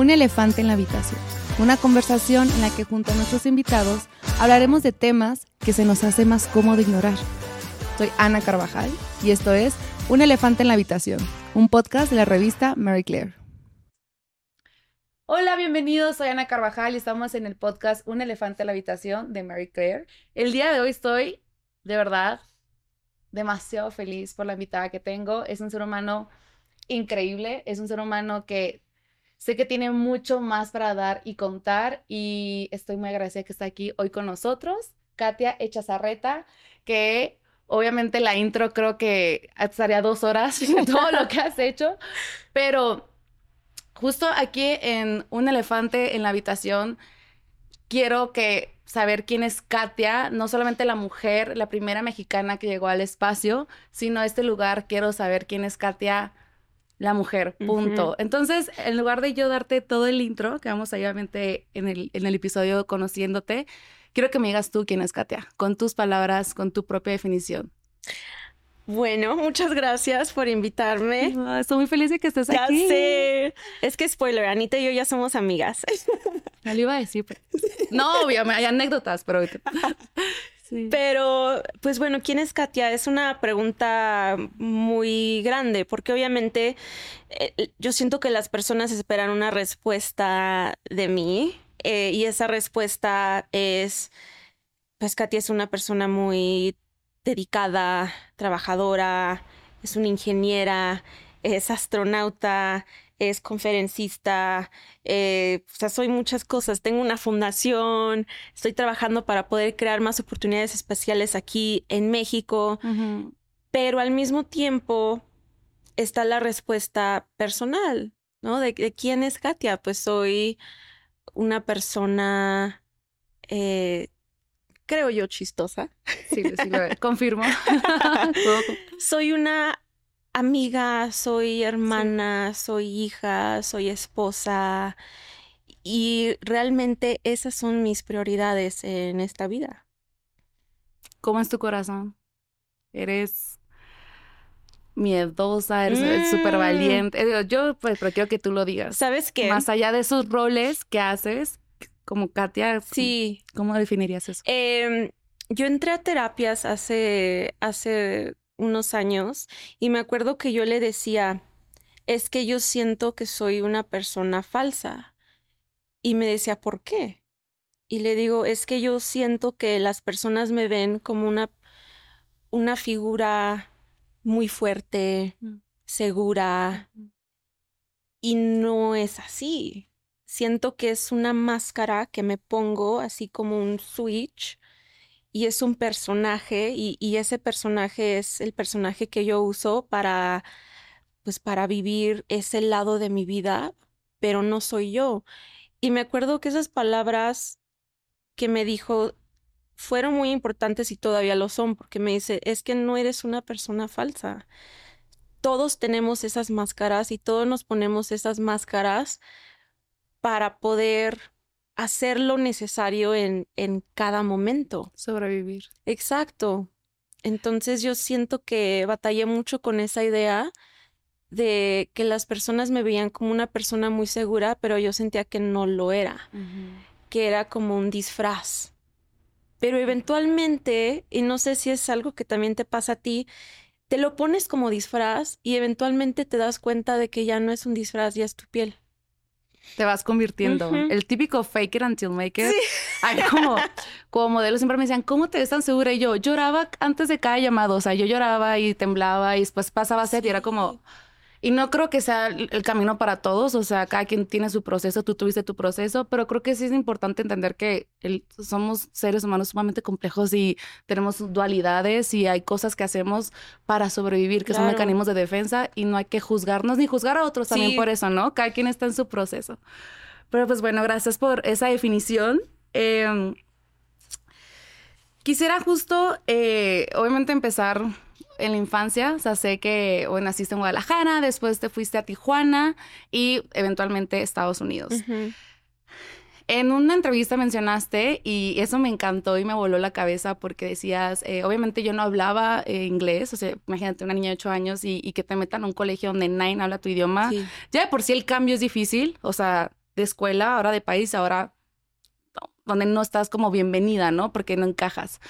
Un elefante en la habitación. Una conversación en la que junto a nuestros invitados hablaremos de temas que se nos hace más cómodo ignorar. Soy Ana Carvajal y esto es Un elefante en la habitación, un podcast de la revista Mary Claire. Hola, bienvenidos. Soy Ana Carvajal y estamos en el podcast Un elefante en la habitación de Mary Claire. El día de hoy estoy, de verdad, demasiado feliz por la invitada que tengo. Es un ser humano increíble, es un ser humano que sé que tiene mucho más para dar y contar y estoy muy agradecida que está aquí hoy con nosotros. Katia Echazarreta, que obviamente la intro creo que estaría dos horas de todo lo que has hecho, pero justo aquí en Un elefante en la habitación, quiero que saber quién es Katia, no solamente la mujer, la primera mexicana que llegó al espacio, sino este lugar quiero saber quién es Katia, la mujer, punto. Entonces, en lugar de yo darte todo el intro, que vamos obviamente en el, en el episodio conociéndote, quiero que me digas tú quién es Katia, con tus palabras, con tu propia definición. Bueno, muchas gracias por invitarme. estoy muy feliz de que estés aquí. Ya sé. Es que spoiler, Anita y yo ya somos amigas. No lo iba a decir. Pero... No, obviamente hay anécdotas, pero... Pero, pues bueno, ¿quién es Katia? Es una pregunta muy grande, porque obviamente eh, yo siento que las personas esperan una respuesta de mí eh, y esa respuesta es, pues Katia es una persona muy dedicada, trabajadora, es una ingeniera, es astronauta, es conferencista, eh, o sea, soy muchas cosas. Tengo una fundación, estoy trabajando para poder crear más oportunidades espaciales aquí en México, pero al mismo tiempo está la respuesta personal, ¿no? De, quién es Katia. Pues soy una persona eh, creo yo, chistosa. Sí, sí, lo confirmo. soy una amiga, soy hermana, soy hija, soy esposa y realmente esas son mis prioridades en esta vida. ¿Cómo es tu corazón? Eres miedosa, eres súper mm. valiente. Yo pues pero quiero que tú lo digas. ¿Sabes qué? Más allá de esos roles que haces, como Katia. Sí. ¿Cómo definirías eso? Em, yo entré a terapias hace, hace unos años y me acuerdo que yo le decía, es que yo siento que soy una persona falsa. Y me decía, ¿por qué? Y le digo, es que yo siento que las personas me ven como una, una figura muy fuerte, mm. segura, y no es así siento que es una máscara que me pongo así como un switch y es un personaje y, ese personaje es el personaje que yo uso para pues para vivir ese lado de mi vida, pero no soy yo. Y me acuerdo que esas palabras que me dijo fueron muy importantes y todavía lo son, porque me dice, es que no eres una persona falsa. Todos tenemos esas máscaras y todos nos ponemos esas máscaras para poder hacer lo necesario en, en cada momento. Sobrevivir. Exacto. Entonces yo siento que batallé mucho con esa idea de que las personas me veían como una persona muy segura, pero yo sentía que no lo era, que era como un disfraz. Pero eventualmente, y no sé si es algo que también te pasa a ti, te lo pones como disfraz y eventualmente te das cuenta de que ya no es un disfraz, ya es tu piel te vas convirtiendo. El típico fake it until make it. como, como modelo siempre me decían, ¿cómo te ves tan segura? Y yo lloraba antes de cada llamado. O sea, yo lloraba y temblaba y después pasaba a ser y era como, y no creo que sea el camino para todos, o sea, cada quien tiene su proceso, tú tuviste tu proceso, pero creo que sí es importante entender que somos seres humanos sumamente complejos y tenemos dualidades y hay cosas que hacemos para sobrevivir, que son mecanismos de defensa y no hay que juzgarnos ni juzgar a otros también por eso, ¿no? Cada quien está en su proceso. Pero pues bueno, gracias por esa definición. Em, quisiera justo, eh, obviamente, empezar en la infancia, o sea, sé que o naciste en Guadalajara, después te fuiste a Tijuana y eventualmente Estados Unidos. En una entrevista mencionaste, y eso me encantó y me voló la cabeza porque decías, eh, obviamente yo no hablaba eh, inglés, o sea, imagínate una niña de 8 años y, que te metan a un colegio donde nadie habla tu idioma. Ya de por sí el cambio es difícil, o sea, de escuela, ahora de país, ahora donde no estás como bienvenida, ¿no? Porque no encajas.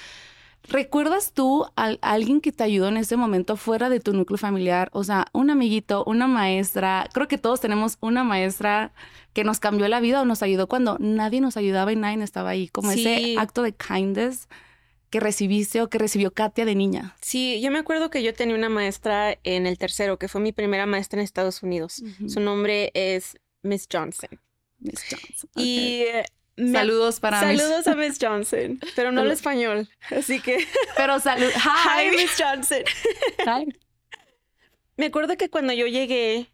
¿Recuerdas tú a, alguien que te ayudó en ese momento fuera de tu núcleo familiar? O sea, un amiguito, una maestra. Creo que todos tenemos una maestra que nos cambió la vida o nos ayudó cuando nadie nos ayudaba y nadie estaba ahí. Como ese acto de kindness que recibiste o que recibió Katia de niña. Sí, yo me acuerdo que yo tenía una maestra en el tercero, que fue mi primera maestra en Estados Unidos. Su nombre es Miss Johnson. Miss Johnson. Y Saludos para Saludos a Miss Johnson, pero no hablo español, así que. Pero salud. Hi. Miss Johnson. Hi. Me acuerdo que cuando yo llegué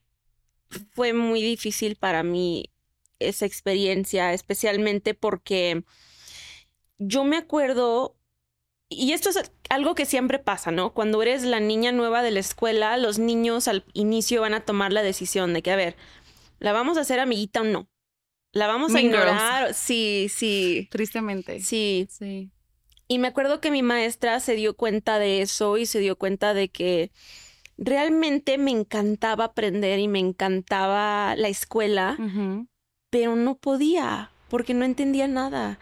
fue muy difícil para mí esa experiencia, especialmente porque yo me acuerdo, y esto es algo que siempre pasa, ¿no? Cuando eres la niña nueva de la escuela, los niños al inicio van a tomar la decisión de que, a ver, ¿la vamos a hacer amiguita o no? La vamos a ignorar. Sí, sí. Tristemente. Sí. Sí. Y me acuerdo que mi maestra se dio cuenta de eso y se dio cuenta de que realmente me encantaba aprender y me encantaba la escuela, pero no podía porque no entendía nada.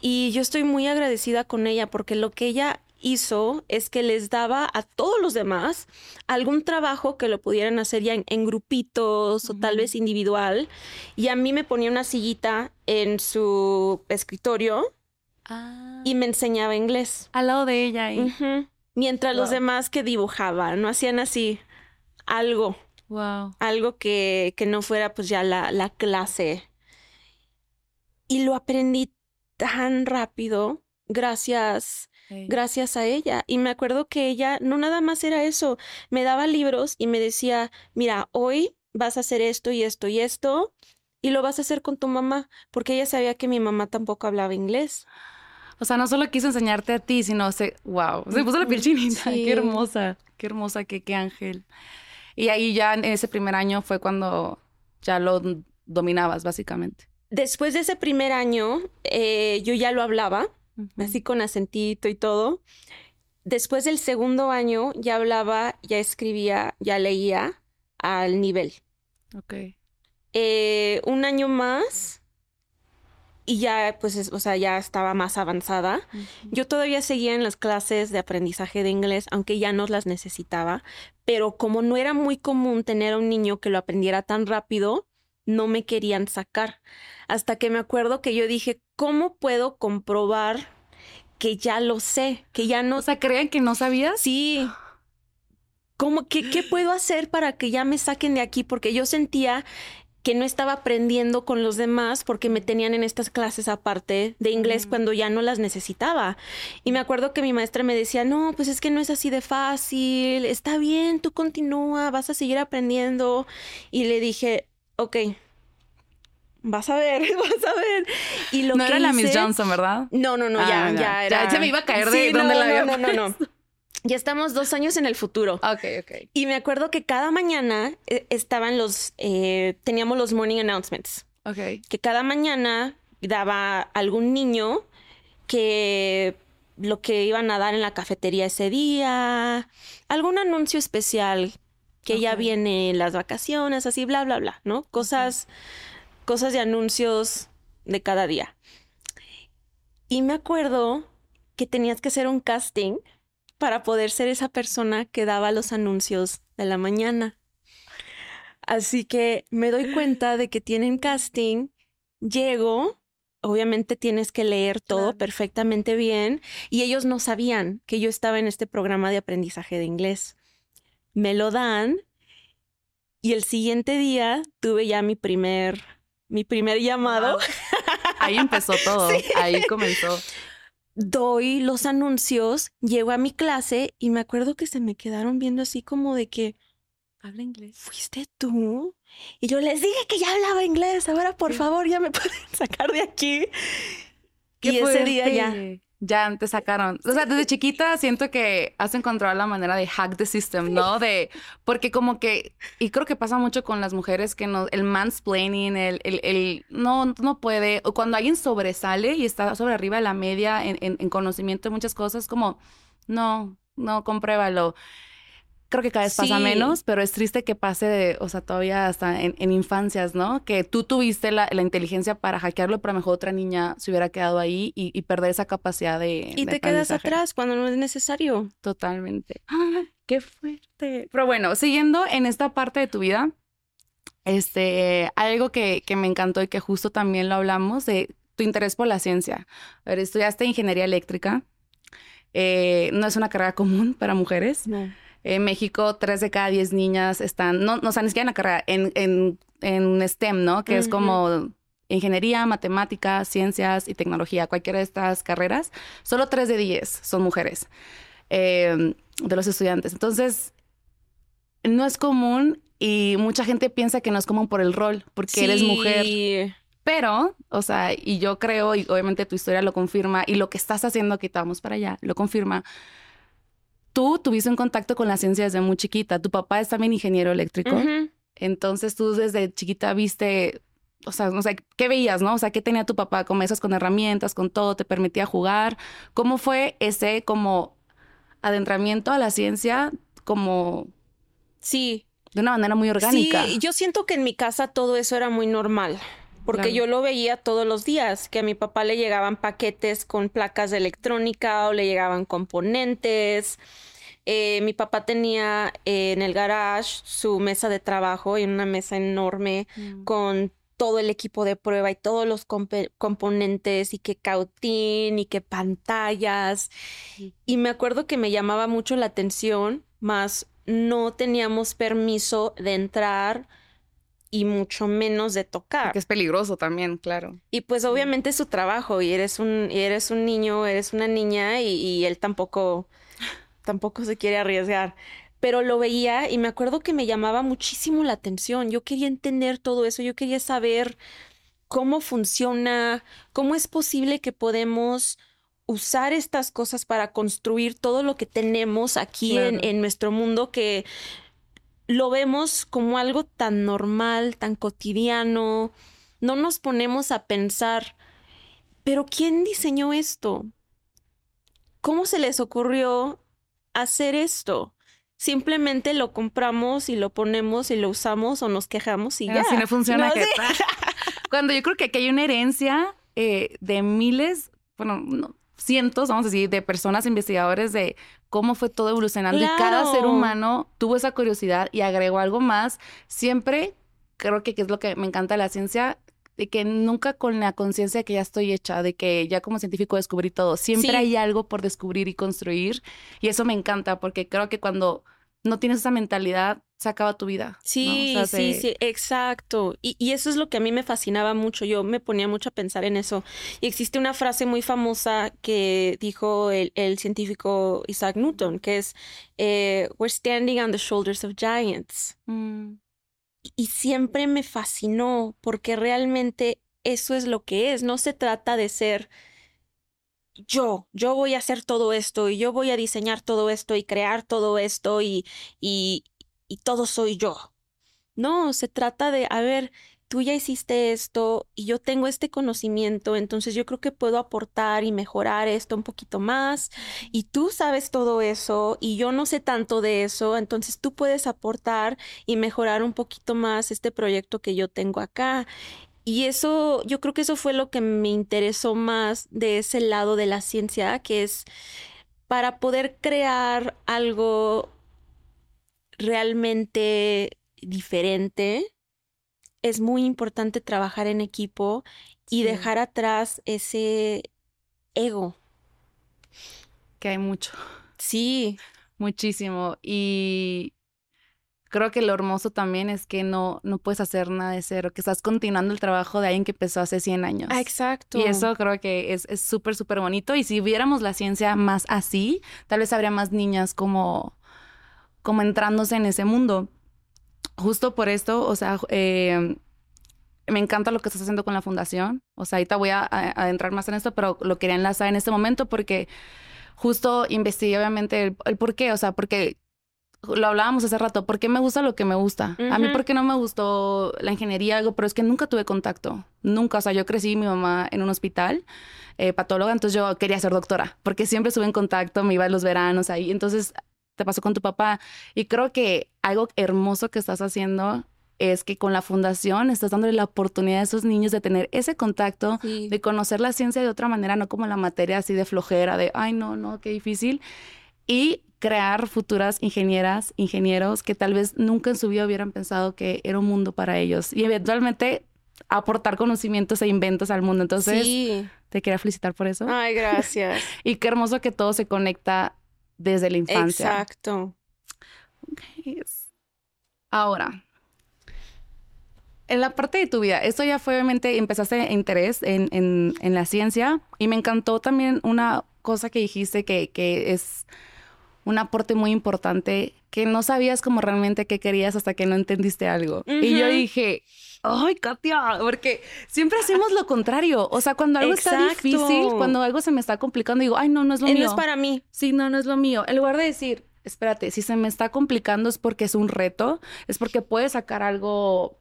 Y yo estoy muy agradecida con ella porque lo que ella hizo es que les daba a todos los demás algún trabajo que lo pudieran hacer ya en, grupitos o tal vez individual. Y a mí me ponía una sillita en su escritorio ah. y me enseñaba inglés. Al lado de ella. Ahí. Mientras los demás que dibujaban, no hacían así algo. Wow. Algo que, que no fuera pues ya la, la clase. Y lo aprendí tan rápido gracias gracias a ella. Y me acuerdo que ella no nada más era eso, me daba libros y me decía, mira, hoy vas a hacer esto y esto y esto y lo vas a hacer con tu mamá, porque ella sabía que mi mamá tampoco hablaba inglés. O sea, no solo quiso enseñarte a ti, sino se, wow, se puso la piel chinita. Qué hermosa, qué hermosa, qué, qué ángel. Y ahí ya en ese primer año fue cuando ya lo dominabas, básicamente. Después de ese primer año, eh, yo ya lo hablaba así con acentito y todo. Después del segundo año ya hablaba, ya escribía, ya leía al nivel. Ok. Eh, un año más y ya, pues, o sea, ya estaba más avanzada. Yo todavía seguía en las clases de aprendizaje de inglés, aunque ya no las necesitaba, pero como no era muy común tener a un niño que lo aprendiera tan rápido, no me querían sacar. Hasta que me acuerdo que yo dije, ¿cómo puedo comprobar que ya lo sé? Que ya no... O sea, ¿creían que no sabías? Sí. ¿Cómo, qué, ¿Qué puedo hacer para que ya me saquen de aquí? Porque yo sentía que no estaba aprendiendo con los demás porque me tenían en estas clases aparte de inglés mm. cuando ya no las necesitaba. Y me acuerdo que mi maestra me decía, no, pues es que no es así de fácil, está bien, tú continúa, vas a seguir aprendiendo. Y le dije, ok, vas a ver, vas a ver. Y lo no era la Miss Johnson, ¿verdad? No, no, no, ya, ah, ya, era. Ya, me iba a caer de donde la había No, no, no, no. Ya estamos dos años en el futuro. Ok, ok. Y me acuerdo que cada mañana eh, estaban los, eh, teníamos los morning announcements. Ok. Que cada mañana daba algún niño que lo que iban a dar en la cafetería ese día, algún anuncio especial que ya viene las vacaciones, así, bla, bla, bla, ¿no? Cosas, cosas de anuncios de cada día. Y me acuerdo que tenías que hacer un casting para poder ser esa persona que daba los anuncios de la mañana. Así que me doy cuenta de que tienen casting, llego, obviamente tienes que leer todo perfectamente bien y ellos no sabían que yo estaba en este programa de aprendizaje de inglés me lo dan y el siguiente día tuve ya mi primer, mi primer llamado. Ahí empezó todo, ahí comenzó. Doy los anuncios, llego a mi clase y me acuerdo que se me quedaron viendo así como de que, ¿habla inglés? ¿Fuiste tú? Y yo les dije que ya hablaba inglés, ahora por favor ya me pueden sacar de aquí. y ese día ya ya te sacaron. O sea, desde chiquita siento que has encontrado la manera de hack the system, ¿no? De, porque como que, y creo que pasa mucho con las mujeres que no, el mansplaining, el, el, el no, no puede, o cuando alguien sobresale y está sobre arriba de la media en, en, conocimiento de muchas cosas, como, no, no, compruébalo. Creo que cada vez pasa Sí. menos, pero es triste que pase, de, o sea, todavía hasta en, en infancias, ¿no? Que tú tuviste la, la inteligencia para hackearlo, pero a lo mejor otra niña se hubiera quedado ahí y, y perder esa capacidad de. Y de te quedas atrás cuando no es necesario. Totalmente. ¡Ah, ¡Qué fuerte! Pero bueno, siguiendo en esta parte de tu vida, este, algo que, que me encantó y que justo también lo hablamos de tu interés por la ciencia. A ver, estudiaste ingeniería eléctrica. Eh, no es una carrera común para mujeres. No. En México, tres de cada diez niñas están, no, no o sea, ni siquiera en la carrera, en, en, en STEM, ¿no? Que es como ingeniería, matemáticas, ciencias y tecnología, cualquiera de estas carreras. Solo tres de diez son mujeres eh, de los estudiantes. Entonces, no es común y mucha gente piensa que no es común por el rol, porque eres mujer. Sí. Pero, o sea, y yo creo, y obviamente tu historia lo confirma, y lo que estás haciendo, que vamos para allá, lo confirma. Tú tuviste un contacto con la ciencia desde muy chiquita. Tu papá es también ingeniero eléctrico. Entonces tú desde chiquita viste, o sea, no sé, ¿qué veías, no? O sea, ¿qué tenía tu papá? Con mesas, con herramientas, con todo, te permitía jugar. ¿Cómo fue ese como adentramiento a la ciencia como Sí, de una manera muy orgánica? Sí, yo siento que en mi casa todo eso era muy normal. Porque Claro. yo lo veía todos los días, que a mi papá le llegaban paquetes con placas de electrónica o le llegaban componentes. Eh, mi papá tenía eh, en el garage su mesa de trabajo y una mesa enorme Mm. con todo el equipo de prueba y todos los componentes y que cautín y que pantallas. Y me acuerdo que me llamaba mucho la atención, más no teníamos permiso de entrar y mucho menos de tocar. Que es peligroso también, claro. Y pues obviamente es su trabajo y eres un, y eres un niño, eres una niña y, y él tampoco, tampoco se quiere arriesgar. Pero lo veía y me acuerdo que me llamaba muchísimo la atención. Yo quería entender todo eso, yo quería saber cómo funciona, cómo es posible que podemos usar estas cosas para construir todo lo que tenemos aquí en, en nuestro mundo que lo vemos como algo tan normal, tan cotidiano. No nos ponemos a pensar, pero ¿quién diseñó esto? ¿Cómo se les ocurrió hacer esto? Simplemente lo compramos y lo ponemos y lo usamos o nos quejamos y ya. Si no funciona, No, ¿qué sí. tal? Cuando yo creo que aquí hay una herencia eh, de miles, bueno, no, cientos, vamos a decir, de personas investigadores de cómo fue todo evolucionando y cada ser humano tuvo esa curiosidad y agregó algo más. Siempre creo que, que es lo que me encanta de la ciencia, de que nunca con la conciencia de que ya estoy hecha, de que ya como científico descubrí todo. Siempre Sí. hay algo por descubrir y construir y eso me encanta porque creo que cuando no tienes esa mentalidad, se acaba tu vida. ¿no? O Sí, sea, sí, se- sí, exacto. Y, y eso es lo que a mí me fascinaba mucho. Yo me ponía mucho a pensar en eso. Y existe una frase muy famosa que dijo el, el científico Isaac Newton, que es, eh, We're standing on the shoulders of giants. Mm. Y- Y siempre me fascinó porque realmente eso es lo que es. No se trata de ser yo, yo voy a hacer todo esto y yo voy a diseñar todo esto y crear todo esto y, y, y todo soy yo. No, se trata de, a ver, tú ya hiciste esto y yo tengo este conocimiento, entonces yo creo que puedo aportar y mejorar esto un poquito más y tú sabes todo eso y yo no sé tanto de eso, entonces tú puedes aportar y mejorar un poquito más este proyecto que yo tengo acá. Y eso, yo creo que eso fue lo que me interesó más de ese lado de la ciencia, que es para poder crear algo realmente diferente, es muy importante trabajar en equipo y Sí. dejar atrás ese ego. que hay mucho, Sí, muchísimo. Y creo que lo hermoso también es que no, no puedes hacer nada de cero, que estás continuando el trabajo de alguien que empezó hace 100 años. ah, exacto. Y eso creo que es es súper, súper bonito. Y si viéramos la ciencia más así, tal vez habría más niñas como, como entrándose en ese mundo. Justo por esto, o sea, eh, me encanta lo que estás haciendo con la fundación. O sea, ahorita voy a, adentrar más en esto, pero lo quería enlazar en este momento porque justo investigué obviamente el, el por qué. O sea, porque lo hablábamos hace rato, ¿por qué me gusta lo que me gusta? A mí. ¿por qué no me gustó la ingeniería? Algo, pero es que nunca tuve contacto. Nunca. O sea, yo crecí mi mamá en un hospital, eh, patóloga, entonces yo quería ser doctora, porque siempre estuve en contacto, me iba a los veranos ahí. Entonces, te pasó con tu papá. Y creo que algo hermoso que estás haciendo es que con la fundación estás dándole la oportunidad a esos niños de tener ese contacto, de conocer la ciencia de otra manera, no como la materia así de flojera, de, ay, no, no, qué difícil. Y crear futuras ingenieras, ingenieros que tal vez nunca en su vida hubieran pensado que era un mundo para ellos. Y eventualmente aportar conocimientos e inventos al mundo. Entonces, te quería felicitar por eso. Ay, gracias. y qué hermoso que todo se conecta desde la infancia. Exacto. Ahora, en la parte de tu vida, esto ya fue obviamente, empezaste interés en, en, la ciencia y me encantó también una cosa que dijiste que, que es un aporte muy importante, que no sabías como realmente qué querías hasta que no entendiste algo. Y yo dije, ay, Katia, porque siempre hacemos lo contrario. O sea, cuando algo está difícil, cuando algo se me está complicando, digo, ay, no, no es lo mío. No es para mí. Sí, no, no es lo mío. En lugar de decir, espérate, si se me está complicando es porque es un reto, es porque puede sacar algo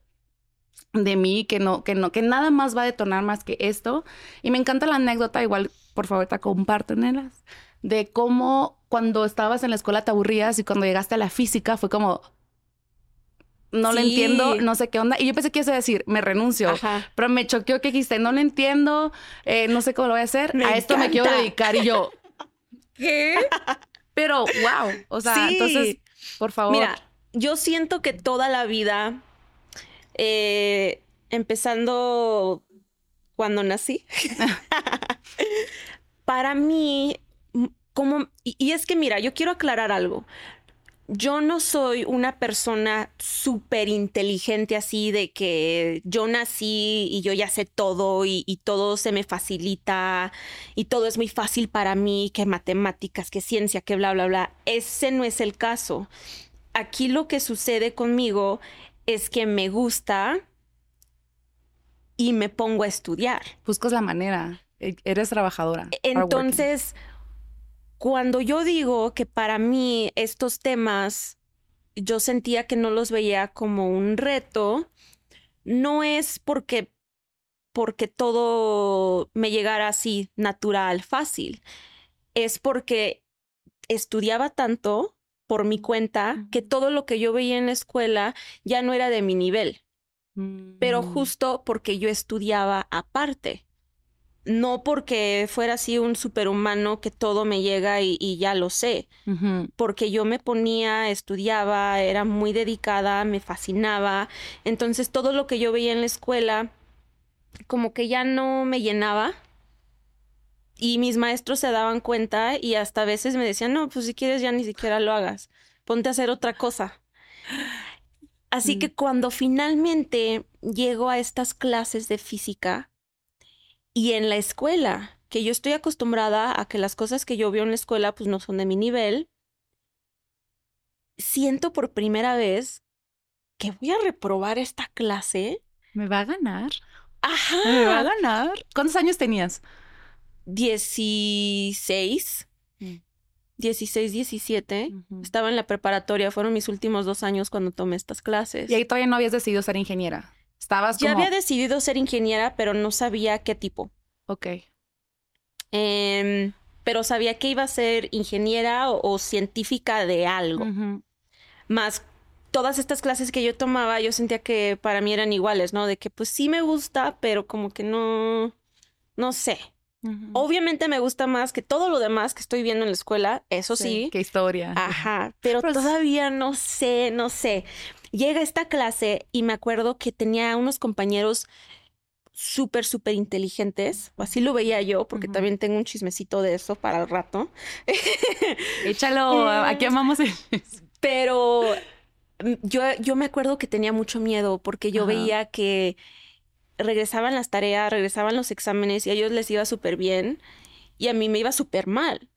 de mí que no, que no, que nada más va a detonar más que esto. Y me encanta la anécdota, igual, por favor, te compártenelas, de cómo cuando estabas en la escuela te aburrías y cuando llegaste a la física fue como, no lo entiendo, no sé qué onda. Y yo pensé que ibas a decir, me renuncio. Pero me choqueó que dijiste, no lo entiendo, eh, no sé cómo lo voy a hacer, a esto me quiero dedicar. Y yo, ¿qué? Pero, wow. O sea, entonces, por favor. Mira, yo siento que toda la vida eh, empezando cuando nací, para mí, como, y, es que mira, yo quiero aclarar algo. Yo no soy una persona súper inteligente así de que yo nací y yo ya sé todo y, y, todo se me facilita y todo es muy fácil para mí, que matemáticas, que ciencia, que bla, bla, bla. Ese no es el caso. Aquí lo que sucede conmigo es que me gusta y me pongo a estudiar. Buscas la manera, e, eres trabajadora. Entonces, cuando yo digo que para mí estos temas yo sentía que no los veía como un reto, no es porque porque todo me llegara así natural, fácil. Es porque estudiaba tanto por mi cuenta que todo lo que yo veía en la escuela ya no era de mi nivel, pero mm. justo porque yo estudiaba aparte. No porque fuera así un superhumano que todo me llega y, ya lo sé, porque yo me ponía, estudiaba, era muy dedicada, me fascinaba. Entonces todo lo que yo veía en la escuela como que ya no me llenaba y mis maestros se daban cuenta y hasta a veces me decían, no, pues si quieres ya ni siquiera lo hagas, ponte a hacer otra cosa. Así mm. que cuando finalmente llego a estas clases de física y en la escuela, que yo estoy acostumbrada a que las cosas que yo veo en la escuela pues no son de mi nivel, siento por primera vez que voy a reprobar esta clase. ¿Me va a ganar? Ajá. ¿Me va a ganar? ¿Cuántos años tenías? 16, 16, 17. Estaba en la preparatoria, fueron mis últimos dos años cuando tomé estas clases. Y ahí todavía no habías decidido ser ingeniera. Estabas Ya había decidido ser ingeniera, pero no sabía qué tipo. Ok. Em, pero sabía que iba a ser ingeniera o, científica de algo. Más todas estas clases que yo tomaba, yo sentía que para mí eran iguales, ¿no? De que pues sí me gusta, pero como que no, no sé. Obviamente me gusta más que todo lo demás que estoy viendo en la escuela, eso sí. Qué historia. Ajá, pero todavía no sé, no sé. Llega esta clase y me acuerdo que tenía unos compañeros súper, súper inteligentes, o así lo veía yo, porque también tengo un chismecito de eso para el rato. Échalo, aquí amamos. Pero mm, yo, yo me acuerdo que tenía mucho miedo porque yo veía que regresaban las tareas, regresaban los exámenes y a ellos les iba súper bien y a mí me iba súper mal.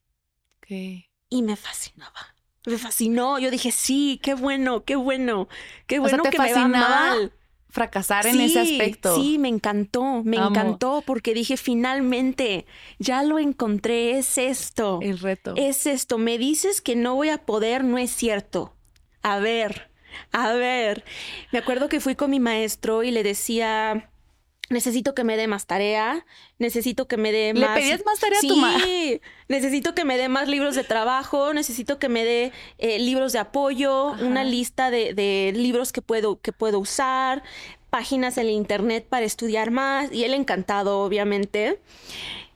Y me fascinaba. Me fascinó. Yo dije, sí, qué bueno, qué bueno, qué bueno que me va mal. Fracasar en ese aspecto. Sí, me encantó, me encantó porque dije, finalmente, ya lo encontré, es esto. El reto. Es esto. Me dices que no voy a poder, no es cierto. A ver, a ver. Me acuerdo que fui con mi maestro y le decía, necesito que me dé más tarea, necesito que me dé más... ¿Le pedías más tarea sí, a tu mamá? necesito que me dé más libros de trabajo, necesito que me dé eh, libros de apoyo, Ajá. una lista de, de libros que puedo, que puedo usar, páginas en el internet para estudiar más, y él encantado, obviamente.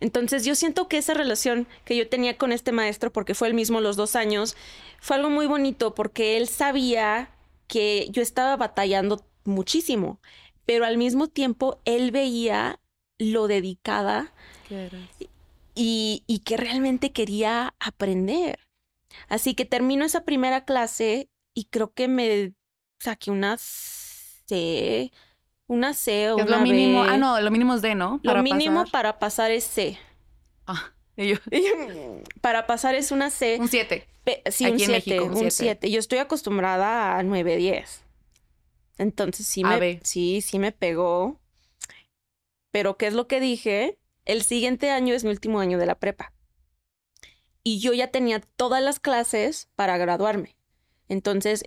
Entonces yo siento que esa relación que yo tenía con este maestro, porque fue el mismo los dos años, fue algo muy bonito porque él sabía que yo estaba batallando muchísimo, pero al mismo tiempo él veía lo dedicada y, y que realmente quería aprender. Así que termino esa primera clase y creo que me saqué una C, una C o Es una lo mínimo. B. Ah, no, lo mínimo es D, ¿no? Lo mínimo pasar. para pasar es C. Ah, y yo, Para pasar es una C. un 7. Pe- Sí, Aquí un en 7, México, un un siete. 7. Yo estoy acostumbrada a 9, 10. Entonces sí me, sí, sí me pegó. Pero ¿qué es lo que dije? El siguiente año es mi último año de la prepa. Y yo ya tenía todas las clases para graduarme. Entonces,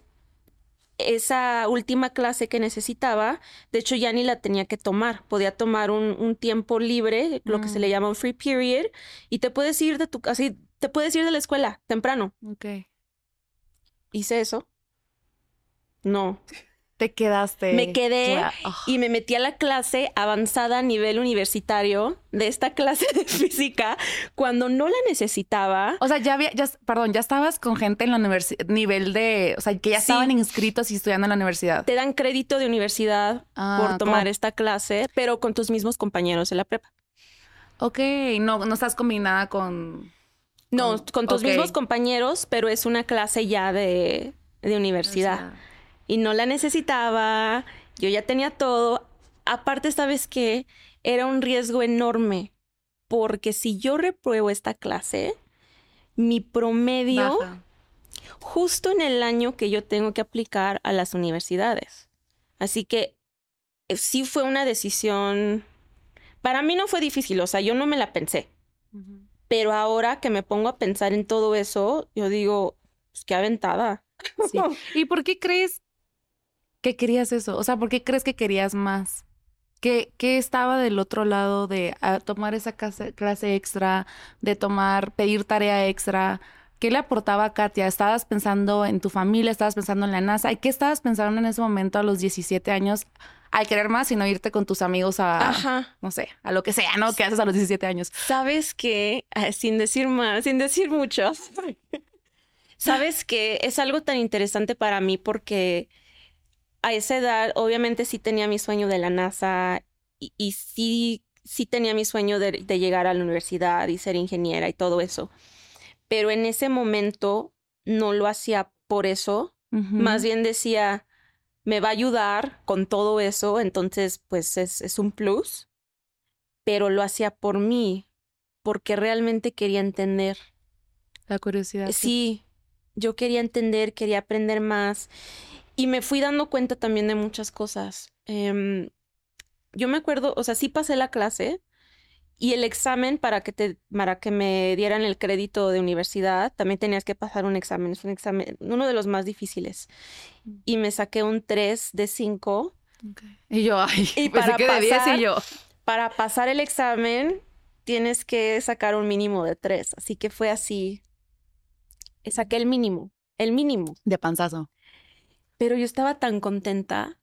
esa última clase que necesitaba, de hecho ya ni la tenía que tomar. Podía tomar un, un tiempo libre, lo que se Mm. le llama un free period, y te puedes ir de tu así, te puedes ir de la escuela temprano. Ok. Hice eso. No. Te quedaste. Me quedé Ah. y me metí a la clase avanzada a nivel universitario de esta clase de física cuando no la necesitaba. O sea, ya había, ya, perdón, ya estabas con gente en la universidad, nivel de, o sea, que ya Sí. estaban inscritos y estudiando en la universidad. Te dan crédito de universidad Ah, por tomar ¿cómo? esta clase, pero con tus mismos compañeros de la prepa. Ok, no, no estás combinada con... No, Con- con tus mismos compañeros, pero es una clase ya de, de universidad. Y no la necesitaba, yo ya tenía todo. Aparte, ¿sabes qué? Era un riesgo enorme, porque si yo repruebo esta clase, mi promedio, Baja. justo en el año que yo tengo que aplicar a las universidades. Así que eh, sí fue una decisión, para mí no fue difícil, o sea, yo no me la pensé, pero ahora que me pongo a pensar en todo eso, yo digo, pues qué aventada. Sí. ¿Y por qué crees que querías eso? O sea, ¿por qué crees que querías más? ¿Qué, qué estaba del otro lado de ah, tomar esa clase, clase extra, de tomar, pedir tarea extra? ¿Qué le aportaba a Katia? ¿Estabas pensando en tu familia? ¿Estabas pensando en la NASA? ¿Y qué estabas pensando en ese momento a los 17 años al querer más y no irte con tus amigos a, Ajá. no sé, a lo que sea, ¿no? ¿Qué haces a los 17 años? ¿Sabes qué? Ah, Sin decir más, sin decir mucho. ¿Sabes qué? Es algo tan interesante para mí porque a esa edad, obviamente sí tenía mi sueño de la NASA y, y sí, sí tenía mi sueño de, de llegar a la universidad y ser ingeniera y todo eso. Pero en ese momento no lo hacía por eso. Más bien decía, me va a ayudar con todo eso, entonces pues es, es un plus. Pero lo hacía por mí, porque realmente quería entender. La curiosidad. Sí, yo quería entender, quería aprender más y me fui dando cuenta también de muchas cosas. Em, yo me acuerdo, o sea, sí pasé la clase y el examen para que te, para que me dieran el crédito de universidad, también tenías que pasar un examen, es un examen, uno de los más difíciles. Y me saqué un 3 de 5. Ok. Y yo, ay, Y para que de 10 pasar- y yo. Para pasar el examen tienes que sacar un mínimo de 3, así que fue así. Saqué el mínimo, el mínimo. De panzazo. Pero yo estaba tan contenta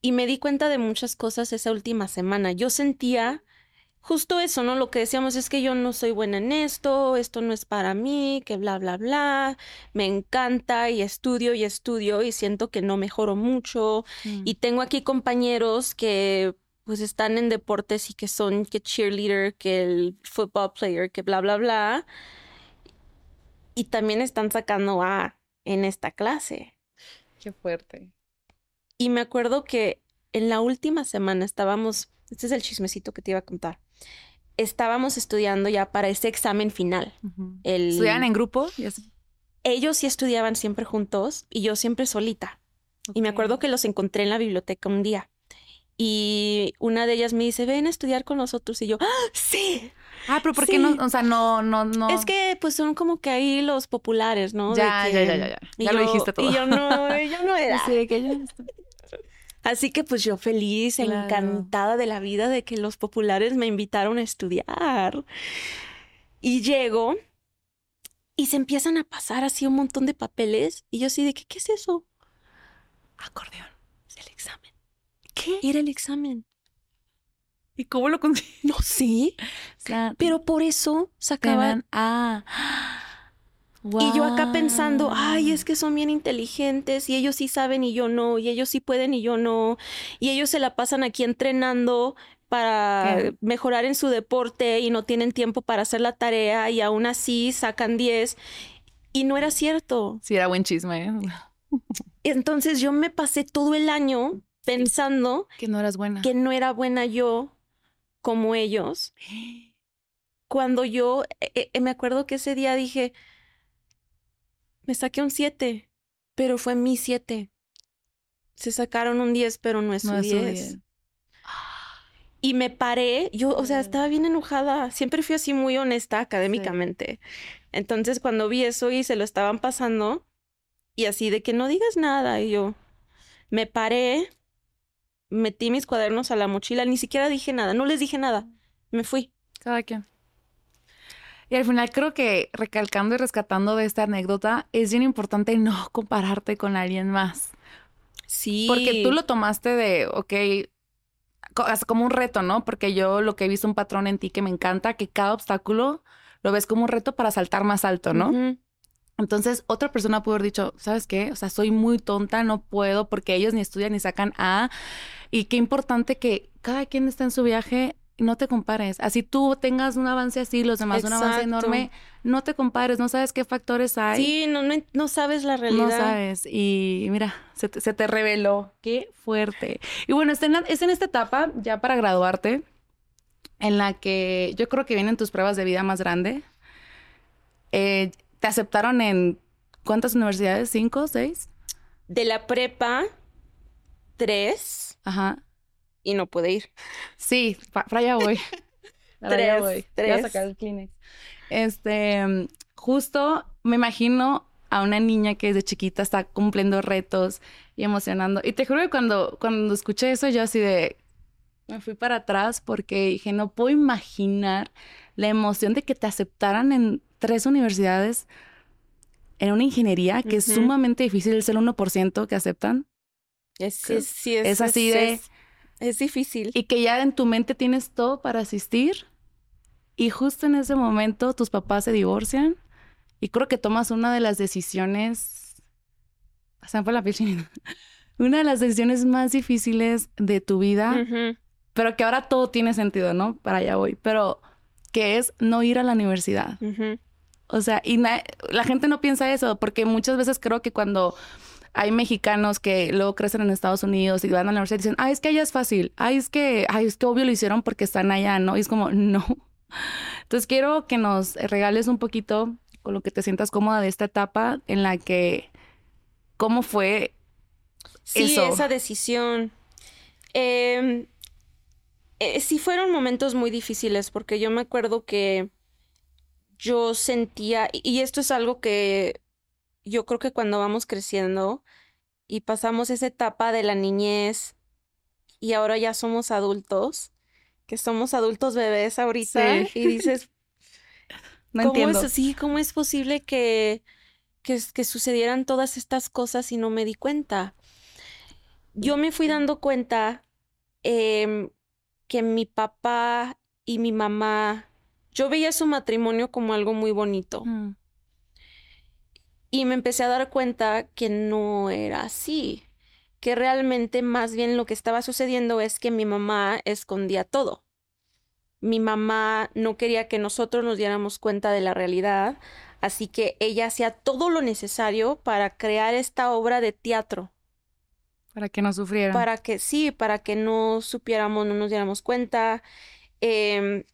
y me di cuenta de muchas cosas esa última semana. Yo sentía justo eso, ¿no? Lo que decíamos es que yo no soy buena en esto, esto no es para mí, que bla, bla, bla. Me encanta y estudio y estudio y siento que no mejoro mucho. Y tengo aquí compañeros que pues están en deportes y que son que cheerleader, que el football player, que bla, bla, bla. Y también están sacando A en esta clase. Qué fuerte. Y me acuerdo que en la última semana estábamos, este es el chismecito que te iba a contar, estábamos estudiando ya para ese examen final. El, ¿Estudiaban en grupo? Y así. Ellos sí estudiaban siempre juntos y yo siempre solita. Y me acuerdo que los encontré en la biblioteca un día. Y una de ellas me dice, ven a estudiar con nosotros. Y yo, ¡Ah, sí. Ah, pero ¿por qué Sí. no? O sea, no, no, no. Es que pues son como que ahí los populares, ¿no? Ya, que- ya, ya, ya, ya. Ya lo yo- dijiste todo. Y yo no, yo no era. Sí, de que yo- Así que pues yo feliz, Claro. encantada de la vida de que los populares me invitaron a estudiar. Y llego y se empiezan a pasar así un montón de papeles y yo así de que, ¿qué es eso? Acordeón. Es el examen. ¿Qué? Era el examen. ¿Y cómo lo conseguí? No sé, O sea, pero por eso sacaban Ah. Y yo acá pensando, ay, es que son bien inteligentes y ellos sí saben y yo no, y ellos sí pueden y yo no, y ellos se la pasan aquí entrenando para ¿Qué? mejorar en su deporte y no tienen tiempo para hacer la tarea y aún así sacan 10 y no era cierto. Sí, era buen chisme. ¿eh? Entonces yo me pasé todo el año pensando Que no eras buena. que no era buena yo como ellos. Cuando yo, eh, eh, me acuerdo que ese día dije, me saqué un 7, pero fue mi 7. Se sacaron un 10, pero no es No su 10. 10. Y me paré, yo, o sea, estaba bien enojada. Siempre fui así muy honesta académicamente. Entonces, cuando vi eso y se lo estaban pasando, y así de que no digas nada, y yo me paré, metí mis cuadernos a la mochila, ni siquiera dije nada, no les dije nada, me fui. Cada quien. Y al final creo que recalcando y rescatando de esta anécdota, es bien importante no compararte con alguien más. Sí. Porque tú lo tomaste de, ok, como un reto, ¿no? Porque yo lo que he visto un patrón en ti que me encanta, que cada obstáculo lo ves como un reto para saltar más alto, ¿no? Entonces, otra persona pudo haber dicho, ¿sabes qué? O sea, soy muy tonta, no puedo porque ellos ni estudian ni sacan A. Y qué importante que cada quien está en su viaje y no te compares. Así tú tengas un avance así, los demás un avance enorme, no te compares, no sabes qué factores hay. Sí, no, no, no sabes la realidad. No sabes. Y mira, se te, se te reveló. Qué fuerte. Y bueno, es en, la- es en esta etapa, ya para graduarte, en la que yo creo que vienen tus pruebas de vida más grande. Eh, ¿Te aceptaron en cuántas universidades? ¿Cinco? ¿Seis? De la prepa, tres, Ajá. y no pude ir. Sí, pa- para allá voy. Para allá Tres, voy. Voy a tres. sacar el Kleenex. Este, justo me imagino a una niña que desde chiquita está cumpliendo retos y emocionando. Y te juro que cuando, cuando escuché eso, yo así de, me fui para atrás porque dije, no puedo imaginar la emoción de que te aceptaran en tres universidades en una ingeniería que es sumamente difícil, es el 1% que aceptan. Es, Que es, sí, es, es así es- de- Es, difícil. y que ya en tu mente tienes todo para asistir y justo en ese momento tus papás se divorcian y creo que tomas una de las decisiones, me fue la una de las decisiones más difíciles de tu vida, pero que ahora todo tiene sentido, ¿no? Para allá voy, pero que es no ir a la universidad. O sea, y la gente no piensa eso, porque muchas veces creo que cuando hay mexicanos que luego crecen en Estados Unidos y van a la universidad y dicen, ay, es que allá es fácil, ay, es que, ay, es que obvio lo hicieron porque están allá, ¿no? Y es como, no. Entonces quiero que nos regales un poquito con lo que te sientas cómoda de esta etapa en la que, ¿cómo fue? Sí, Eso. esa decisión. Em, eh, sí fueron momentos muy difíciles porque yo me acuerdo que yo sentía, y- esto es algo que yo creo que cuando vamos creciendo y pasamos esa etapa de la niñez y ahora ya somos adultos, que somos adultos bebés ahorita, Sí. y dices, No ¿Cómo entiendo. es, sí, ¿cómo es posible que, que, que sucedieran todas estas cosas y no me di cuenta? Yo me fui dando cuenta em, que mi papá y mi mamá, yo veía su matrimonio como algo muy bonito Mm, y me empecé a dar cuenta que no era así, que realmente más bien lo que estaba sucediendo es que mi mamá escondía todo. Mi mamá no quería que nosotros nos diéramos cuenta de la realidad, así que ella hacía todo lo necesario para crear esta obra de teatro, Para que no sufrieran. para que sí, para que no supiéramos, no nos diéramos cuenta. Em,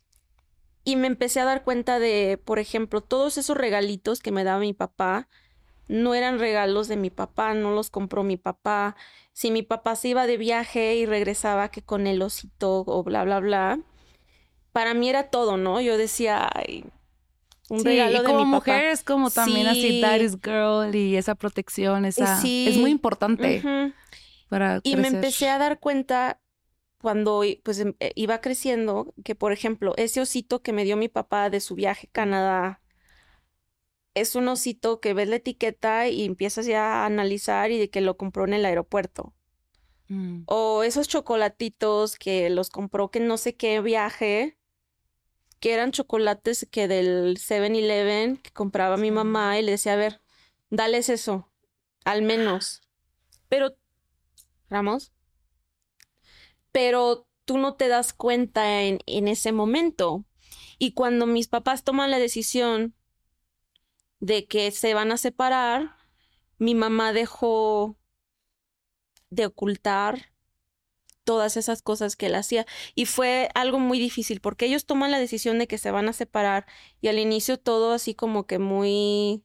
y me empecé a dar cuenta de, por ejemplo, todos esos regalitos que me daba mi papá, no eran regalos de mi papá, no los compró mi papá. Si mi papá se iba de viaje y regresaba que con el osito o bla, bla, bla, para mí era todo, ¿no? Yo decía, ay, un Sí, regalo y de como mi papá. mujer es como también así Sí. daddy's girl y esa protección, esa es sí. muy importante. Para Y me empecé a dar cuenta cuando pues em- eh, iba creciendo que, por ejemplo, ese osito que me dio mi papá de su viaje a Canadá es un osito que ves la etiqueta y empiezas ya a analizar y de que lo compró en el aeropuerto. Mm, O esos chocolatitos que los compró que no sé qué viaje, que eran chocolates que del 7-Eleven que compraba mi mamá y le decía, a ver, dales eso, al menos. Pero, Ramos, pero tú no te das cuenta en, en ese momento. Y cuando mis papás toman la decisión de que se van a separar, mi mamá dejó de ocultar todas esas cosas que él hacía. Y fue algo muy difícil porque ellos toman la decisión de que se van a separar y al inicio todo así como que muy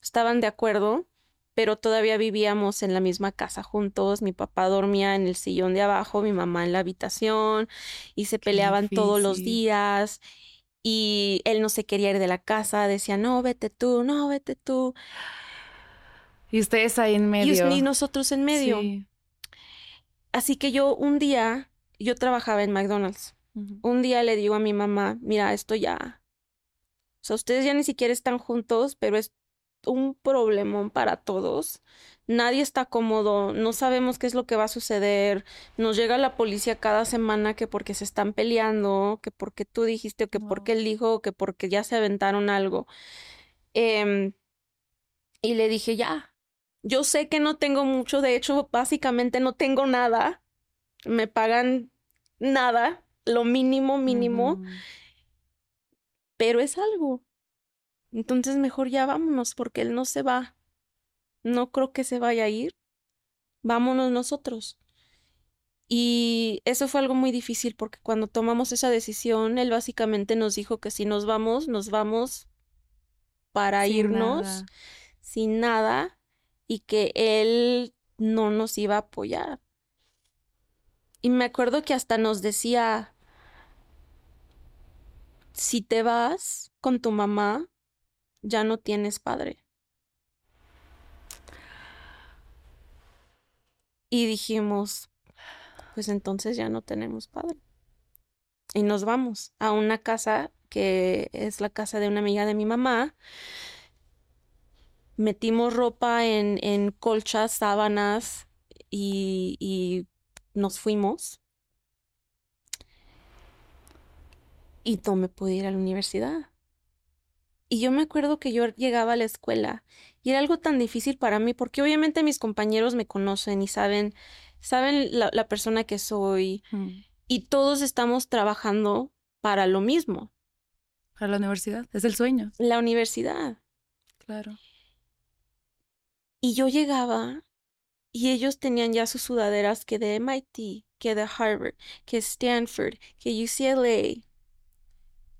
estaban de acuerdo, pero todavía vivíamos en la misma casa juntos. Mi papá dormía en el sillón de abajo, mi mamá en la habitación y se Qué peleaban todos los días. Y él no se quería ir de la casa, decía, no, vete tú, no, vete tú. Y ustedes ahí en medio. y nosotros en medio. Sí. Así que yo un día, yo trabajaba en McDonald's. Un día le digo a mi mamá, mira, esto ya, o sea, ustedes ya ni siquiera están juntos, pero es un problemón para todos. Nadie está cómodo, no sabemos qué es lo que va a suceder. Nos llega la policía cada semana que porque se están peleando, que porque tú dijiste, o que porque él dijo, o que porque ya se aventaron algo. Em, y le dije, ya, yo sé que no tengo mucho, de hecho, básicamente no tengo nada. Me pagan nada, lo mínimo, mínimo, pero es algo. Entonces mejor ya vámonos porque él no se va. No creo que se vaya a ir. Vámonos nosotros. Y eso fue algo muy difícil porque cuando tomamos esa decisión, él básicamente nos dijo que si nos vamos, nos vamos para Sin irnos nada. sin nada y que él no nos iba a apoyar. Y me acuerdo que hasta nos decía, si te vas con tu mamá, ya no tienes padre. Y dijimos, pues entonces ya no tenemos padre. Y nos vamos a una casa que es la casa de una amiga de mi mamá. Metimos ropa en, colchas, sábanas y, y nos fuimos. Y no me pude ir a la universidad. Y yo me acuerdo que yo llegaba a la escuela y era algo tan difícil para mí porque obviamente mis compañeros me conocen y saben, saben la, la persona que soy Mm. y todos estamos trabajando para lo mismo, Para la universidad. Es el sueño. la universidad. Claro. Y yo llegaba y ellos tenían ya sus sudaderas que de MIT, que de Harvard, que Stanford, que UCLA.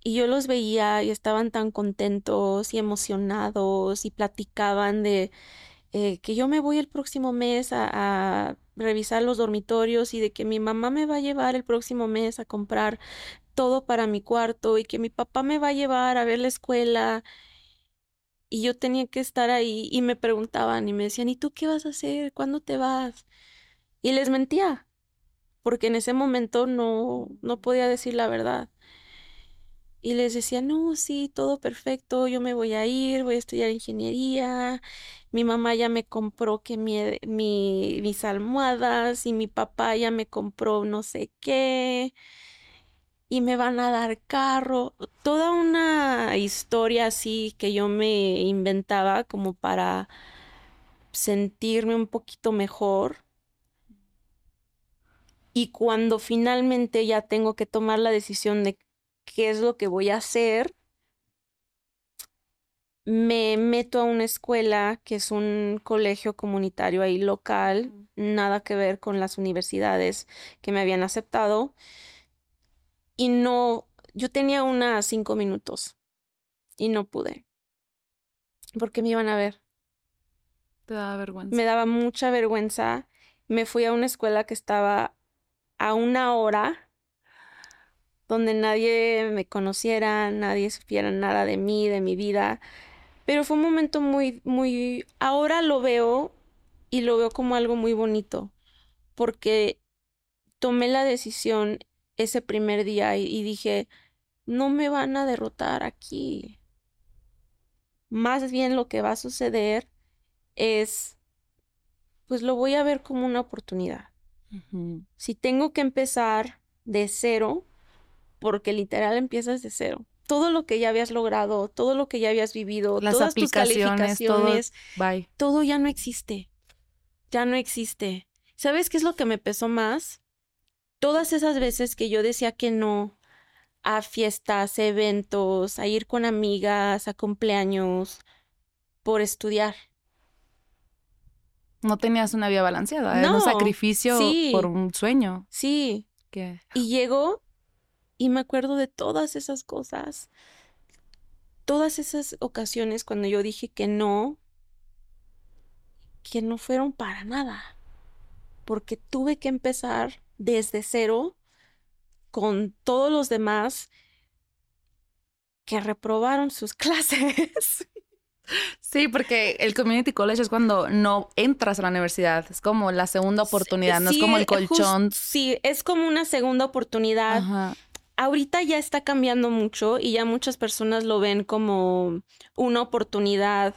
Y yo los veía y estaban tan contentos y emocionados y platicaban de eh, que yo me voy el próximo mes a, a revisar los dormitorios y de que mi mamá me va a llevar el próximo mes a comprar todo para mi cuarto y que mi papá me va a llevar a ver la escuela. Y yo tenía que estar ahí y me preguntaban y me decían, ¿y tú qué vas a hacer? ¿Cuándo te vas? Y les mentía, porque en ese momento no, no podía decir la verdad. Y les decía, no, sí, todo perfecto, yo me voy a ir, voy a estudiar ingeniería, mi mamá ya me compró que mi, mi- mis almohadas y mi papá ya me compró no sé qué y me van a dar carro, toda una historia así que yo me inventaba como para sentirme un poquito mejor. Y cuando finalmente ya tengo que tomar la decisión de qué es lo que voy a hacer, me meto a una escuela que es un colegio comunitario ahí local, nada que ver con las universidades que me habían aceptado. Y no, yo tenía unas cinco minutos y no pude, porque me iban a ver. Te da vergüenza. Me daba mucha vergüenza. Me fui a una escuela que estaba a una hora, donde nadie me conociera, nadie supiera nada de mí, de mi vida. Pero fue un momento muy, muy, ahora lo veo y lo veo como algo muy bonito, porque tomé la decisión ese primer día y, y dije, no me van a derrotar aquí. Más bien lo que va a suceder es, pues lo voy a ver como una oportunidad. Si tengo que empezar de cero, porque literal empiezas de cero. Todo lo que ya habías logrado, todo lo que ya habías vivido, Las todas tus aplicaciones, todo. calificaciones, Bye. todo ya no existe. Ya no existe. ¿Sabes qué es lo que me pesó más? Todas esas veces que yo decía que no a fiestas, eventos, a ir con amigas, a cumpleaños, por estudiar. No tenías una vida balanceada, era un No, sacrificio sí. por un sueño. Sí, Que y llego y me acuerdo de todas esas cosas. Todas esas ocasiones cuando yo dije que no, que no fueron para nada. Porque tuve que empezar desde cero con todos los demás que reprobaron sus clases. Sí, porque el community college es cuando no entras a la universidad, es como la segunda oportunidad, no es como el eh, colchón. sí, es como una segunda oportunidad. Ajá. Ahorita ya está cambiando mucho y ya muchas personas lo ven como una oportunidad.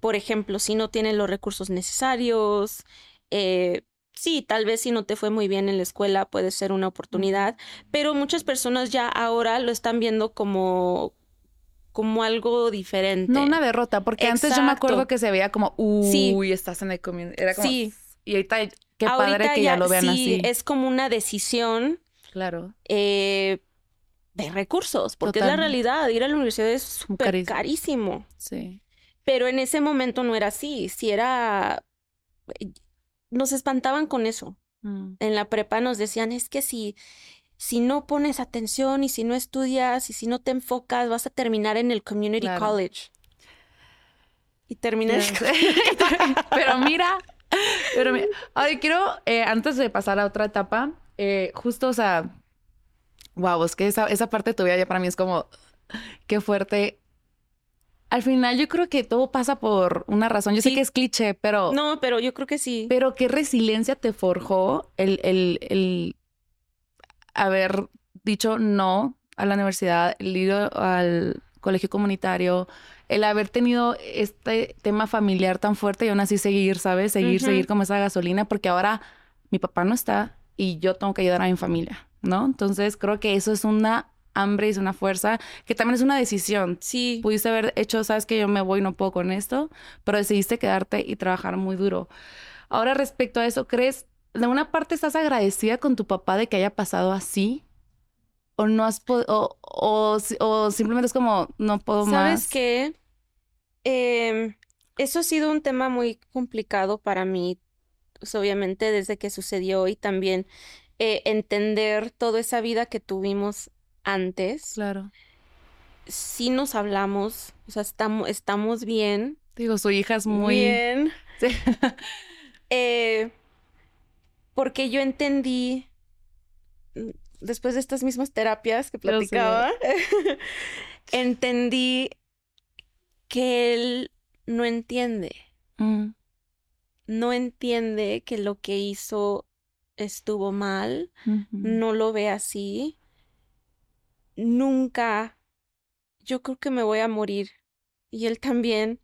Por ejemplo, si no tienen los recursos necesarios, eh, sí, tal vez si no te fue muy bien en la escuela puede ser una oportunidad, pero muchas personas ya ahora lo están viendo como, como algo diferente. No una derrota, porque antes yo me acuerdo que se veía como, uy, Sí. estás en el community. Era como, Sí. Y ahorita, qué Ahorita padre que ya, lo vean sí, así. es como una decisión Claro. eh, de recursos, porque es la realidad, ir a la universidad es súper carísimo. Sí. Pero en ese momento no era así, si era... Nos espantaban con eso. Mm. En la prepa nos decían, es que si, si no pones atención y si no estudias y si no te enfocas, vas a terminar en el community Claro. college. Y terminé. pero mira, pero mira, ay, quiero, eh, antes de pasar a otra etapa, eh, justo, o sea, wow, es que esa, esa parte de tu vida ya para mí es como, qué fuerte. Al final yo creo que todo pasa por una razón. Yo sé que es cliché, pero, No, pero yo creo que sí. pero qué resiliencia te forjó el, el, el haber dicho no a la universidad, el ir al colegio comunitario, el haber tenido este tema familiar tan fuerte y aún así seguir, ¿sabes? Seguir, seguir como esa gasolina, porque ahora mi papá no está y yo tengo que ayudar a mi familia, ¿no? Entonces creo que eso es una hambre, es una fuerza, que también es una decisión. Sí. Pudiste haber hecho, sabes que yo me voy, no puedo con esto, pero decidiste quedarte y trabajar muy duro. Ahora, respecto a eso, ¿crees, de una parte estás agradecida con tu papá de que haya pasado así? ¿O no has o, o, si- o simplemente es como, no puedo ¿Sabes más? qué? Em, eso ha sido un tema muy complicado para mí, pues, obviamente desde que sucedió y también eh, entender toda esa vida que tuvimos antes. Claro. Sí nos hablamos, o sea, estamos, estamos bien. Digo, su hija es muy... Bien. Sí. Eh, porque yo entendí, mm, después de estas mismas terapias que platicaba, entendí que él no entiende, Mm, no entiende que lo que hizo estuvo mal, no lo ve así. Nunca, yo creo que me voy a morir. Y él también,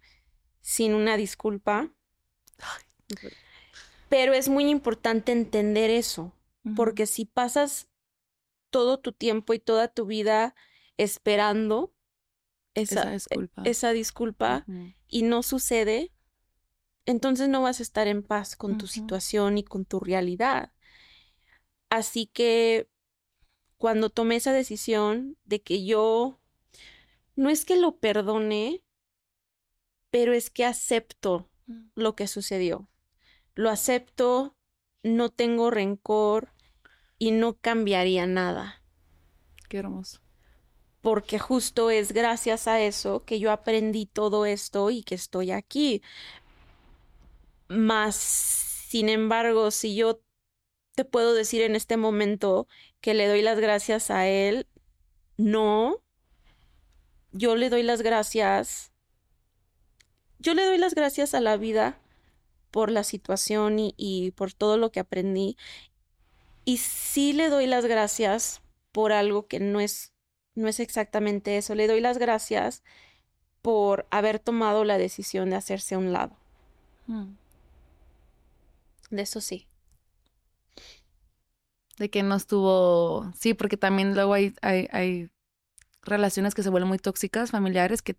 sin una disculpa. Pero es muy importante entender eso. Porque si pasas todo tu tiempo y toda tu vida esperando Esa esa, disculpa. esa disculpa Ujú. y no sucede, entonces no vas a estar en paz con tu situación y con tu realidad. Así que cuando tomé esa decisión de que yo, no es que lo perdone, pero es que acepto Mm. lo que sucedió. Lo acepto, no tengo rencor y no cambiaría nada, Qué hermoso. porque justo es gracias a eso que yo aprendí todo esto y que estoy aquí. Más, sin embargo, si yo te puedo decir en este momento que le doy las gracias a él, no, yo le doy las gracias, yo le doy las gracias a la vida por la situación y, y por todo lo que aprendí. Y sí le doy las gracias por algo que no es, no es exactamente eso. Le doy las gracias por haber tomado la decisión de hacerse a un lado. Mm. De eso sí. De que no estuvo. Sí, porque también luego hay, hay, hay relaciones que se vuelven muy tóxicas, familiares, que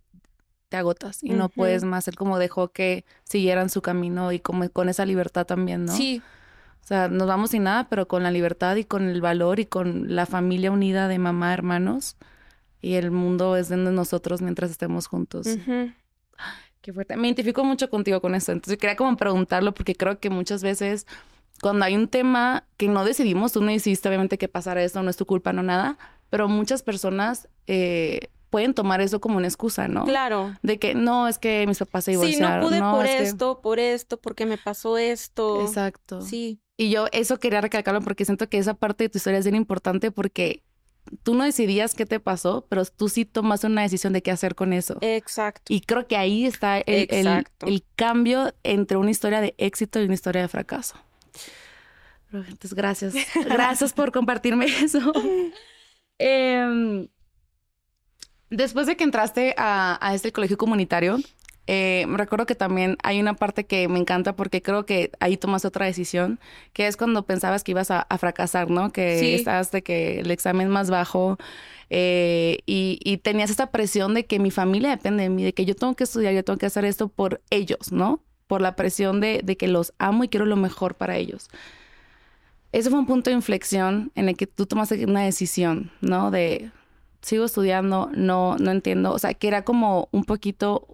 te agotas y no puedes más. Él como dejó que siguieran su camino y como con esa libertad también, ¿no? Sí, O sea, nos vamos sin nada, pero con la libertad y con el valor y con la familia unida de mamá, hermanos. Y el mundo es de nosotros mientras estemos juntos. Qué fuerte. Me identifico mucho contigo con esto. Entonces quería como preguntarlo porque creo que muchas veces cuando hay un tema que no decidimos, tú no hiciste obviamente que pasara esto, no es tu culpa, no nada, pero muchas personas eh, pueden tomar eso como una excusa, ¿no? claro. De que no, es que mis papás se Sí, no divorciaron. pude por es que- esto, por esto, porque me pasó esto. Exacto. Sí, Y yo eso quería recalcarlo porque siento que esa parte de tu historia es bien importante porque tú no decidías qué te pasó, pero tú sí tomas una decisión de qué hacer con eso. exacto. Y creo que ahí está el, el- cambio entre una historia de éxito y una historia de fracaso. Entonces, gracias. Gracias por compartirme eso. Em, después de que entraste a, a este colegio comunitario, eh, me recuerdo que también hay una parte que me encanta porque creo que ahí tomas otra decisión, que es cuando pensabas que ibas a, a fracasar, ¿no? Que Sí. estabas de que el examen más bajo eh, y, y tenías esta presión de que mi familia depende de mí, de que yo tengo que estudiar, yo tengo que hacer esto por ellos, ¿no? Por la presión de, de que los amo y quiero lo mejor para ellos. Ese fue un punto de inflexión en el que tú tomaste una decisión, ¿no? De sigo estudiando, no, no entiendo. O sea, que era como un poquito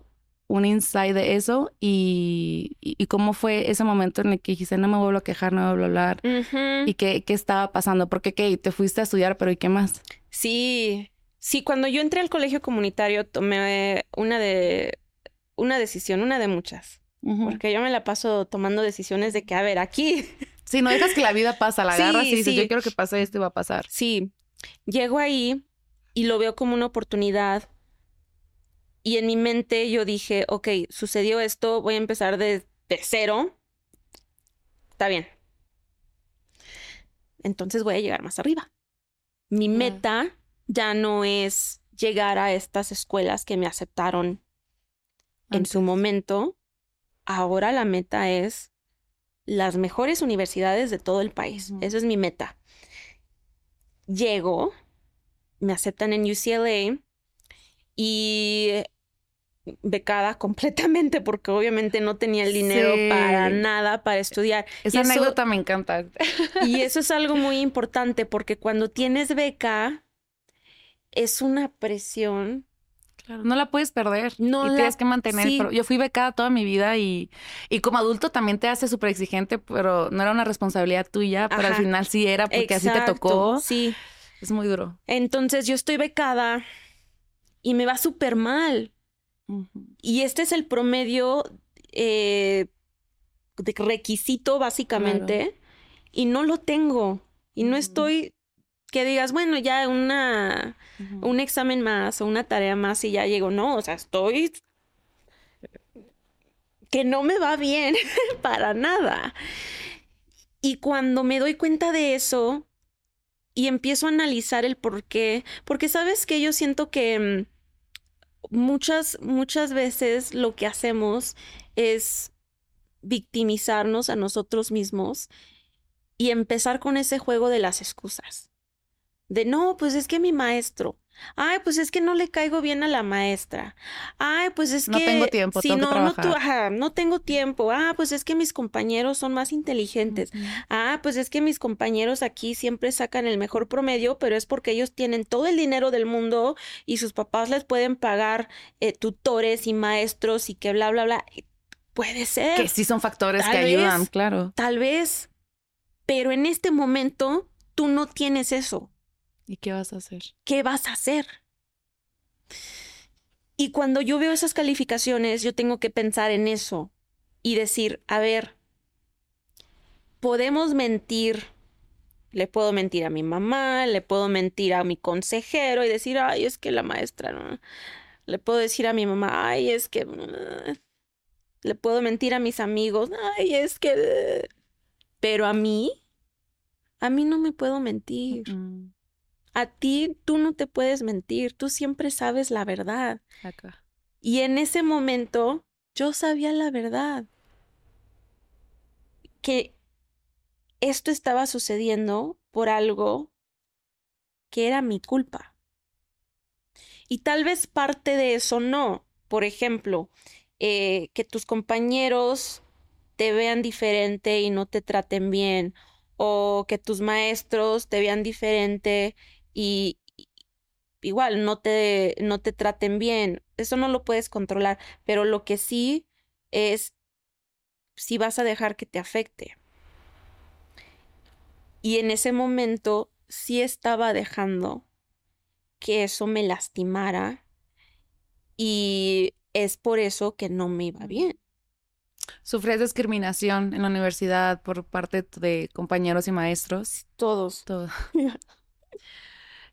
un insight de eso y, y, y cómo fue ese momento en el que dijiste, no me vuelvo a quejar, no me vuelvo a hablar. Ujú. ¿Y qué, qué estaba pasando? Porque, ¿qué? Te fuiste a estudiar, pero ¿y qué más? Sí, sí, cuando yo entré al colegio comunitario tomé una de una decisión, una de muchas, porque yo me la paso tomando decisiones de que, a ver, aquí, Si no dejas que la vida pasa, la Sí, agarras y dices, sí. yo quiero que pase esto y va a pasar. sí, llego ahí y lo veo como una oportunidad. Y en mi mente yo dije, ok, sucedió esto, voy a empezar de, de cero. Está bien. Entonces voy a llegar más arriba. Mi Claro. meta ya no es llegar a estas escuelas que me aceptaron en su momento. Ahora la meta es las mejores universidades de todo el país. Esa es mi meta. Llego, me aceptan en UCLA y becada completamente porque obviamente no tenía el dinero Sí. para nada para estudiar. Esa Y eso- anécdota me encanta. y eso es algo muy importante porque cuando tienes beca es una presión. Claro, no la puedes perder. No y la- tienes que mantener. sí. Pero yo fui becada toda mi vida y, y como adulto también te hace súper exigente, pero no era una responsabilidad tuya, pero al final sí era porque así te tocó. Sí. Es muy duro. Entonces yo estoy becada y me va súper mal. Y este es el promedio eh, de requisito, básicamente, y no lo tengo. Y no Ujú. estoy que digas, bueno, ya una, un examen más o una tarea más y ya llego. No, o sea, estoy que no me va bien para nada. Y cuando me doy cuenta de eso y empiezo a analizar el por qué, porque sabes que yo siento que mm, muchas, muchas veces lo que hacemos es victimizarnos a nosotros mismos y empezar con ese juego de las excusas. De no, pues es que mi maestro. Ay, pues es que no le caigo bien a la maestra. Ay, pues es No que tengo tiempo, sí, tengo que no, no, tu- ajá, no tengo tiempo. Ah, pues es que mis compañeros son más inteligentes. Ah, pues es que mis compañeros aquí siempre sacan el mejor promedio, pero es porque ellos tienen todo el dinero del mundo y sus papás les pueden pagar eh, tutores y maestros y que bla, bla, bla. Puede ser, Que sí son factores Tal que ayudan, claro. tal vez, pero en este momento tú no tienes eso. ¿Y qué vas a hacer? ¿Qué vas a hacer? Y cuando yo veo esas calificaciones, yo tengo que pensar en eso y decir, a ver, podemos mentir. Le puedo mentir a mi mamá, le puedo mentir a mi consejero y decir, ay, es que la maestra no. Le puedo decir a mi mamá, ay, es que. mm". le puedo mentir a mis amigos, ay, es que... Pero a mí, a mí no me puedo mentir. Mm, A ti, tú no te puedes mentir, tú siempre sabes la verdad. acá. Y en ese momento, yo sabía la verdad. Que esto estaba sucediendo por algo que era mi culpa. Y tal vez parte de eso no. Por ejemplo, eh, que tus compañeros te vean diferente y no te traten bien. O que tus maestros te vean diferente y igual no te, no te traten bien. Eso no lo puedes controlar. Pero lo que sí es si vas a dejar que te afecte. Y en ese momento sí estaba dejando que eso me lastimara y es por eso que no me iba bien. ¿Sufrías discriminación en la universidad por parte de compañeros y maestros? Todos. Todo.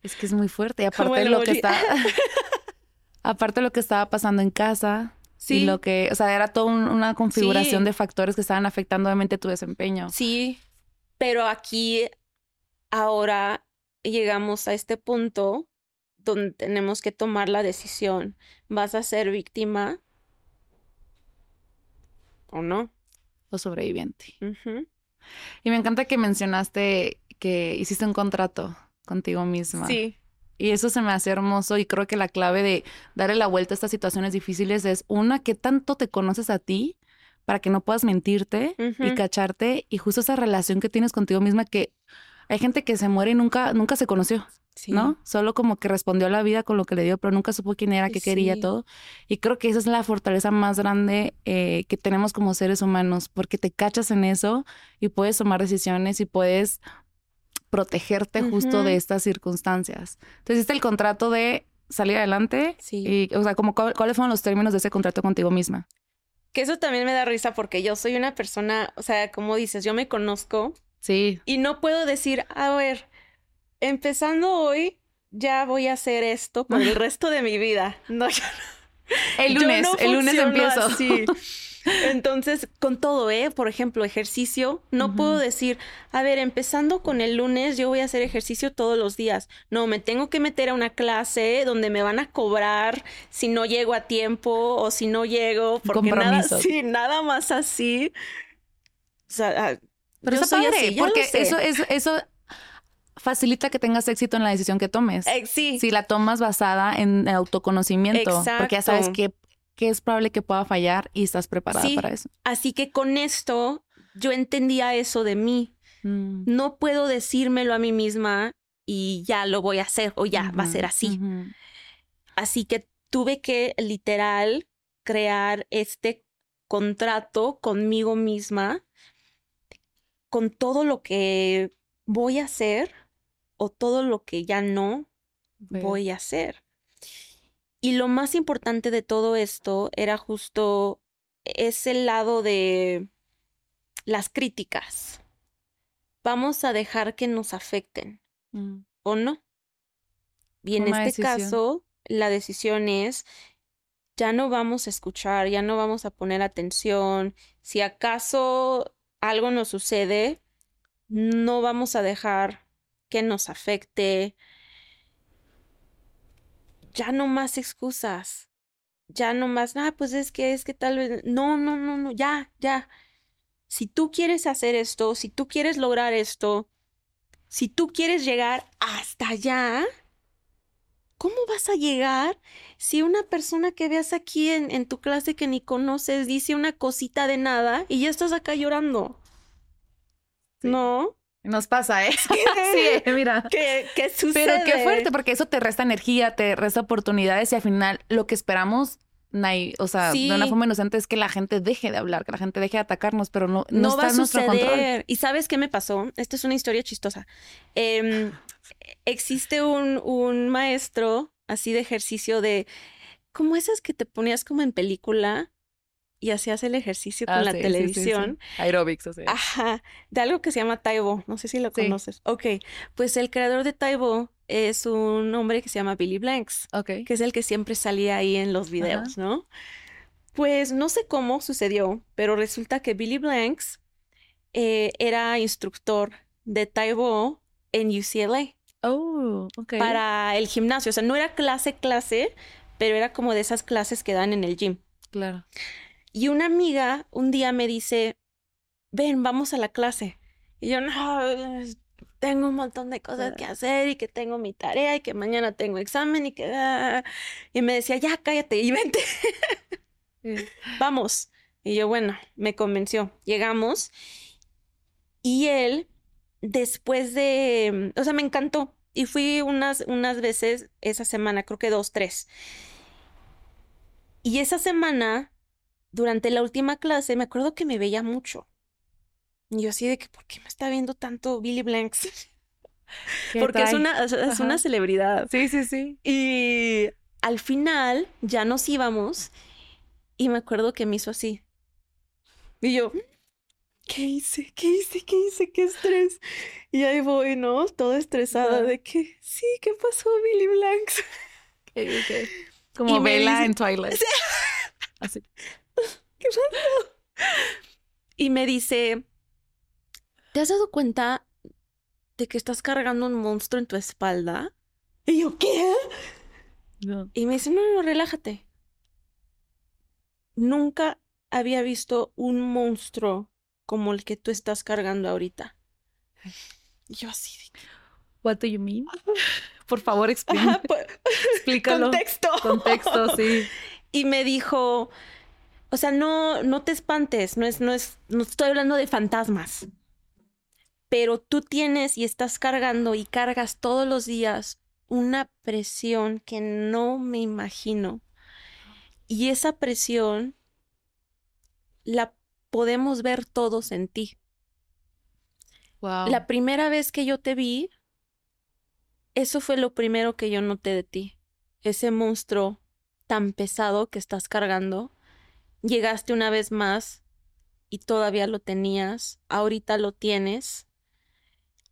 Es que es muy fuerte. Y aparte el lo que está, aparte lo que estaba pasando en casa y Sí, lo que, o sea, era toda un- una configuración Sí. de factores que estaban afectando obviamente tu desempeño. sí, pero aquí ahora llegamos a este punto donde tenemos que tomar la decisión. ¿Vas a ser víctima o no? O sobreviviente. Y me encanta que mencionaste que hiciste un contrato contigo misma. Sí, Y eso se me hace hermoso y creo que la clave de darle la vuelta a estas situaciones difíciles es una, que tanto te conoces a ti para que no puedas mentirte y cacharte y justo esa relación que tienes contigo misma que hay gente que se muere y nunca, nunca se conoció, sí. ¿no? Solo como que respondió a la vida con lo que le dio, pero nunca supo quién era, qué quería, todo. Y creo que esa es la fortaleza más grande eh, que tenemos como seres humanos, porque te cachas en eso y puedes tomar decisiones y puedes protegerte justo de estas circunstancias. Entonces hiciste el contrato de salir adelante Sí. y, o sea, como cuál- cuáles fueron los términos de ese contrato contigo misma. Que eso también me da risa porque yo soy una persona, o sea, como dices, yo me conozco Sí, y no puedo decir, a ver, empezando hoy, ya voy a hacer esto por el resto de mi vida. No, yo el Yo lunes, no el lunes empiezo. así. Entonces, con todo, ¿eh? Por ejemplo, ejercicio, no puedo decir, a ver, empezando con el lunes, yo voy a hacer ejercicio todos los días. No, me tengo que meter a una clase donde me van a cobrar si no llego a tiempo o si no llego, porque nada, sí, nada más así. O sea, ah, Pero yo está soy padre, así, porque eso, eso, eso facilita que tengas éxito en la decisión que tomes. Eh, sí, Si la tomas basada en el autoconocimiento, porque ya sabes Exacto. Que, es probable que pueda fallar y estás preparada Sí. para eso. así que con esto yo entendía eso de mí. Mm. no puedo decírmelo a mí misma y ya lo voy a hacer o ya va a ser así. Así que tuve que literal crear este contrato conmigo misma con todo lo que voy a hacer o todo lo que ya no voy a hacer. Y lo más importante de todo esto era justo ese lado de las críticas. Vamos a dejar que nos afecten Mm. o no. Y en Una este decisión. caso, la decisión es, ya no vamos a escuchar, ya no vamos a poner atención. Si acaso algo nos sucede, no vamos a dejar que nos afecte. Ya no más excusas. Ya no más, ah, pues es que es que tal vez, no, no, no, no, ya, ya. Si tú quieres hacer esto, si tú quieres lograr esto, si tú quieres llegar hasta allá, ¿cómo vas a llegar si una persona que veas aquí en, en tu clase que ni conoces dice una cosita de nada y ya estás acá llorando? Sí. ¿No? Nos pasa, ¿eh? sí, mira. ¿Qué, qué sucede? Pero qué fuerte, porque eso te resta energía, te resta oportunidades y al final lo que esperamos, o sea, de una forma inocente es que la gente deje de hablar, que la gente deje de atacarnos, pero no, no, No, está va a en nuestro control. suceder. ¿Y sabes qué me pasó? Esta es una historia chistosa. Em, existe un, un maestro así de ejercicio de, como esas que te ponías como en película y hacías el ejercicio con Ah, la sí, sí, sí, sí. televisión. Aerobics, o sea. Ajá, de algo que se llama Taibo. No sé si lo conoces. Ok, pues el creador de Taibo es un hombre que se llama Billy Blanks ok. que es el que siempre salía ahí en los videos, ¿no? Pues no sé cómo sucedió, pero resulta que Billy Blanks eh, era instructor de Taibo en UCLA Oh, ok. para el gimnasio. O sea, no era clase, clase, pero era como de esas clases que dan en el gym. Claro. Y una amiga un día me dice, ven, vamos a la clase. Y yo, no, tengo un montón de cosas que hacer y que tengo mi tarea y que mañana tengo examen y que... ah". Y me decía, ya, cállate y vente, vamos. Y yo, bueno, me convenció. Llegamos y él, después de, o sea, me encantó. Y fui unas, unas veces esa semana, creo que dos, tres. Y esa semana, durante la última clase, me acuerdo que me veía mucho. Y yo así de que, ¿por qué me está viendo tanto Billy Blanks? ¿qué Porque es una, es una celebridad. Sí, sí, sí. Y al final ya nos íbamos y me acuerdo que me hizo así. Y yo, ¿qué hice? ¿Qué hice? ¿Qué hice? ¿Qué estrés? Y ahí voy, ¿no? Toda estresada de que, sí, ¿qué pasó, Billy Blanks? Ok, ok. Como Bella en Twilight. Así. ¿Qué pasó? Y me dice, ¿te has dado cuenta de que estás cargando un monstruo en tu espalda? Y yo, ¿qué? No. Y me dice, no, no, relájate. Nunca había visto un monstruo como el que tú estás cargando ahorita. Y yo así. What do you mean? Por favor, pues, Explícalo. contexto. Contexto, sí. Y me dijo, o sea, no, no te espantes, no es, no es, no estoy hablando de fantasmas. Pero tú tienes y estás cargando y cargas todos los días una presión que no me imagino. Y esa presión la podemos ver todos en ti. Wow. La primera vez que yo te vi, eso fue lo primero que yo noté de ti. Ese monstruo tan pesado que estás cargando. Llegaste una vez más y todavía lo tenías, ahorita lo tienes.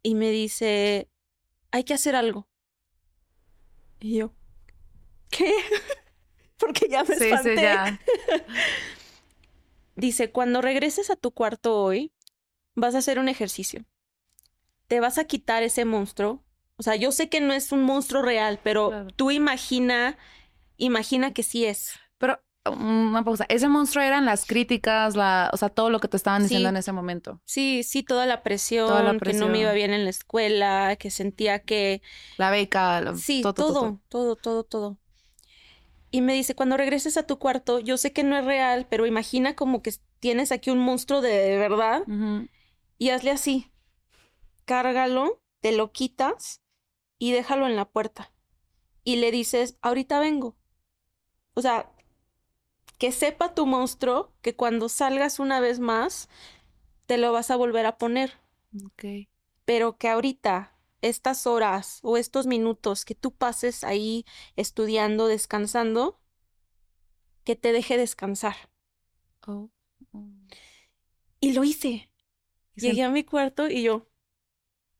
Y me dice, hay que hacer algo. Y yo, ¿qué? Porque ya me Sí, ya. Dice, cuando regreses a tu cuarto hoy, vas a hacer un ejercicio. Te vas a quitar ese monstruo. O sea, yo sé que no es un monstruo real, pero Claro. tú imagina, imagina que sí es. Pero una pausa. Ese monstruo eran las críticas, la, o sea, todo lo que te estaban diciendo Sí. en ese momento. Sí, sí, toda la presión, Toda la que no me iba bien en la escuela, que sentía que... La beca, lo- Sí, todo, todo, todo, todo. todo. Y me dice, cuando regreses a tu cuarto, yo sé que no es real, pero imagina como que tienes aquí un monstruo de verdad y hazle así. Cárgalo, te lo quitas y déjalo en la puerta. Y le dices, ahorita vengo. O sea, que sepa tu monstruo que cuando salgas una vez más, te lo vas a volver a poner. Ok. Pero que ahorita, estas horas o estos minutos que tú pases ahí estudiando, descansando, que te deje descansar. Oh. oh. Y lo hice. Y Llegué a mi cuarto y yo.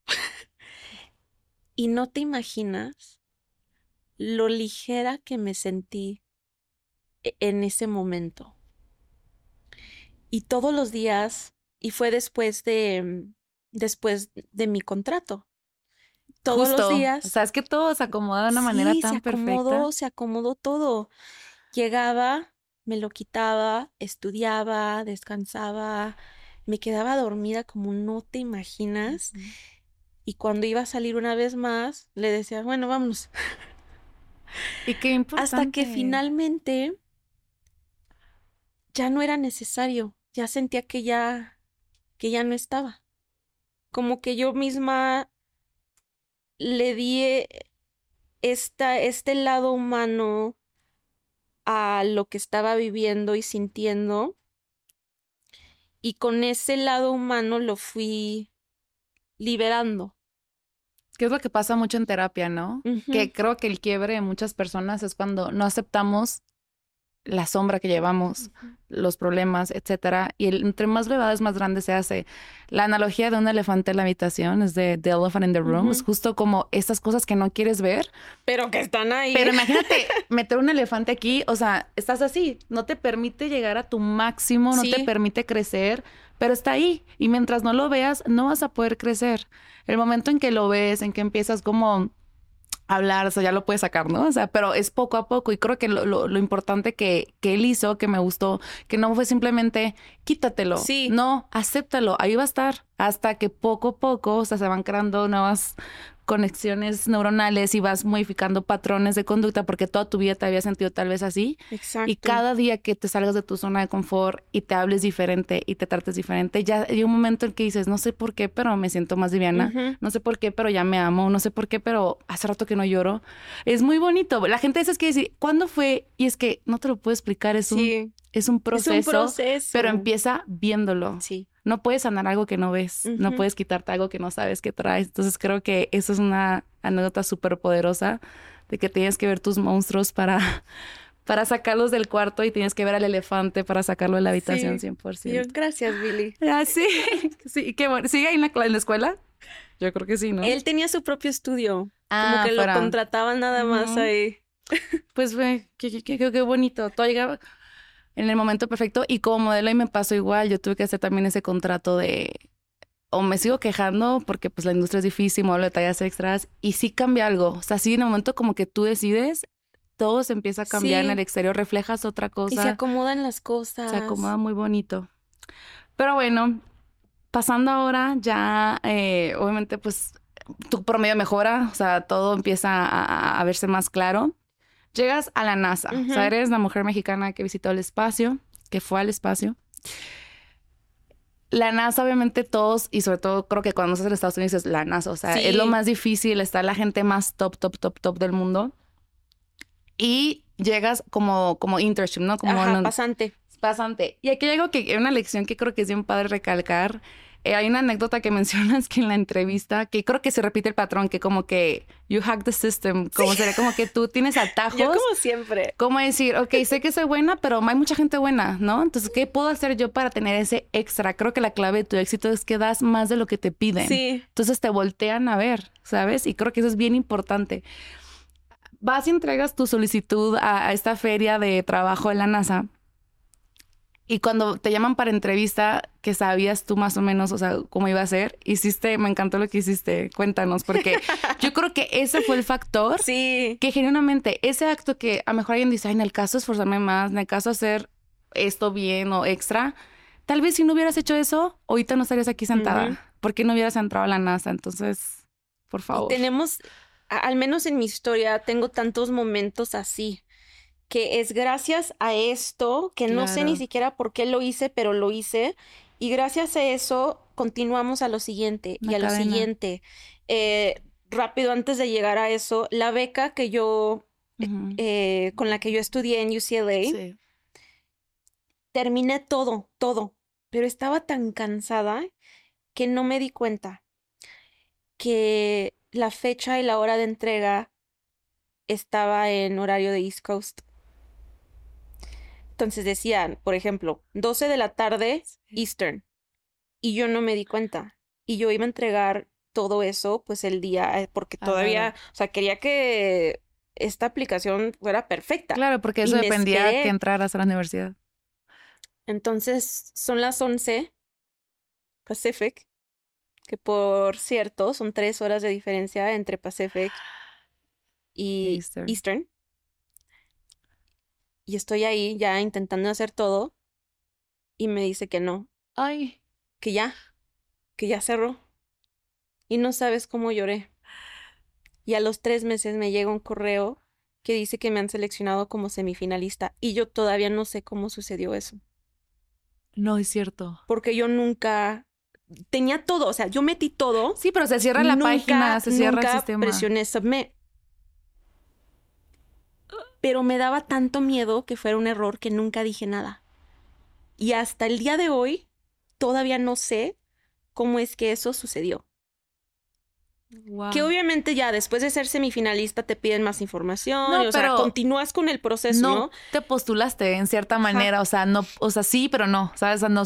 y no te imaginas lo ligera que me sentí en ese momento. Y todos los días, y fue después de, mm, después de mi contrato. Todos Justo. los días. O sea, es que todo se acomoda de una manera tan se perfecta. acomodó, se acomodó todo. Llegaba, me lo quitaba, estudiaba, descansaba, me quedaba dormida como no te imaginas. Y cuando iba a salir una vez más, le decía, bueno, vámonos. Y qué importante. Hasta que finalmente ya no era necesario. Ya sentía que ya, que ya no estaba. Como que yo misma le di eh, esta, este lado humano a lo que estaba viviendo y sintiendo. Y con ese lado humano lo fui liberando. Que es lo que pasa mucho en terapia, ¿no? Que creo que el quiebre de muchas personas es cuando no aceptamos la sombra que llevamos, los problemas, etcétera. Y el, entre más es más grande se hace. La analogía de un elefante en la habitación es de The Elephant in the Room. Es justo como estas cosas que no quieres ver. Pero que están ahí. Pero imagínate meter un elefante aquí, o sea, estás así, no te permite llegar a tu máximo, no te permite crecer, pero está ahí. Y mientras no lo veas, no vas a poder crecer. El momento en que lo ves, en que empiezas como hablar, o sea, ya lo puedes sacar, ¿no? O sea, pero es poco a poco y creo que lo, lo, importante que, que, él hizo, que me gustó, que no fue simplemente quítatelo. Sí. No, acéptalo, ahí va a estar hasta que poco a poco, o sea, se van creando nuevas conexiones neuronales y vas modificando patrones de conducta porque toda tu vida te había sentido tal vez así. Exacto. Y cada día que te salgas de tu zona de confort y te hables diferente y te trates diferente, ya hay un momento en que dices, no sé por qué, pero me siento más liviana, no sé por qué, pero ya me amo, no sé por qué, pero hace rato que no lloro. Es muy bonito. La gente a veces quiere decir, ¿cuándo fue? Y es que no te lo puedo explicar, es un, es un proceso, es un proceso, pero empieza viéndolo. Sí no puedes sanar algo que no ves, no puedes quitarte algo que no sabes que traes. Entonces creo que eso es una anécdota súper poderosa de que tienes que ver tus monstruos para, para sacarlos del cuarto y tienes que ver al elefante para sacarlo de la habitación 100%. gracias, Billy. Ah, sí, sí, qué bueno. ¿Sigue ahí en la, en la escuela? Yo creo que sí, ¿no? Él tenía su propio estudio. Ah, como que lo contrataban nada más ahí. Pues fue, qué, qué, qué, qué bonito. Todo llegaba, en el momento perfecto. Y como modelo ahí me pasó igual, yo tuve que hacer también ese contrato de o me sigo quejando porque pues la industria es difícil, modelo de tallas extras y sí cambia algo. O sea, sí en el momento como que tú decides, todo se empieza a cambiar en el exterior, reflejas otra cosa. Y se acomodan las cosas. Se acomoda muy bonito. Pero bueno, pasando ahora ya, eh, obviamente pues tu promedio mejora, o sea, todo empieza a verse más claro. Llegas a la NASA, o sea, eres la mujer mexicana que visitó el espacio, que fue al espacio. La NASA, obviamente, todos, y sobre todo creo que cuando estás en Estados Unidos es la NASA, o sea, es lo más difícil, está la gente más top, top, top, top del mundo. Y llegas como, como internship, ¿no? Como Ajá, pasante. Pasante. Y aquí hay algo que, una lección que creo que es bien padre recalcar, eh, hay una anécdota que mencionas que en la entrevista, que creo que se repite el patrón, que como que you hack the system, como sería como que tú tienes atajos. Yo como siempre. Como decir, ok, sé que soy buena, pero hay mucha gente buena, ¿no? Entonces, ¿qué puedo hacer yo para tener ese extra? Creo que la clave de tu éxito es que das más de lo que te piden. Sí. Entonces te voltean a ver, ¿sabes? Y creo que eso es bien importante. Vas y entregas tu solicitud a, a esta feria de trabajo de la NASA y cuando te llaman para entrevista, que sabías tú más o menos, o sea, cómo iba a ser, hiciste, me encantó lo que hiciste, cuéntanos, porque yo creo que ese fue el factor. Sí. Que genuinamente, ese acto que a lo mejor alguien dice, en el caso esforzarme más, en el caso hacer esto bien o extra, tal vez si no hubieras hecho eso, ahorita no estarías aquí sentada, porque no hubieras entrado a la NASA. Entonces, por favor. tenemos, al menos en mi historia, tengo tantos momentos así que es gracias a esto, que no sé ni siquiera por qué lo hice, pero lo hice. Y gracias a eso continuamos a lo siguiente y a lo siguiente. Eh, rápido, antes de llegar a eso, la beca que yo, eh, con la que yo estudié en UCLA, terminé todo, todo, pero estaba tan cansada que no me di cuenta que la fecha y la hora de entrega estaba en horario de East Coast. Entonces decían, por ejemplo, 12 de la tarde Eastern. Y yo no me di cuenta. Y yo iba a entregar todo eso, pues el día, eh, porque todavía, o sea, quería que esta aplicación fuera perfecta. Claro, porque eso dependía de que entraras a la universidad. Entonces, son las 11 Pacific, que por cierto, son tres horas de diferencia entre Pacific y Eastern. Y estoy ahí ya intentando hacer todo y me dice que no. Ay. Que ya, que ya cerró. Y no sabes cómo lloré. Y a los tres meses me llega un correo que dice que me han seleccionado como semifinalista y yo todavía no sé cómo sucedió eso. No es cierto. Porque yo nunca tenía todo, o sea, yo metí todo. Sí, pero se cierra la página, se cierra el sistema. Presioné submit pero me daba tanto miedo que fuera un error que nunca dije nada. Y hasta el día de hoy todavía no sé cómo es que eso sucedió. Que obviamente ya después de ser semifinalista te piden más información, No, y, o sea, pero continúas con el proceso, ¿no? no te postulaste en cierta manera, o sea, no, o sea, sí, pero no, ¿sabes? Sea, no,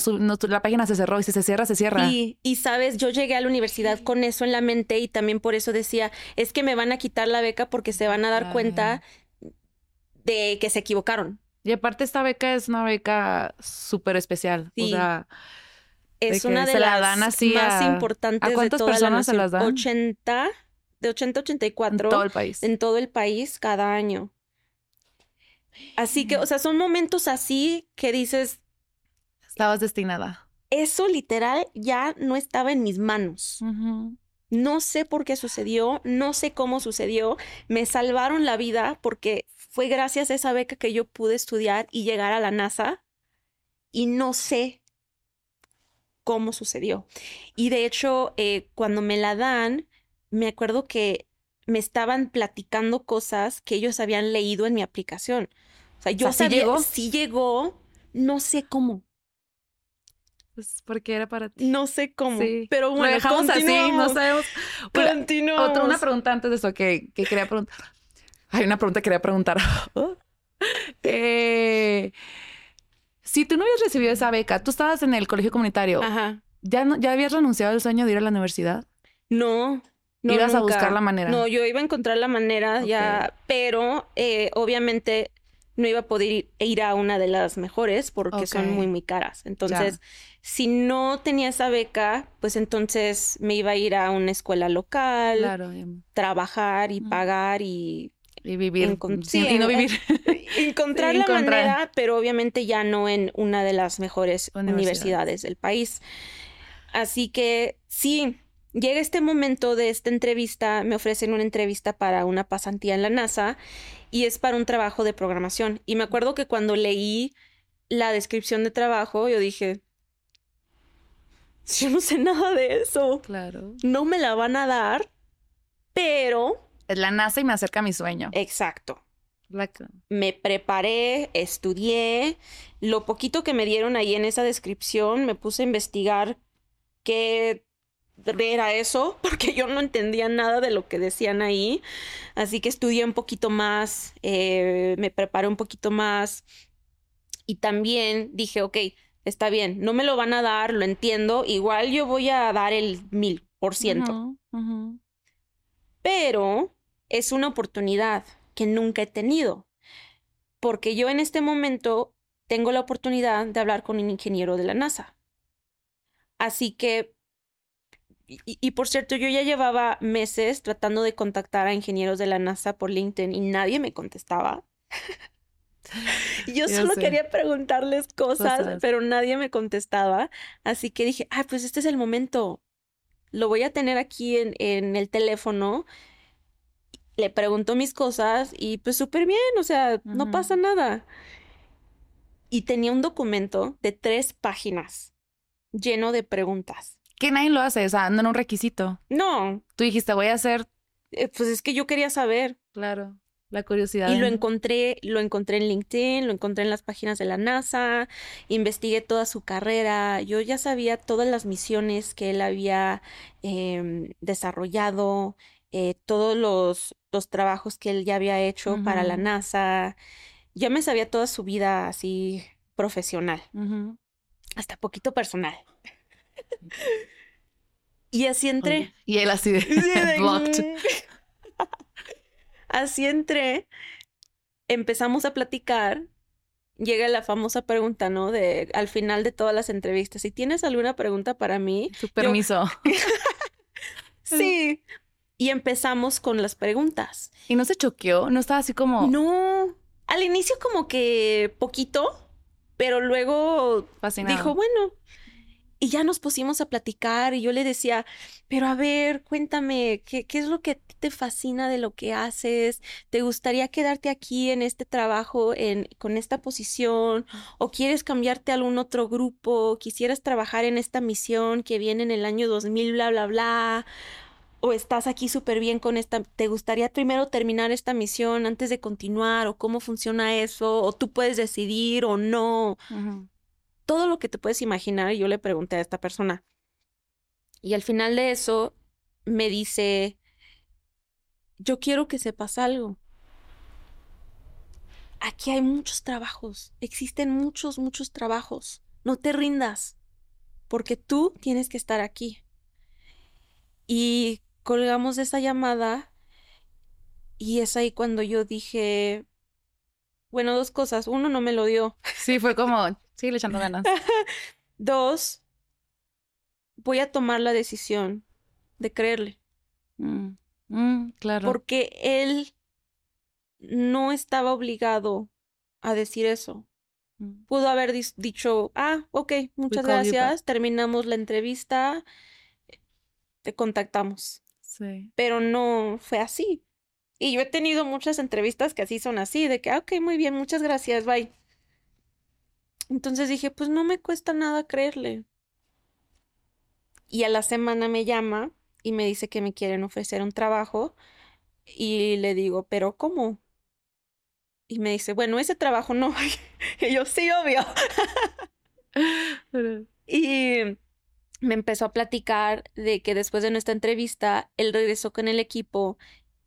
la página se cerró y si se cierra, se cierra. Y, y sabes, yo llegué a la universidad con eso en la mente y también por eso decía, es que me van a quitar la beca porque se van a dar Claro. cuenta de que se equivocaron. Y aparte esta beca es una beca súper especial, o Sí. sea, Es una de la las dan así más a- importantes ¿a cuántas de toda personas la se las dan? 80, de 80 a en 84 todo el país. en todo el país cada año. Así que, o sea, son momentos así que dices, Estabas destinada. eso literal ya no estaba en mis manos. No sé por qué sucedió, no sé cómo sucedió. Me salvaron la vida porque fue gracias a esa beca que yo pude estudiar y llegar a la NASA y no sé cómo sucedió. Y de hecho, eh, cuando me la dan, me acuerdo que me estaban platicando cosas que ellos habían leído en mi aplicación. O sea, yo sea, ¿sí sabía, llegó? sí llegó, no sé cómo, Pues porque era para ti. no sé cómo, Sí. pero Lo bueno, dejamos así, no sabemos. Bueno. Otra, una pregunta antes de eso que, que quería preguntar. Hay una pregunta que quería preguntar. Eh, si tú no habías recibido esa beca, tú estabas en el colegio comunitario, Ajá. ¿ya, no, ¿ya habías renunciado al sueño de ir a la universidad? No. no Ibas a buscar la manera. No, yo iba a encontrar la manera ya, pero eh, obviamente no iba a poder ir, ir a una de las mejores porque son muy, muy caras. Entonces, si no tenía esa beca, pues entonces me iba a ir a una escuela local, Claro. Trabajar y pagar y y vivir. Sí, y no vivir. encontrar Sí, la encontrar. manera, pero obviamente ya no en una de las mejores Universidades. universidades del país. Así que sí, llega este momento de esta entrevista, me ofrecen una entrevista para una pasantía en la NASA y es para un trabajo de programación. Y me acuerdo que cuando leí la descripción de trabajo, yo dije, yo no sé nada de eso, claro. no me la van a dar, pero... Es la NASA y me acerca a mi sueño. Exacto. La- me preparé, estudié, lo poquito que me dieron ahí en esa descripción, me puse a investigar qué era eso, porque yo no entendía nada de lo que decían ahí, así que estudié un poquito más, eh, me preparé un poquito más y también dije, ok, está bien, no me lo van a dar, lo entiendo, igual yo voy a dar el mil por ciento pero es una oportunidad que nunca he tenido, porque yo en este momento tengo la oportunidad de hablar con un ingeniero de la NASA. Así que, y, y por cierto, yo ya llevaba meses tratando de contactar a ingenieros de la NASA por LinkedIn y nadie me contestaba. Yo Ya solo sé. quería preguntarles cosas, Cosas. pero nadie me contestaba. Así que dije, ay, pues este es el momento. Lo voy a tener aquí en, en el teléfono. Le pregunto mis cosas y pues súper bien, o sea, no pasa nada. Y tenía un documento de tres páginas lleno de preguntas. Que nadie lo hace, o sea, no era un requisito. No, Tú dijiste, voy a hacer, eh, pues es que yo quería saber. claro, la curiosidad. Y lo en- encontré, lo encontré en LinkedIn, lo encontré en las páginas de la NASA, investigué toda su carrera, yo ya sabía todas las misiones que él había em, desarrollado, eh, todos los, los trabajos que él ya había hecho para la. NASA, ya me sabía toda su vida así profesional, hasta poquito personal. Y así entré. Y él así de, Sí, de- blocked. Así entré, empezamos a platicar, llega la famosa pregunta, ¿no? De al final de todas las entrevistas, si tienes alguna pregunta para mí, Su permiso. sí. Y empezamos con las preguntas. Y no se choqueó, no estaba así como No, al inicio como que poquito, pero luego fascinado. dijo, bueno. Y ya nos pusimos a platicar y yo le decía, pero a ver, cuéntame, ¿qué, qué es lo que te fascina de lo que haces? ¿Te gustaría quedarte aquí en este trabajo, en, con esta posición? ¿O quieres cambiarte a algún otro grupo? ¿Quisieras trabajar en esta misión que viene en el año 2000, bla, bla, bla? ¿O estás aquí súper bien con esta? ¿Te gustaría primero terminar esta misión antes de continuar? ¿O cómo funciona eso? ¿O tú puedes decidir o no? Todo lo que te puedes imaginar, yo le pregunté a esta persona. Y al final de eso, me dice, yo quiero que sepas algo. Aquí hay muchos trabajos, existen muchos, muchos trabajos. No te rindas, porque tú tienes que estar aquí. Y colgamos esa llamada y es ahí cuando yo dije, bueno, dos cosas. Uno, no me lo dio. Sí, fue como, sí, le echando ganas. Dos, voy a tomar la decisión de creerle. Mm, mm, claro. Porque él no estaba obligado a decir eso. Mm. Pudo haber dicho, ah, ok, muchas gracias, terminamos la entrevista, te contactamos. Sí. Pero no fue así. Y yo he tenido muchas entrevistas que así son así, de que, ah, ok, muy bien, muchas gracias, bye. Entonces dije, pues no me cuesta nada creerle. Y a la semana me llama y me dice que me quieren ofrecer un trabajo. Y le digo, pero ¿cómo? Y me dice, bueno, ese trabajo no. y yo, sí, obvio. y me empezó a platicar de que después de nuestra entrevista, él regresó con el equipo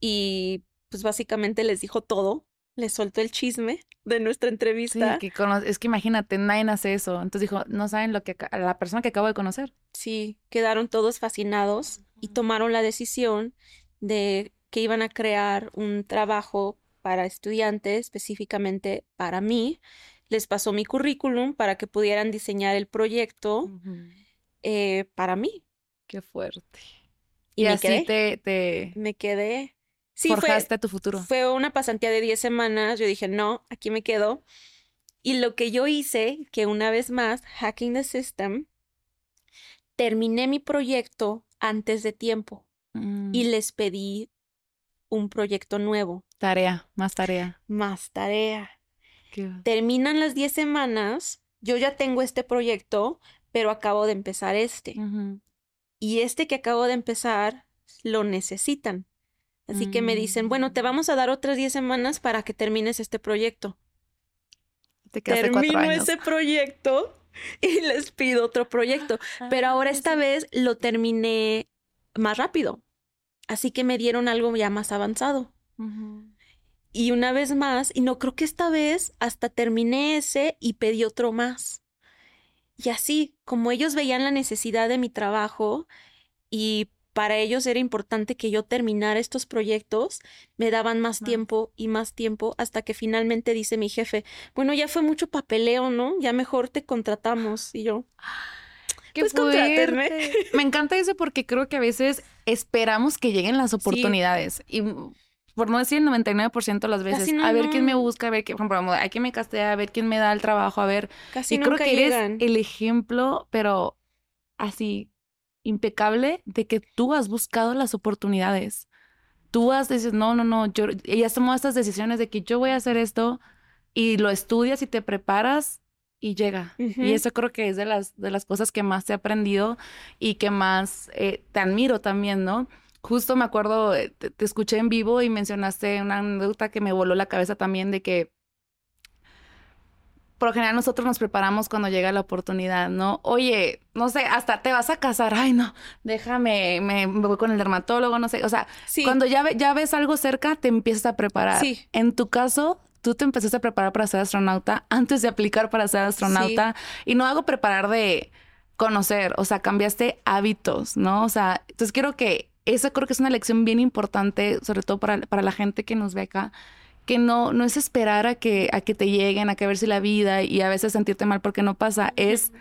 y pues básicamente les dijo todo, les soltó el chisme de nuestra entrevista. Sí, que es que imagínate, nadie hace eso. Entonces dijo, no saben lo que la persona que acabo de conocer. Sí, quedaron todos fascinados y tomaron la decisión de que iban a crear un trabajo para estudiantes, específicamente para mí. Les pasó mi currículum para que pudieran diseñar el proyecto eh, para mí. Qué fuerte. Y, así te, te... Me quedé. Sí, forjaste tu futuro. Fue una pasantía de 10 semanas. Yo dije, no, aquí me quedo. Y lo que yo hice, que una vez más, Hacking the System, terminé mi proyecto antes de tiempo y mm. les pedí un proyecto nuevo. Tarea, más tarea. Más tarea. Terminan las 10 semanas, yo ya tengo este proyecto, pero acabo de empezar este. Y este que acabo de empezar, lo necesitan. Así que me dicen, bueno, te mm. vamos a dar otras 10 semanas para que termines este proyecto. Te Termino ese proyecto y les pido otro proyecto. Pero ahora esta vez lo terminé más rápido. Así que me dieron algo ya más avanzado. Y una vez más, y no creo que esta vez hasta terminé ese y pedí otro más. Y así, como ellos veían la necesidad de mi trabajo y para ellos era importante que yo terminara estos proyectos, me daban más tiempo y más tiempo hasta que finalmente dice mi jefe, bueno, ya fue mucho papeleo, ¿no? Ya mejor te contratamos. Y yo, Qué pues Me encanta eso porque creo que a veces esperamos que lleguen las oportunidades y por no decir el 99% de las veces, a ver quién me busca, a ver quién, por ejemplo, a quién me castea, a ver quién me da el trabajo, a ver. Casi y creo que eres el ejemplo, pero así impecable de que tú has buscado las oportunidades. Tú has dices, no, no, no, yo, ya tomado estas decisiones de que yo voy a hacer esto y lo estudias y te preparas y llega. Y eso creo que es de las, de las cosas que más te he aprendido y que más eh, te admiro también, ¿no? Justo me acuerdo, eh, te, escuché en vivo y mencionaste una anécdota que me voló la cabeza también de que por lo general nosotros nos preparamos cuando llega la oportunidad, ¿no? Oye, no sé, hasta te vas a casar, ay no, déjame, me, voy con el dermatólogo, no sé, o sea, cuando ya, ya ves algo cerca, te empiezas a preparar. Sí. En tu caso, tú te empezaste a preparar para ser astronauta antes de aplicar para ser astronauta y no hago preparar de conocer, o sea, cambiaste hábitos, ¿no? O sea, entonces quiero que eso creo que es una lección bien importante, sobre todo para, para la gente que nos ve acá, que no, no es esperar a que, a que te lleguen, a que ver si la vida y a veces sentirte mal porque no pasa, es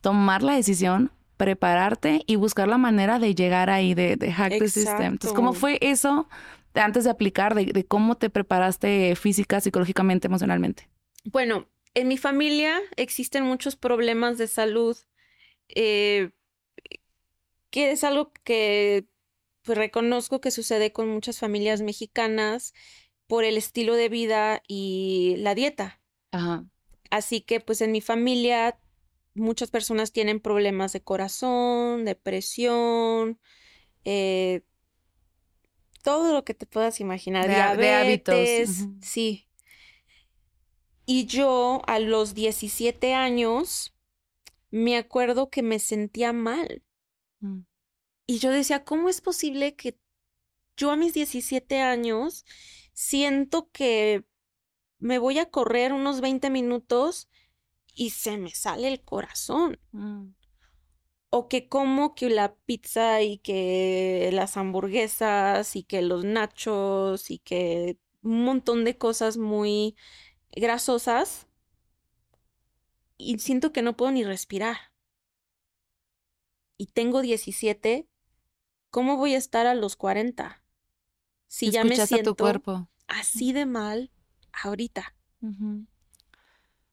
tomar la decisión, prepararte y buscar la manera de llegar ahí, de, de hack the system. Entonces, ¿cómo fue eso antes de aplicar, de, cómo te preparaste física, psicológicamente, emocionalmente? Bueno, en mi familia existen muchos problemas de salud, eh, que es algo que pues, reconozco que sucede con muchas familias mexicanas por el estilo de vida y la dieta. Ajá. Así que pues en mi familia muchas personas tienen problemas de corazón, depresión, eh, todo lo que te puedas imaginar. De, hábitos. Sí. Y yo a los 17 años me acuerdo que me sentía mal. Mm. Y yo decía, ¿cómo es posible que yo a mis 17 años siento que me voy a correr unos 20 minutos y se me sale el corazón? Mm. O que como que la pizza y que las hamburguesas y que los nachos y que un montón de cosas muy grasosas y siento que no puedo ni respirar. Y tengo 17, ¿cómo voy a estar a los 40? Si ya me tu siento cuerpo. así de mal ahorita.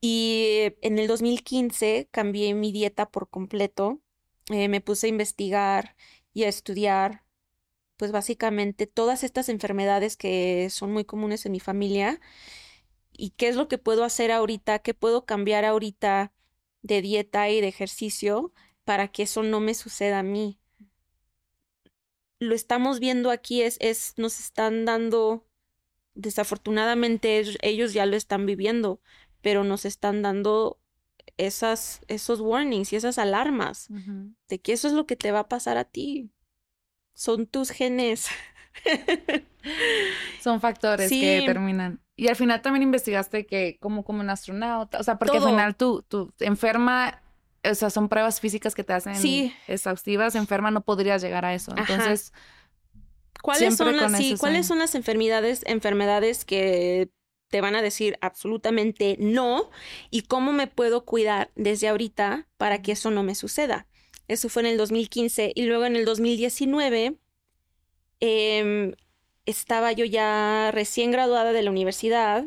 Y en el 2015 cambié mi dieta por completo. Eh, me puse a investigar y a estudiar, pues básicamente todas estas enfermedades que son muy comunes en mi familia y qué es lo que puedo hacer ahorita, qué puedo cambiar ahorita de dieta y de ejercicio para que eso no me suceda a mí. Lo estamos viendo aquí, es, es nos están dando, desafortunadamente ellos- ya lo están viviendo, pero nos están dando esas, esos warnings y esas alarmas de que eso es lo que te va a pasar a ti. Son tus genes. Son factores que determinan. Y al final también investigaste que como como un astronauta, o sea, porque Todo. al final tú, tú enferma, o sea, son pruebas físicas que te hacen Sí. exhaustivas, enferma no podrías llegar a eso. Entonces, ¿Cuáles Siempre son las, con sí, eso cuáles son- son las enfermedades, enfermedades que te van a decir absolutamente no y cómo me puedo cuidar desde ahorita para que eso no me suceda? Eso fue en el 2015 y luego en el 2019 em, estaba yo ya recién graduada de la universidad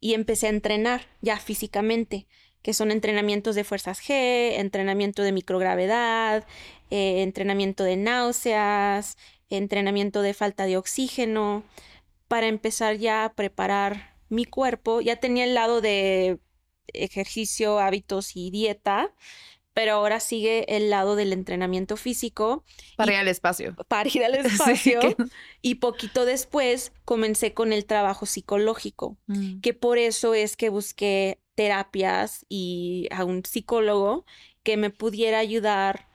y empecé a entrenar ya físicamente, que son entrenamientos de fuerzas G, entrenamiento de microgravedad, eh, entrenamiento de náuseas, entrenamiento de falta de oxígeno, para empezar ya a preparar mi cuerpo. Ya tenía el lado de ejercicio, hábitos y dieta, pero ahora sigue el lado del entrenamiento físico para ir al espacio. para ir al Sí, espacio. que- Y poquito después comencé con el trabajo psicológico, Mm. que por eso es que busqué terapias y a un psicólogo que me pudiera ayudar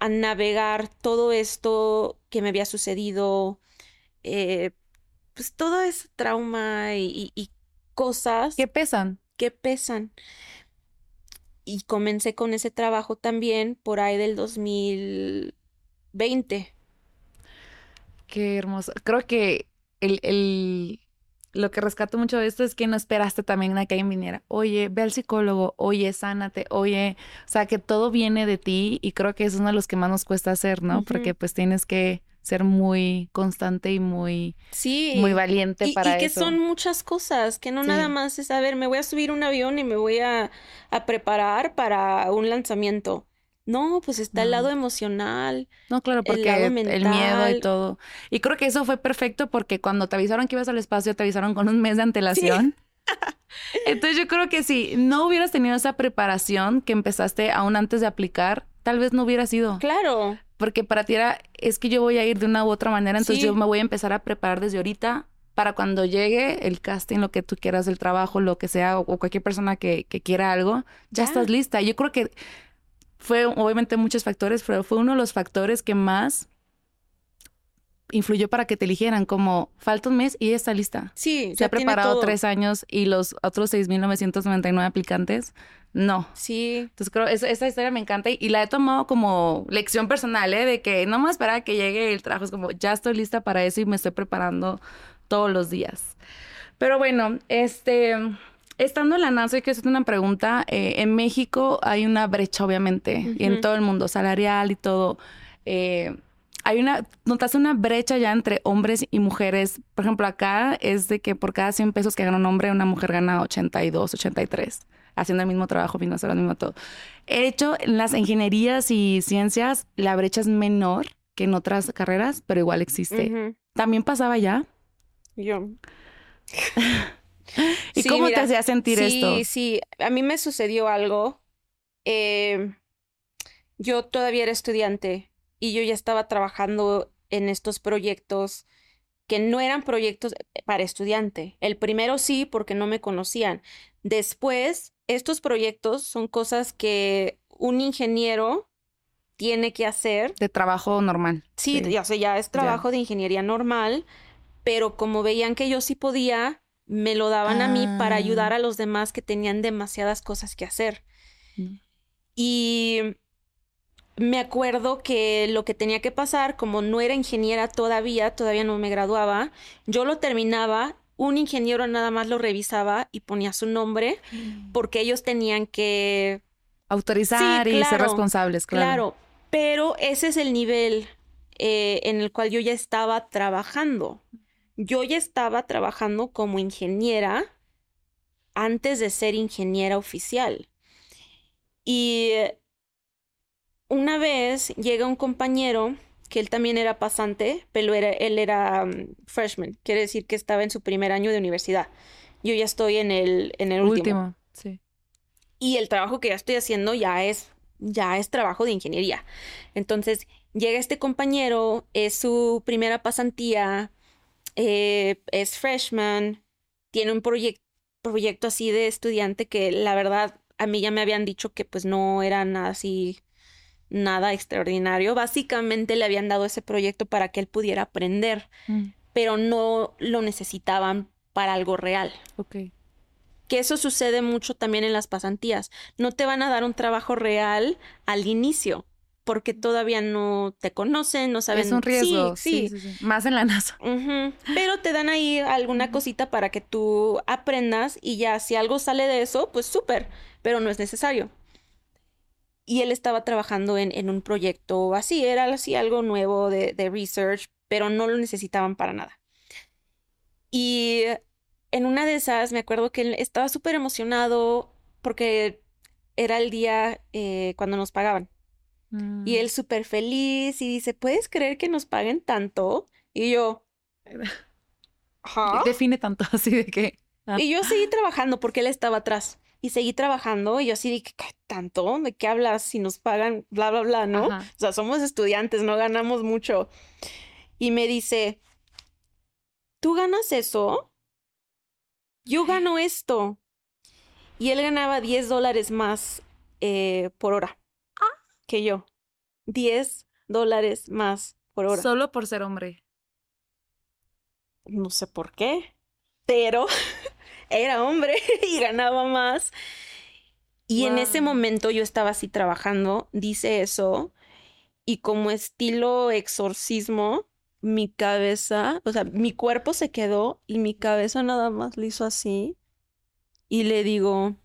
a navegar todo esto que me había sucedido, eh, pues todo ese trauma y, y- y cosas ¿Qué pesan? que pesan. Y comencé con ese trabajo también por ahí del 2020. Qué hermoso. Creo que el, el- lo que rescato mucho de esto es que no esperaste también a que alguien viniera. Oye, ve al psicólogo, oye, sánate, oye, o sea, que todo viene de ti y creo que es uno de los que más nos cuesta hacer, ¿no? Porque pues tienes que ser muy constante y muy, Sí. muy valiente Y, y para que eso. son muchas cosas, que no Sí. nada más es, a ver, me voy a subir un avión y me voy a, a preparar para un lanzamiento. No, pues está el lado emocional. No, claro, el porque lado el miedo y mental. todo. Y creo que eso fue perfecto porque cuando te avisaron que ibas al espacio, te avisaron con un mes de antelación. Entonces yo creo que si no hubieras tenido esa preparación que empezaste aún antes de aplicar, tal vez no hubiera sido. Claro, Porque para ti era, es que yo voy a ir de una u otra manera, entonces Sí. yo me voy a empezar a preparar desde ahorita para cuando llegue el casting, lo que tú quieras, el trabajo, lo que sea, o, o cualquier persona que, que quiera algo, ya Ya. estás lista. Yo creo que fue obviamente muchos factores, pero fue uno de los factores que más influyó para que te eligieran, como falta un mes y está lista. sí, Se ya ha preparado todo. tres años y los otros 6.999 aplicantes, no. Sí, Entonces creo, esa, esa historia me encanta y, y la he tomado como lección personal, ¿eh? De que no me esperar a que llegue el trabajo, es como, ya estoy lista para eso y me estoy preparando todos los días. Pero bueno, este, estando en la NASA, quiero hacerte una pregunta. Eh, en México hay una brecha, obviamente, y en todo el mundo, salarial y todo. Eh, hay una, notaste una brecha ya entre hombres y mujeres. Por ejemplo, acá es de que por cada 100 pesos que gana un hombre, una mujer gana 82, 83, haciendo el mismo trabajo, financiero, lo mismo todo. He hecho en las ingenierías y ciencias, la brecha es menor que en otras carreras, pero igual existe. ¿También pasaba ya? yo. ¿Y Sí, cómo te hacía sentir sí, esto? Sí, a mí me sucedió algo. eh, yo todavía era estudiante y yo ya estaba trabajando en estos proyectos que no eran proyectos para estudiante. El primero sí, porque no me conocían. Después, estos proyectos son cosas que un ingeniero tiene que hacer. De trabajo normal. Sí, Ya, o sea, ya es trabajo de ingeniería normal, pero como veían que yo sí podía, me lo daban a mí para ayudar Ah. a los demás que tenían demasiadas cosas que hacer. Mm. Y me acuerdo que lo que tenía que pasar, como no era ingeniera todavía, todavía no me graduaba, yo lo terminaba, un ingeniero nada más lo revisaba y ponía su nombre, porque ellos tenían que Autorizar y ser responsables, claro. Claro, pero ese es el nivel eh, en el cual yo ya estaba trabajando. Yo ya estaba trabajando como ingeniera antes de ser ingeniera oficial. Y eh, una vez llega un compañero que él también era pasante, pero era- él era mm, freshman, quiere decir que estaba en su primer año de universidad. Yo ya estoy en el, en el último Último, sí. y el trabajo que ya estoy haciendo ya es ya es trabajo de ingeniería. Entonces, llega este compañero, es su primera pasantía, eh, es freshman, tiene un proyec- proyecto así de estudiante que la verdad a mí ya me habían dicho que pues no era nada así, nada extraordinario. Básicamente le habían dado ese proyecto para que él pudiera aprender, Mm, pero no lo necesitaban para algo real ok. que eso sucede mucho también en las pasantías. No te van a dar un trabajo real al inicio, porque todavía no te conocen, no saben. Es un riesgo. Sí, Sí, sí. sí, sí. Más en la NASA. Pero te dan ahí alguna cosita para que tú aprendas y ya si algo sale de eso, pues súper, pero no es necesario. Y él estaba trabajando en, en un proyecto así, era así algo nuevo de, de research, pero no lo necesitaban para nada. Y en una de esas me acuerdo que él estaba súper emocionado porque era el día eh, cuando nos pagaban. Y Mm. él súper feliz y dice, ¿puedes creer que nos paguen tanto? Y yo, ¿ajá? Define tanto así de que. Ah. Y yo seguí trabajando porque él estaba atrás. Y seguí trabajando y yo así de, ¿qué tanto? ¿De qué hablas? Si nos pagan, bla, bla, bla, ¿no? Ajá. O sea, somos estudiantes, no ganamos mucho. Y me dice, ¿tú ganas eso? Yo gano esto. Y él ganaba 10 dólares más eh, por hora que yo. 10 dólares más por hora. Solo por ser hombre. No sé por qué, pero era hombre y ganaba más. Y en ese momento yo estaba así trabajando, dice eso, y como estilo exorcismo, mi cabeza, o sea, mi cuerpo se quedó y mi cabeza nada más le hizo así. Y le digo,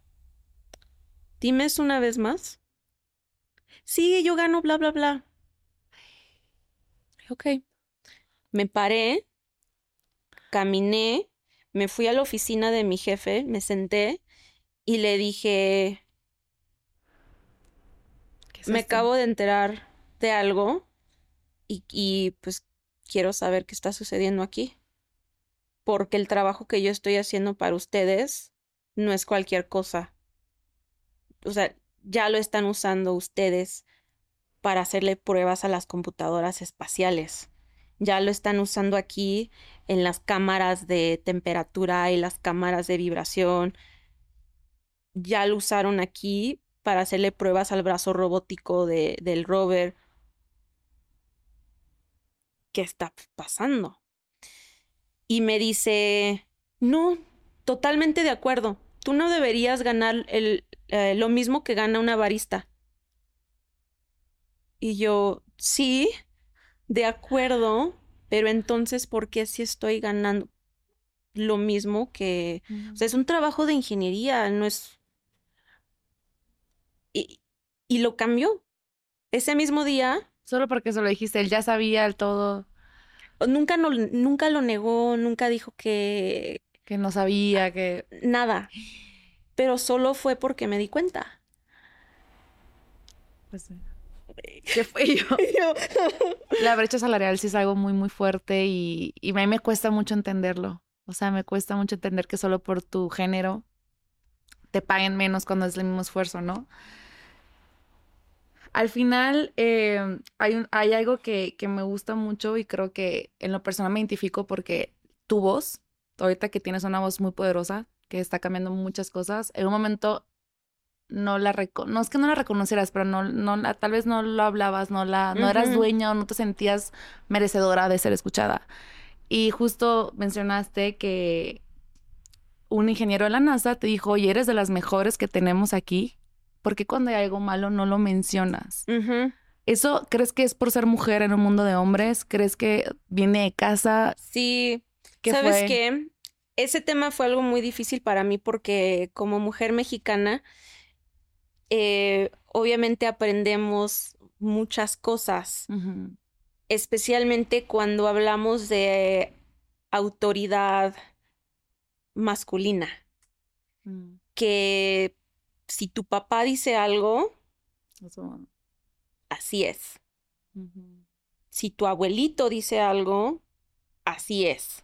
dime eso una vez más. Sí, yo gano, bla, bla, bla. Ok. Me paré, caminé, me fui a la oficina de mi jefe, me senté y le dije, ¿Qué es me esto? acabo de enterar de algo y, y, pues quiero saber qué está sucediendo aquí. Porque el trabajo que yo estoy haciendo para ustedes no es cualquier cosa. O sea, ya lo están usando ustedes para hacerle pruebas a las computadoras espaciales. Ya lo están usando aquí en las cámaras de temperatura y las cámaras de vibración. Ya lo usaron aquí para hacerle pruebas al brazo robótico de, del rover. ¿Qué está pasando? Y me dice, no, totalmente de acuerdo. Tú no deberías ganar el, eh, lo mismo que gana una barista. Y yo, sí, de acuerdo, pero entonces, ¿por qué si estoy ganando lo mismo que... O sea, es un trabajo de ingeniería, no es... Y, y lo cambió. Ese mismo día, Solo porque se lo dijiste, él ya sabía el todo, nunca, no, nunca lo negó, nunca dijo que que no sabía, que. nada, pero solo fue porque me di cuenta. Pues. ¿Qué fue yo? La brecha salarial sí es algo muy, muy fuerte y, y a mí me cuesta mucho entenderlo. O sea, me cuesta mucho entender que solo por tu género te paguen menos cuando es el mismo esfuerzo, ¿no? Al final, eh, hay, un- hay algo que, que me gusta mucho y creo que en lo personal me identifico porque tu voz, ahorita que tienes una voz muy poderosa, que está cambiando muchas cosas, en un momento no la no es que no la reconocieras, pero no, no la, tal vez no lo hablabas, no la, no eras dueña o no te sentías merecedora de ser escuchada. Y justo mencionaste que un ingeniero de la NASA te dijo, oye, eres de las mejores que tenemos aquí. ¿Por qué cuando hay algo malo no lo mencionas? ¿Eso crees que es por ser mujer en un mundo de hombres? ¿Crees que viene de casa? Sí, ¿Qué ¿sabes fue? qué? Ese tema fue algo muy difícil para mí porque como mujer mexicana, eh, obviamente aprendemos muchas cosas, especialmente cuando hablamos de autoridad masculina, Mm, que si tu papá dice algo, eso, así es. Si tu abuelito dice algo, así es.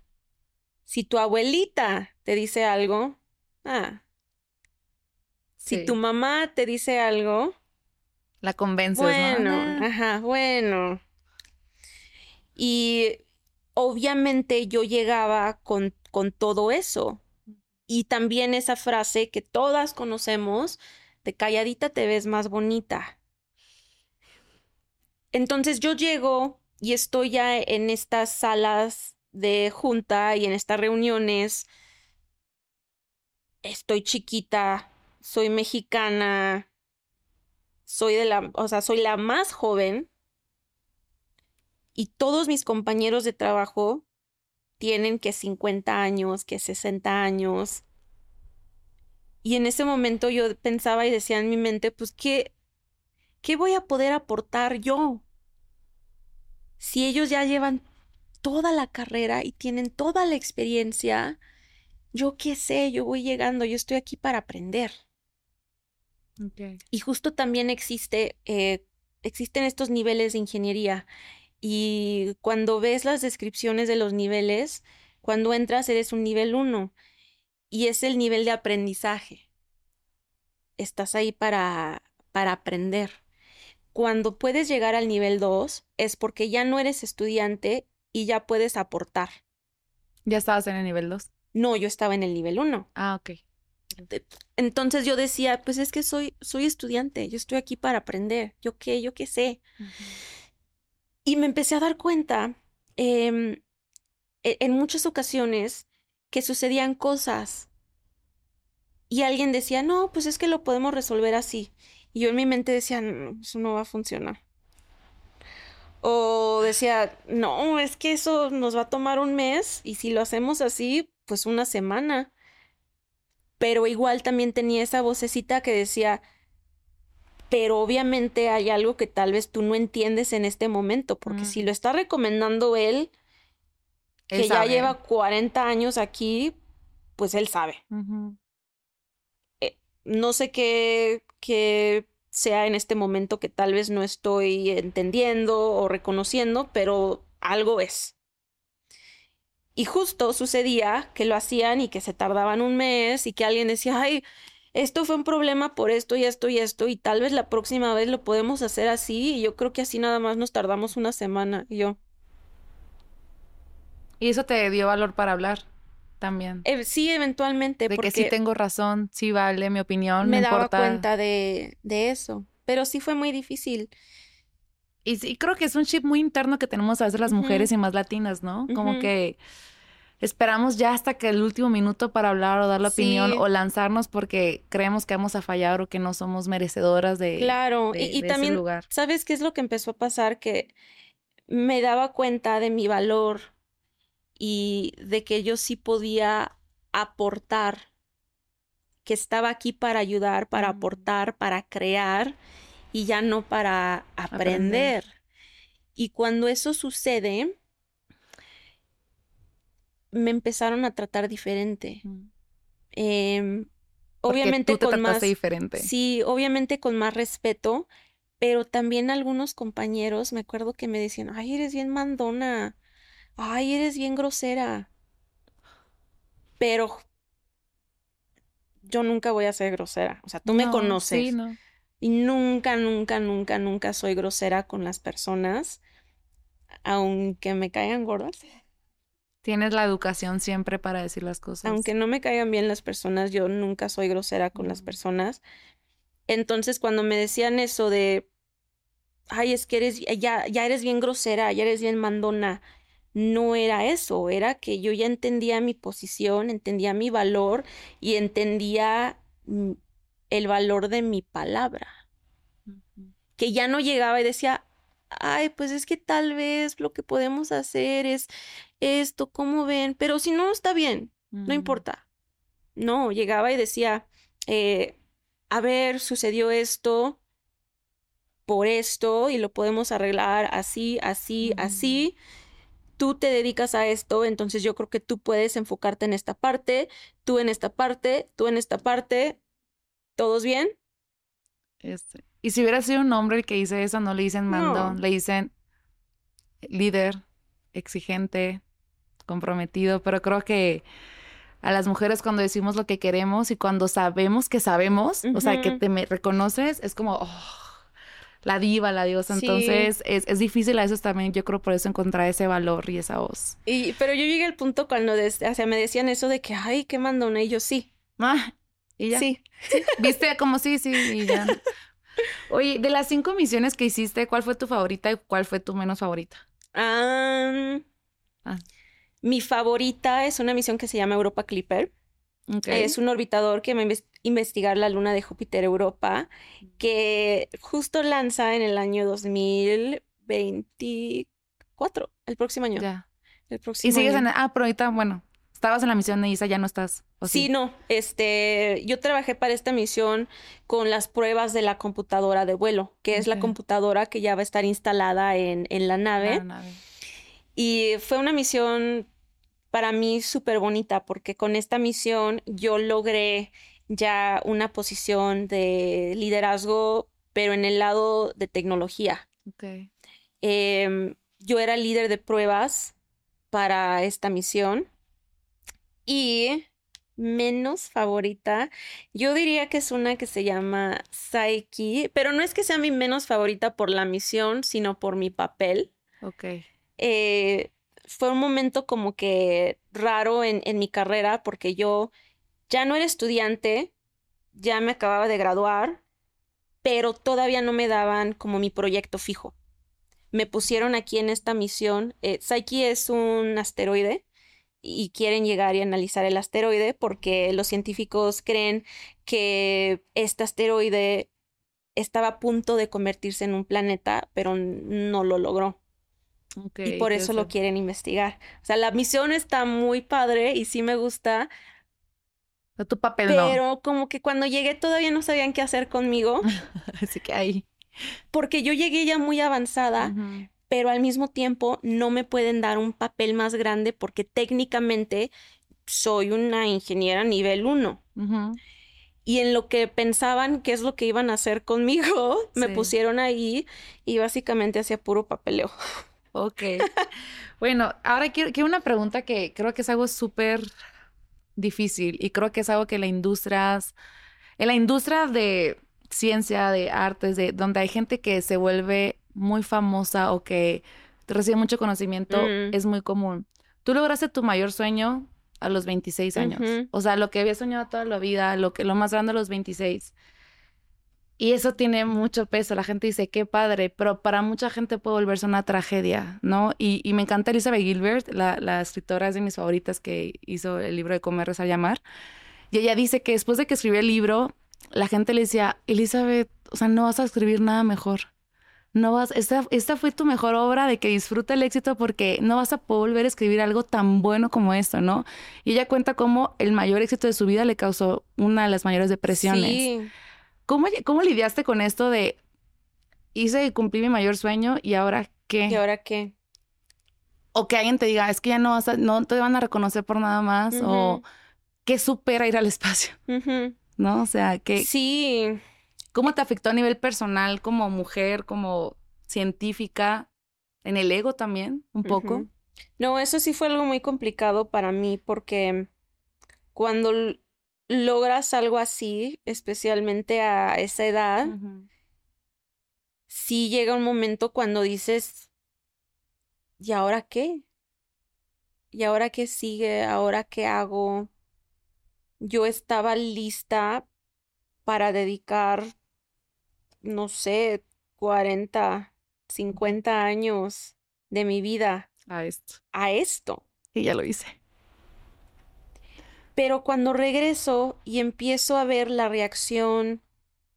Si tu abuelita te dice algo, ah. Si Sí. tu mamá te dice algo, La convences, ¿no? bueno, Ah, ajá, bueno. Y obviamente yo llegaba con, con todo eso. Y también esa frase que todas conocemos, de calladita te ves más bonita. Entonces yo llego y estoy ya en estas salas de junta y en estas reuniones. Estoy chiquita, soy mexicana, soy de la, o sea, soy la más joven y todos mis compañeros de trabajo tienen que 50 años, que 60 años. Y en ese momento yo pensaba y decía en mi mente, pues, ¿qué, qué voy a poder aportar yo? Si ellos ya llevan toda la carrera y tienen toda la experiencia, yo qué sé, yo voy llegando, yo estoy aquí para aprender. Y justo también existe, eh, existen estos niveles de ingeniería. Y cuando ves las descripciones de los niveles, cuando entras eres un nivel 1 y es el nivel de aprendizaje. Estás ahí para, para aprender. Cuando puedes llegar al nivel 2 es porque ya no eres estudiante y ya puedes aportar. Ya estabas en el nivel 2. No, yo estaba en el nivel 1. Ah, ok. Entonces yo decía, pues es que soy, soy estudiante, yo estoy aquí para aprender. ¿Yo qué? ¿Yo qué sé? Y me empecé a dar cuenta em, e- en muchas ocasiones que sucedían cosas y alguien decía, no, pues es que lo podemos resolver así. Y yo en mi mente decía, no, eso no va a funcionar. O decía, no, es que eso nos va a tomar un mes y si lo hacemos así, pues una semana. Pero igual también tenía esa vocecita que decía, pero obviamente hay algo que tal vez tú no entiendes en este momento, porque Mm. si lo está recomendando él, que Él ya sabe. lleva 40 años aquí, pues él sabe. Ujú. No sé qué, qué sea en este momento que tal vez no estoy entendiendo o reconociendo, pero algo es. Y justo sucedía que lo hacían y que se tardaban un mes y que alguien decía, ay, esto fue un problema por esto y esto y esto, y tal vez la próxima vez lo podemos hacer así, y yo creo que así nada más nos tardamos una semana. Y yo, Y eso te dio valor para hablar también. "Eh, sí, eventualmente, de que sí porque tengo razón, sí vale mi opinión, me no daba importa. cuenta de, de eso. Pero sí fue muy difícil. Y sí, creo que es un chip muy interno que tenemos a veces las mujeres y más latinas, ¿no? Como que esperamos ya hasta que el último minuto para hablar o dar la opinión o lanzarnos porque creemos que vamos a fallar o que no somos merecedoras de, Claro, de- y, y de ese también, lugar. ¿sabes qué es lo que empezó a pasar? Que me daba cuenta de mi valor y de que yo sí podía aportar, que estaba aquí para ayudar, para Mm. aportar, para crear y ya no para Aprender. aprender. Y cuando eso sucede, me empezaron a tratar diferente. Mm. Em, obviamente tú te con más, diferente. sí, obviamente con más respeto, pero también algunos compañeros me acuerdo que me decían, ay, eres bien mandona, ay, eres bien grosera. Pero yo nunca voy a ser grosera, o sea, tú me No, conoces Sí, no. y nunca, nunca, nunca, nunca soy grosera con las personas, aunque me caigan gordas. Tienes la educación siempre para decir las cosas. Aunque no me caigan bien las personas, yo nunca soy grosera con las Mm. personas. Entonces, cuando me decían eso de, ay, es que eres, ya, ya eres bien grosera, ya eres bien mandona, no era eso, era que yo ya entendía mi posición, entendía mi valor y entendía mm, el valor de mi palabra. Que ya no llegaba y decía, ay, pues es que tal vez lo que podemos hacer es esto, ¿cómo ven? Pero si no, está bien, no importa. No, llegaba y decía, eh, a ver, sucedió esto por esto y lo podemos arreglar así, así, así. Tú te dedicas a esto, entonces yo creo que tú puedes enfocarte en esta parte, tú en esta parte, tú en esta parte. ¿Todos bien? Este. Y si hubiera sido un hombre el que dice eso, no le dicen mando, le dicen líder, exigente, comprometido, pero creo que a las mujeres cuando decimos lo que queremos y cuando sabemos que sabemos, o sea, que te me reconoces, es como oh, la diva, la diosa. Entonces es, es, difícil a veces también, yo creo por eso encontrar ese valor y esa voz. Y, pero yo llegué al punto cuando o sea, me decían eso de que, ay, qué mandona, y yo sí. Ah, y ya. Sí. ¿Viste? Como sí, sí, y ya. Oye, de las cinco misiones que hiciste, ¿cuál fue tu favorita y cuál fue tu menos favorita? ah. Mi favorita es una misión que se llama Europa Clipper. Es un orbitador que va a investigar la luna de Júpiter Europa, que justo lanza en el año 2024, el próximo año. Ya. El próximo y sigues en... Ah, pero ahorita, bueno, estabas en la misión de ISA, ya no estás. sí? no. Este, yo trabajé para esta misión con las pruebas de la computadora de vuelo, que es la computadora que ya va a estar instalada en, en la nave. La nave. Y fue una misión para mí súper bonita porque con esta misión yo logré ya una posición de liderazgo, pero en el lado de tecnología. Okay. Em, yo era líder de pruebas para esta misión y menos favorita, yo diría que es una que se llama Psyche, pero no es que sea mi menos favorita por la misión, sino por mi papel. Ok. Eh, fue un momento como que raro en, en mi carrera porque yo ya no era estudiante, ya me acababa de graduar, pero todavía no me daban como mi proyecto fijo. Me pusieron aquí en esta misión. Eh, Psyche es un asteroide y quieren llegar y analizar el asteroide porque los científicos creen que este asteroide estaba a punto de convertirse en un planeta, pero no lo logró y por eso lo quieren investigar. O sea, la misión está muy padre y sí me gusta. Pero tu papel Pero como que cuando llegué todavía no sabían qué hacer conmigo. Así que ahí. Porque yo llegué ya muy avanzada, pero al mismo tiempo no me pueden dar un papel más grande porque técnicamente soy una ingeniera nivel 1. Y en lo que pensaban qué es lo que iban a hacer conmigo, me pusieron ahí y básicamente hacía puro papeleo. Ok. bueno, ahora quiero, quiero, una pregunta que creo que es algo súper difícil y creo que es algo que la industria, en la industria de ciencia, de artes, de donde hay gente que se vuelve muy famosa o que recibe mucho conocimiento, mm. es muy común. Tú lograste tu mayor sueño a los 26 años. O sea, lo que había soñado toda la vida, lo que lo más grande a los 26. Y eso tiene mucho peso. La gente dice, qué padre, pero para mucha gente puede volverse una tragedia, ¿no? Y, y me encanta Elizabeth Gilbert, la, la, escritora es de mis favoritas que hizo el libro de Comer, a Llamar. Y ella dice que después de que escribió el libro, la gente le decía, Elizabeth, o sea, no vas a escribir nada mejor. No vas, esta, esta fue tu mejor obra de que disfruta el éxito porque no vas a poder volver a escribir algo tan bueno como esto, ¿no? Y ella cuenta cómo el mayor éxito de su vida le causó una de las mayores depresiones. Sí. ¿Cómo, ¿Cómo lidiaste con esto de hice y cumplí mi mayor sueño y ahora qué? ¿Y ahora qué? O que alguien te diga, es que ya no vas a, no te van a reconocer por nada más, o que supera ir al espacio, ¿no? O sea, que... Sí. ¿Cómo te afectó a nivel personal como mujer, como científica, en el ego también, un poco? No, eso sí fue algo muy complicado para mí porque cuando logras algo así, especialmente a esa edad, sí llega un momento cuando dices, ¿y ahora qué? ¿Y ahora qué sigue? ¿Ahora qué hago? Yo estaba lista para dedicar no sé, 40, 50 años de mi vida A esto. a esto. Y ya lo hice. Pero cuando regreso y empiezo a ver la reacción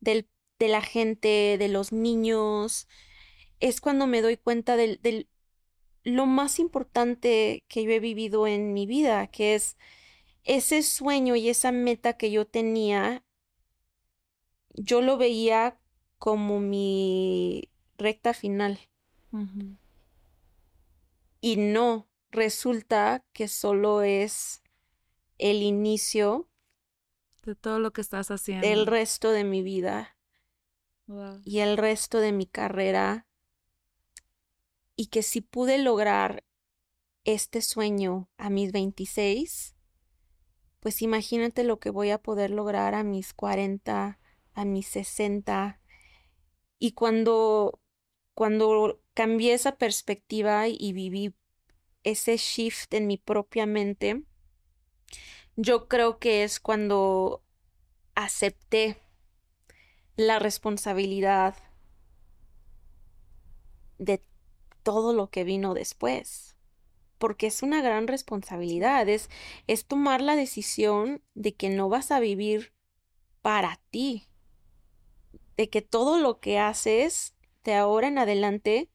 del, de la gente, de los niños, es cuando me doy cuenta del, del- lo más importante que yo he vivido en mi vida, que es ese sueño y esa meta que yo tenía, yo lo veía como mi recta final. Y no, resulta que solo es el inicio De todo lo que estás haciendo. del resto de mi vida Wow. y el resto de mi carrera. Y que si pude lograr este sueño a mis 26, pues imagínate lo que voy a poder lograr a mis 40, a mis 60. Y cuando, cuando cambié esa perspectiva y viví ese shift en mi propia mente, yo creo que es cuando acepté la responsabilidad de todo lo que vino después. Porque es una gran responsabilidad, es, es tomar la decisión de que no vas a vivir para ti, de que todo lo que haces de ahora en adelante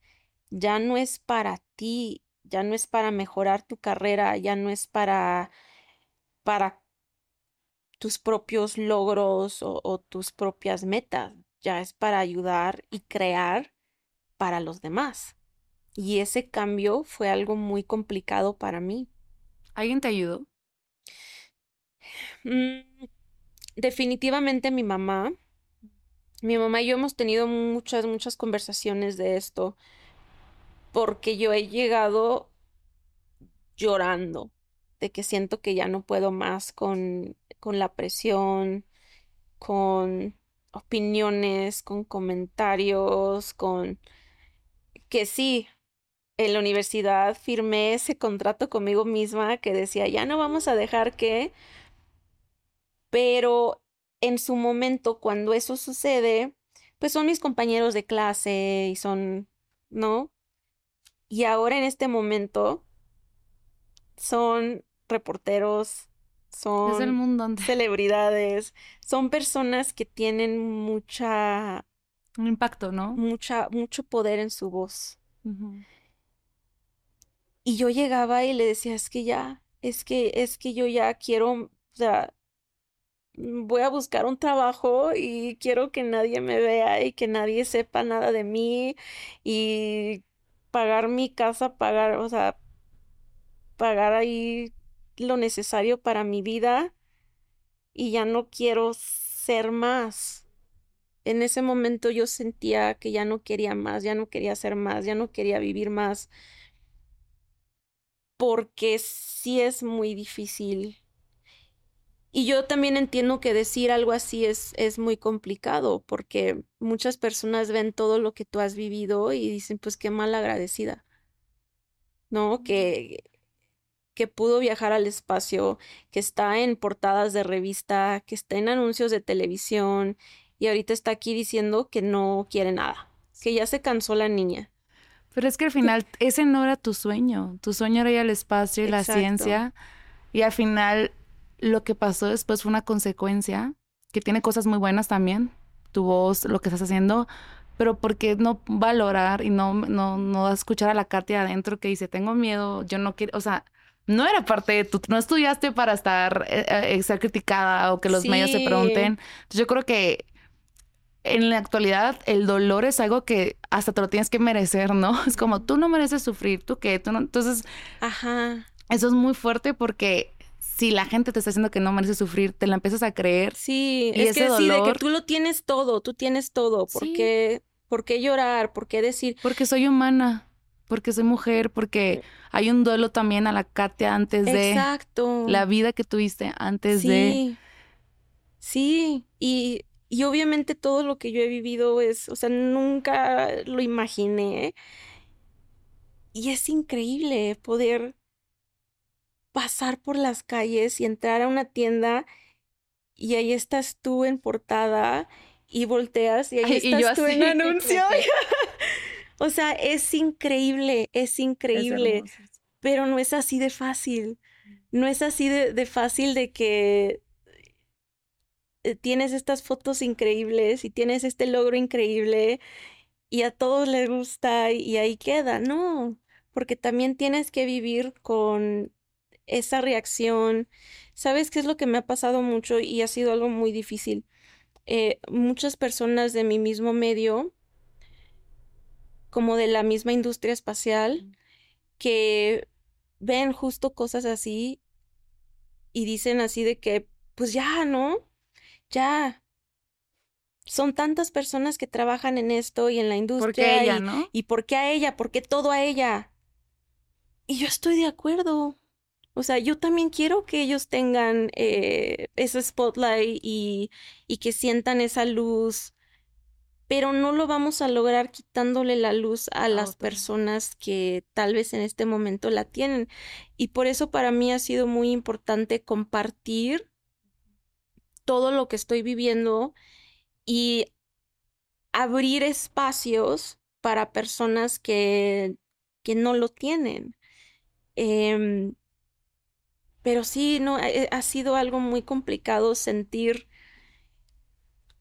ya no es para ti, ya no es para mejorar tu carrera, ya no es para, para tus propios logros o, o tus propias metas, ya es para ayudar y crear para los demás. Y ese cambio fue algo muy complicado para mí. ¿Alguien te ayudó? Mm, definitivamente mi mamá. Mi mamá y yo hemos tenido muchas, muchas conversaciones de esto, porque yo he llegado llorando, de que siento que ya no puedo más con, con la presión, con opiniones, con comentarios, con que sí, en la universidad firmé ese contrato conmigo misma que decía, ya no vamos a dejar que, pero en su momento, cuando eso sucede, pues son mis compañeros de clase y son, ¿no? Y ahora en este momento son reporteros, Es el son mundo donde celebridades, son personas que tienen mucha, un impacto, ¿no? mucha, mucho poder en su voz. Y yo llegaba y le decía, es que ya, es que, es que yo ya quiero, o sea, voy a buscar un trabajo y quiero que nadie me vea y que nadie sepa nada de mí y pagar mi casa, pagar, o sea, pagar ahí lo necesario para mi vida y ya no quiero ser más. En ese momento yo sentía que ya no quería más, ya no quería ser más, ya no quería vivir más, porque sí es muy difícil. Y yo también entiendo que decir algo así es, es muy complicado, porque muchas personas ven todo lo que tú has vivido y dicen, pues qué mal agradecida, ¿no? Que, que pudo viajar al espacio, que está en portadas de revista, que está en anuncios de televisión y ahorita está aquí diciendo que no quiere nada, que ya se cansó la niña. Pero es que al final ese no era tu sueño. Tu sueño era ir al espacio y la ciencia. Y al final lo que pasó después fue una consecuencia que tiene cosas muy buenas también. Tu voz, lo que estás haciendo. Pero ¿por qué no valorar y no, no, no escuchar a la Katia adentro que dice, tengo miedo, yo no quiero, o sea, no era parte de tu, no estudiaste para estar, eh, eh, ser criticada o que los medios se pregunten. Entonces yo creo que en la actualidad el dolor es algo que hasta te lo tienes que merecer, ¿no? Es como tú no mereces sufrir, tú qué, tú no. Entonces, Ajá, eso es muy fuerte porque si la gente te está diciendo que no mereces sufrir, te la empiezas a creer. sí, Y es ese que sí, de que dolor- tú lo tienes todo, tú tienes todo, ¿por Sí. qué, por qué llorar? ¿Por qué decir? Porque soy humana, porque soy mujer, porque hay un duelo también a la Katia antes de Exacto. la vida que tuviste antes de. Sí, sí, y, y obviamente todo lo que yo he vivido es, o sea, nunca lo imaginé. Y es increíble poder pasar por las calles y entrar a una tienda y ahí estás tú en portada y volteas y ahí estás tú en anuncio. o sea, es increíble, es increíble, pero no es así de fácil. No es así de, fácil de que eh, tienes estas fotos increíbles y tienes este logro increíble y a todos les gusta y ahí queda. No, porque también tienes que vivir con esa reacción. ¿Sabes qué es lo que me ha pasado mucho y ha sido algo muy difícil? Eh, muchas personas de mi mismo medio, como de la misma industria espacial, que ven justo cosas así y dicen así de que, pues ya, ¿no? Ya. Son tantas personas que trabajan en esto y en la industria. ¿Por qué ella, no? ¿Y por qué a ella? ¿Por qué todo a ella? Y yo estoy de acuerdo. O sea, yo también quiero que ellos tengan eh, ese spotlight y, y que sientan esa luz, pero no lo vamos a lograr quitándole la luz a las personas que tal vez en este momento la tienen. Y por eso para mí ha sido muy importante compartir todo lo que estoy viviendo y abrir espacios para personas que, que no lo tienen. Em, pero sí, no, eh, ha sido algo muy complicado sentir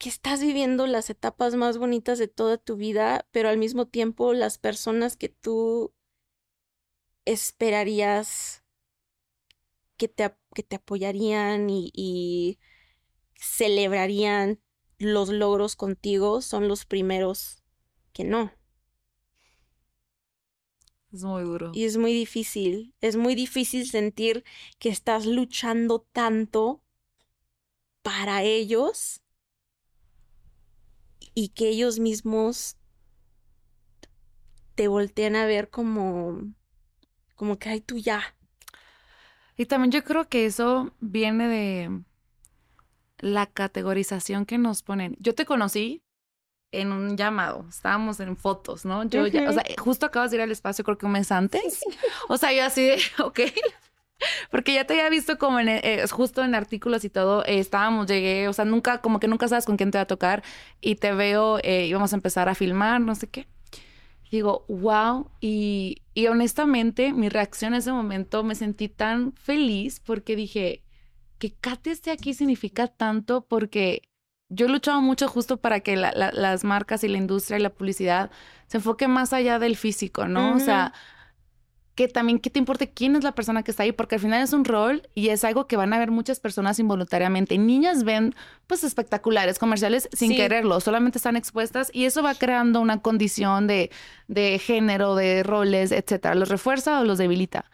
que estás viviendo las etapas más bonitas de toda tu vida, pero al mismo tiempo las personas que tú esperarías que te, que te apoyarían y, y celebrarían los logros contigo son los primeros que no. Es muy duro. Y es muy difícil. Es muy difícil sentir que estás luchando tanto para ellos y que ellos mismos te voltean a ver como como que ay tú ya. Y también yo creo que eso viene de la categorización que nos ponen. Yo te conocí en un llamado, estábamos en fotos, ¿no? Yo ya, o sea, justo acabas de ir al espacio creo que un mes antes. O sea, yo así de, ok. Porque ya te había visto como en, eh, justo en artículos y todo, eh, estábamos, llegué, o sea, nunca, como que nunca sabes con quién te va a tocar y te veo, eh, íbamos a empezar a filmar, no sé qué. Digo, wow, y, y honestamente mi reacción en ese momento me sentí tan feliz porque dije, que Kate esté aquí significa tanto porque yo he luchado mucho justo para que las marcas y la industria y la publicidad se enfoque más allá del físico, ¿no? O sea, que también, ¿qué te importa quién es la persona que está ahí? Porque al final es un rol y es algo que van a ver muchas personas involuntariamente. Niñas ven, pues, espectaculares comerciales sin quererlo, solamente están expuestas y eso va creando una condición de, de género, de roles, etcétera. ¿Los refuerza o los debilita?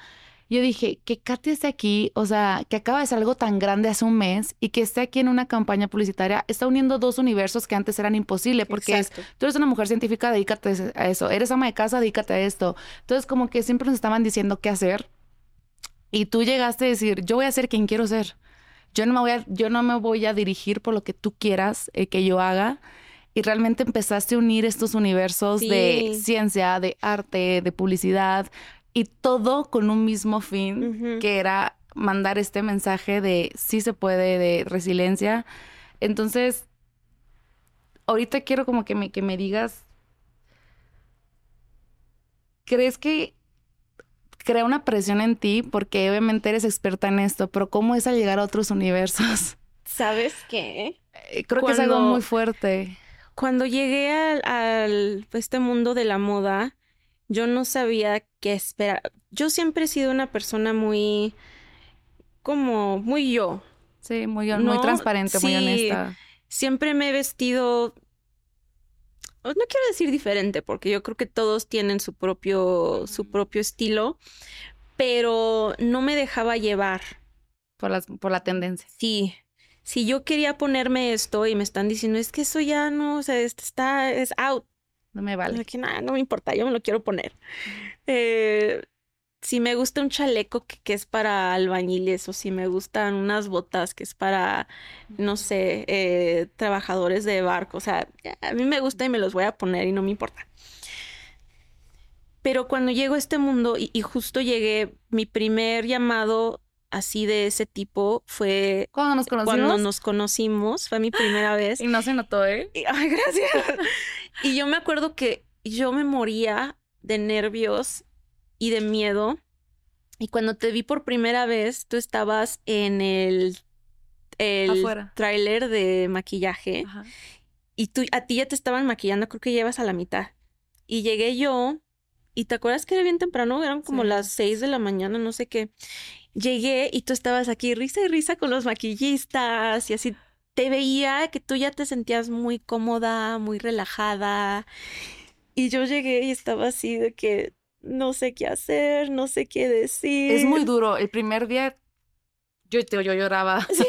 Yo dije, que Katy esté aquí, o sea, que acaba de ser algo tan grande hace un mes y que esté aquí en una campaña publicitaria, está uniendo dos universos que antes eran imposibles, porque es, tú eres una mujer científica, dedícate a eso, eres ama de casa, dedícate a esto. Entonces, como que siempre nos estaban diciendo qué hacer y tú llegaste a decir, yo voy a ser quien quiero ser. Yo no me voy a, yo no me voy a dirigir por lo que tú quieras eh, que yo haga y realmente empezaste a unir estos universos de ciencia, de arte, de publicidad, y todo con un mismo fin, que era mandar este mensaje de sí se puede, de resiliencia. Entonces, ahorita quiero como que me, que me digas, ¿crees que crea una presión en ti? Porque obviamente eres experta en esto, pero ¿cómo es al llegar a otros universos? ¿Sabes qué? Eh, creo que es algo muy fuerte. Cuando llegué al, al este mundo de la moda, yo no sabía qué esperar. Yo siempre he sido una persona muy, como, muy yo. Sí, muy, muy transparente, muy honesta. Siempre me he vestido, no quiero decir diferente, porque yo creo que todos tienen su propio, su propio estilo, pero no me dejaba llevar. Por, las, por la tendencia. Sí, si yo quería ponerme esto y me están diciendo, es que eso ya no, o sea, está, es out. No me vale. Que no me importa, yo me lo quiero poner. Eh, si me gusta un chaleco que, es para albañiles o si me gustan unas botas que es para, no sé, eh, trabajadores de barco, o sea, a mí me gusta y me los voy a poner y no me importa. Pero cuando llego a este mundo y justo llegué, mi primer llamado así de ese tipo fue ¿Cuándo nos conocimos? cuando nos conocimos, fue mi primera vez. Y no se notó, ¿eh? Y- Ay, gracias. Y yo me acuerdo que yo me moría de nervios y de miedo. Y cuando te vi por primera vez, tú estabas en el, el tráiler de maquillaje Ajá. y tú, a ti ya te estaban maquillando, creo que llevas a la mitad. Y llegué yo, y te acuerdas que era bien temprano, eran como Sí. las seis de la mañana, no sé qué. Llegué y tú estabas aquí risa y risa con los maquillistas y así te veía que tú ya te sentías muy cómoda, muy relajada. Y yo llegué y estaba así de que no sé qué hacer, no sé qué decir. Es muy duro. El primer día yo, yo, yo lloraba. Sí.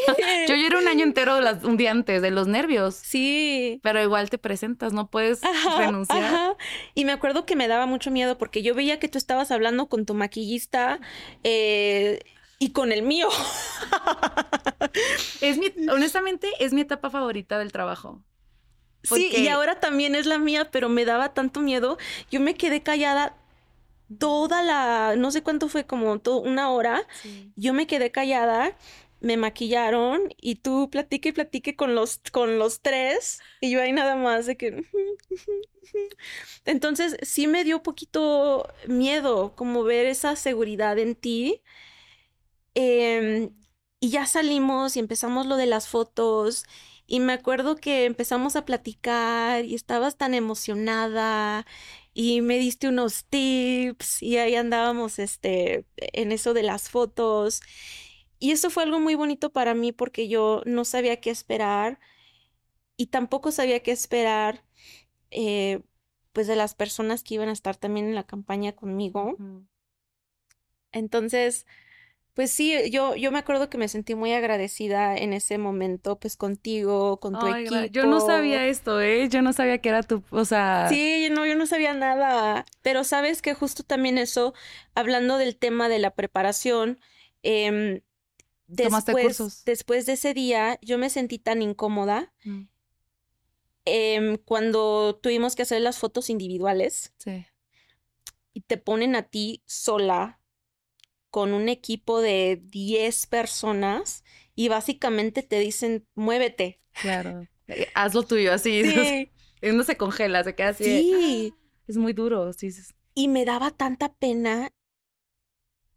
Yo lloré un año entero las- un día antes de los nervios. Sí. Pero igual te presentas, no puedes Ajá, renunciar. ajá. Y me acuerdo que me daba mucho miedo porque yo veía que tú estabas hablando con tu maquillista eh, y con el mío. Es mi, honestamente, es mi etapa favorita del trabajo. Sí, y ahora también es la mía, pero me daba tanto miedo. Yo me quedé callada toda la, no sé cuánto fue, como to- una hora. Yo me quedé callada, me maquillaron y tú platique y platique con los, con los tres. Y yo ahí nada más de que... Entonces sí me dio un poquito miedo como ver esa seguridad en ti. Em, y ya salimos y empezamos lo de las fotos. Y me acuerdo que empezamos a platicar y estabas tan emocionada y me diste unos tips y ahí andábamos este en eso de las fotos. Y eso fue algo muy bonito para mí porque yo no sabía qué esperar y tampoco sabía qué esperar eh, pues de las personas que iban a estar también en la campaña conmigo. Entonces, pues sí, yo, yo me acuerdo que me sentí muy agradecida en ese momento, pues contigo, con tu equipo. yo no sabía esto, ¿eh? Yo no sabía que era tu, o sea, Sí, no, yo no sabía nada, pero sabes que justo también eso, hablando del tema de la preparación, Tomaste después, cursos. después de ese día, yo me sentí tan incómoda Mm, em, cuando tuvimos que hacer las fotos individuales sí. y te ponen a ti sola con un equipo de 10 personas y básicamente te dicen, muévete. Claro. Eh, Haz lo tuyo, así. Sí, Uno se congela, se queda así. sí. Es muy duro, sí. Y me daba tanta pena.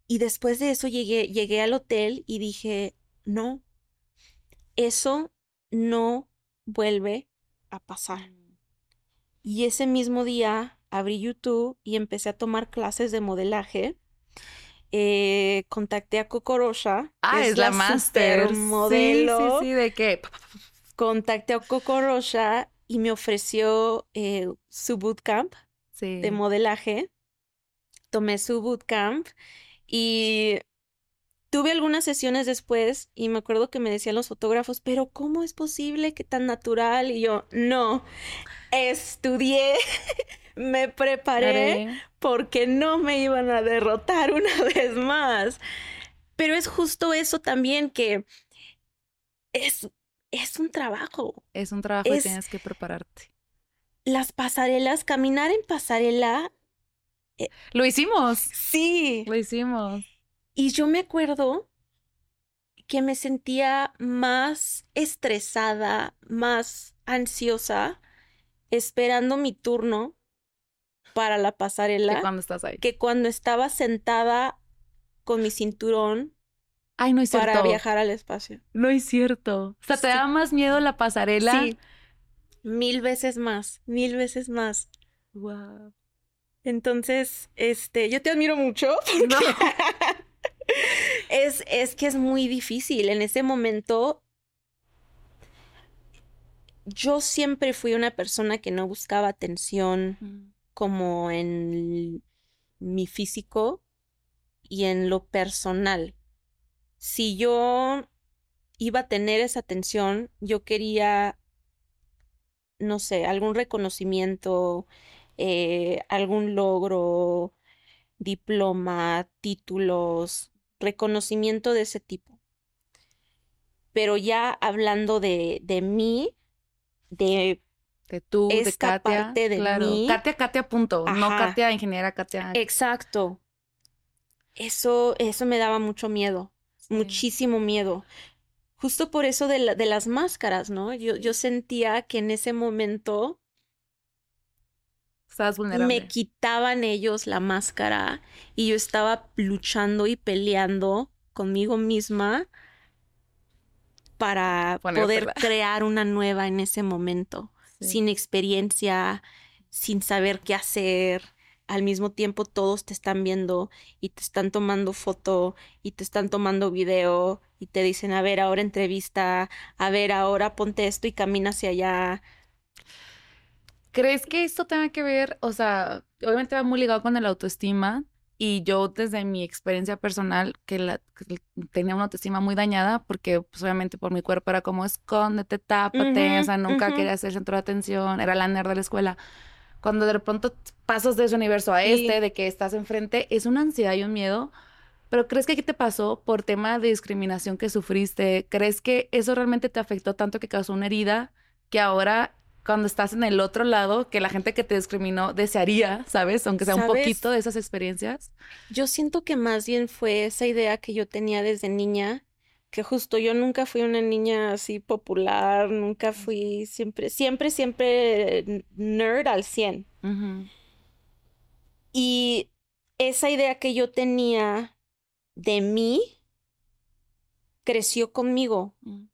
Y después de eso llegué, llegué al hotel y dije, no, eso no vuelve a pasar. Y ese mismo día abrí YouTube y empecé a tomar clases de modelaje. Eh, contacté a Coco Rocha, que Ah, es la máster. Sí, supermodelo. Sí, sí, de que Contacté a Coco Rocha y me ofreció eh, su bootcamp sí. de modelaje. Tomé su bootcamp y tuve algunas sesiones después y me acuerdo que me decían los fotógrafos, pero ¿cómo es posible que tan natural? Y yo, no, estudié, me preparé porque no me iban a derrotar una vez más. Pero es justo eso también que es, es un trabajo. Es un trabajo y Es- tienes que prepararte. Las pasarelas, caminar en pasarela, Lo hicimos. sí. Lo hicimos. Y yo me acuerdo que me sentía más estresada, más ansiosa, esperando mi turno para la Que pasarela, cuando estás ahí. que cuando estaba sentada con mi cinturón Ay, no es cierto. para viajar al espacio. No es cierto. O sea, te Sí. daba más miedo la pasarela. Sí, mil veces más, mil veces más. Wow. Entonces, este, yo te admiro mucho. No. Es, es que es muy difícil. En ese momento, yo siempre fui una persona que no buscaba atención Mm, como en mi físico y en lo personal. Si yo iba a tener esa atención, yo quería, no sé, algún reconocimiento, eh, algún logro, diploma, títulos, reconocimiento de ese tipo. Pero ya hablando de, de mí, de De tú, de Esta Katia. parte de claro. mí. Katia, Katia, punto. No. Katia, ingeniera Katia. Exacto. Eso, eso me daba mucho miedo. muchísimo miedo. Justo por eso de, de las máscaras, ¿no? Yo, yo sentía que en ese momento Estabas vulnerable. me quitaban ellos la máscara y yo estaba luchando y peleando conmigo misma para poder crear una nueva en ese momento, sin experiencia, sin saber qué hacer. Al mismo tiempo todos te están viendo y te están tomando foto y te están tomando video y te dicen, a ver, ahora entrevista, a ver, ahora ponte esto y camina hacia allá. ¿Crees que esto tenga que ver, o sea, obviamente va muy ligado con el autoestima, y yo desde mi experiencia personal, que, la, tenía una autoestima muy dañada, porque pues, obviamente por mi cuerpo era como escóndete, tápate, o sea, nunca quería ser centro de atención, era la nerd de la escuela. Cuando de pronto pasas de ese universo a este, de que estás enfrente, es una ansiedad y un miedo. Pero ¿crees que qué te pasó por tema de discriminación que sufriste? ¿Crees que eso realmente te afectó tanto que causó una herida que ahora cuando estás en el otro lado, que la gente que te discriminó desearía, ¿sabes? Aunque sea un poquito de esas experiencias. Yo siento que más bien fue esa idea que yo tenía desde niña, que justo yo nunca fui una niña así popular, nunca fui siempre, siempre, siempre nerd al 100. Y esa idea que yo tenía de mí creció conmigo mm.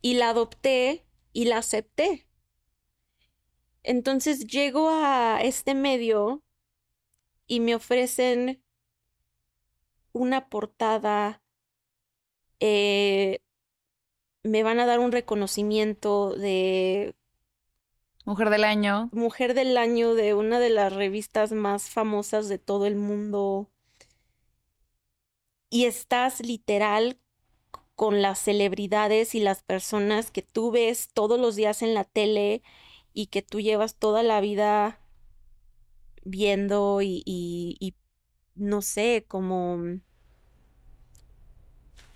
y la adopté y la acepté. Entonces llego a este medio y me ofrecen una portada, eh, me van a dar un reconocimiento de... Mujer del año. Mujer del año de una de las revistas más famosas de todo el mundo. Y estás literal con las celebridades y las personas que tú ves todos los días en la tele y que tú llevas toda la vida viendo y, no sé, como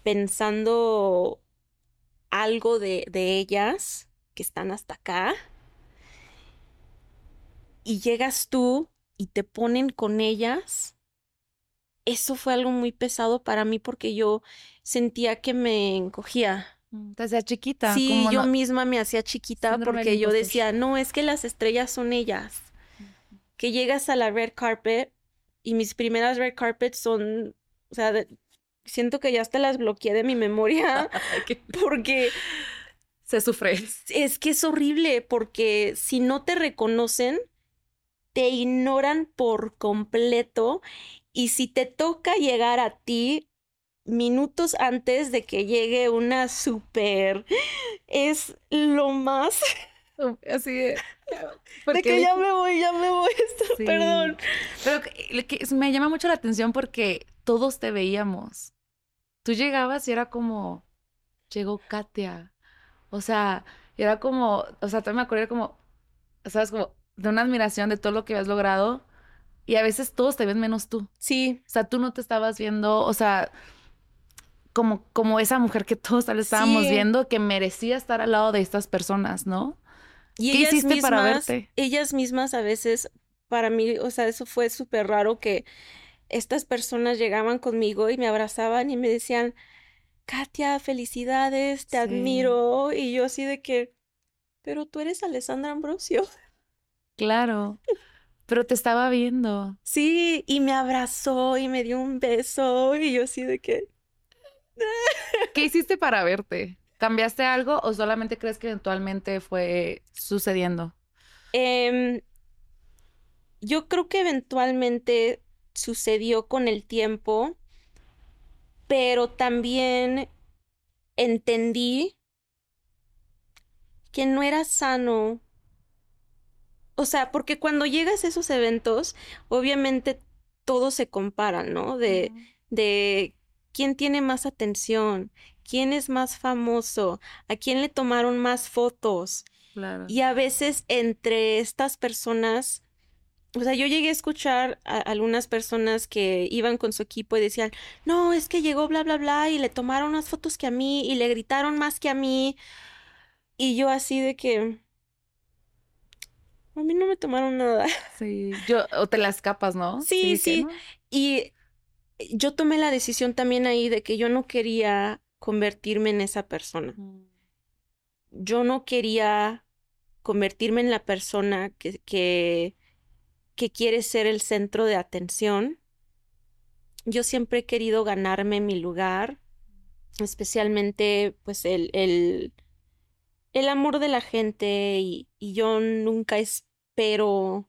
pensando algo de, de ellas que están hasta acá y llegas tú y te ponen con ellas, eso fue algo muy pesado para mí porque yo sentía que me encogía. Mm, te hacía chiquita. Sí, yo misma me hacía chiquita porque yo decía, no, es que las estrellas son ellas. Que llegas a la red carpet y mis primeras red carpets son, o sea, siento que ya hasta las bloqueé de mi memoria porque se sufre. Es que es horrible porque si no te reconocen, te ignoran por completo y si te toca llegar a ti, minutos antes de que llegue una super es lo más así de, de que ya me voy, ya me voy, perdón. Pero que, me llama mucho la atención porque todos te veíamos. Tú llegabas y era como llegó Katia. O sea, era como, o sea, también me acuerdo como sabes como de una admiración de todo lo que habías logrado y a veces todos te ven menos tú. Sí. O sea, tú no te estabas viendo, o sea, como, como esa mujer que todos tal estábamos viendo que merecía estar al lado de estas personas, ¿no? Y ¿Qué hiciste para verte? Ellas mismas a veces, para mí, o sea, eso fue súper raro que estas personas llegaban conmigo y me abrazaban y me decían, Katia, felicidades, te admiro. Y yo así de que, pero tú eres Alessandra Ambrosio. Claro, pero te estaba viendo. Sí, y me abrazó y me dio un beso y yo así de que, ¿Qué hiciste para verte? ¿Cambiaste algo o solamente crees que eventualmente fue sucediendo? Em, yo creo que eventualmente sucedió con el tiempo, pero también entendí que no era sano. O sea, porque cuando llegas a esos eventos, obviamente todo se compara, ¿no? De, de quién tiene más atención, quién es más famoso, a quién le tomaron más fotos. Y a veces entre estas personas, o sea, yo llegué a escuchar a algunas personas que iban con su equipo y decían, no, es que llegó bla, bla, bla, y le tomaron más fotos que a mí y le gritaron más que a mí. Y yo así de que... A mí no me tomaron nada. Sí, yo, o te las capas, ¿no? Sí, sí. Y yo tomé la decisión también ahí de que yo no quería convertirme en esa persona. Mm. Yo no quería convertirme en la persona que, que, que quiere ser el centro de atención. Yo siempre he querido ganarme mi lugar, especialmente pues el, el, el amor de la gente y, y yo nunca espero,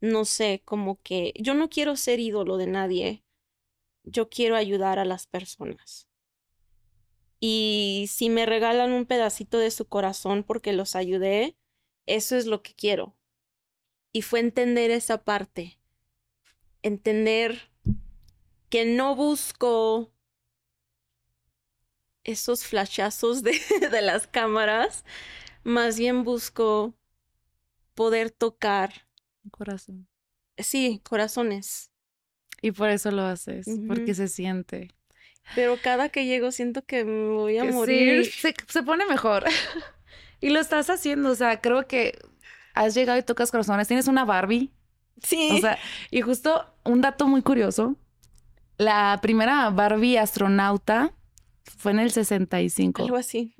no sé, como que yo no quiero ser ídolo de nadie, yo quiero ayudar a las personas. Y si me regalan un pedacito de su corazón porque los ayudé, eso es lo que quiero. Y fue entender esa parte, entender que no busco esos flashazos de, de las cámaras, más bien busco poder tocar, Corazón. sí, corazones. Y por eso lo haces, porque se siente. Pero cada que llego siento que me voy a Que morir. sí, se, se pone mejor. y lo estás haciendo, o sea, creo que has llegado y tocas corazones. Tienes una Barbie, Sí. o sea, y justo un dato muy curioso. La primera Barbie astronauta fue en el 65. algo así.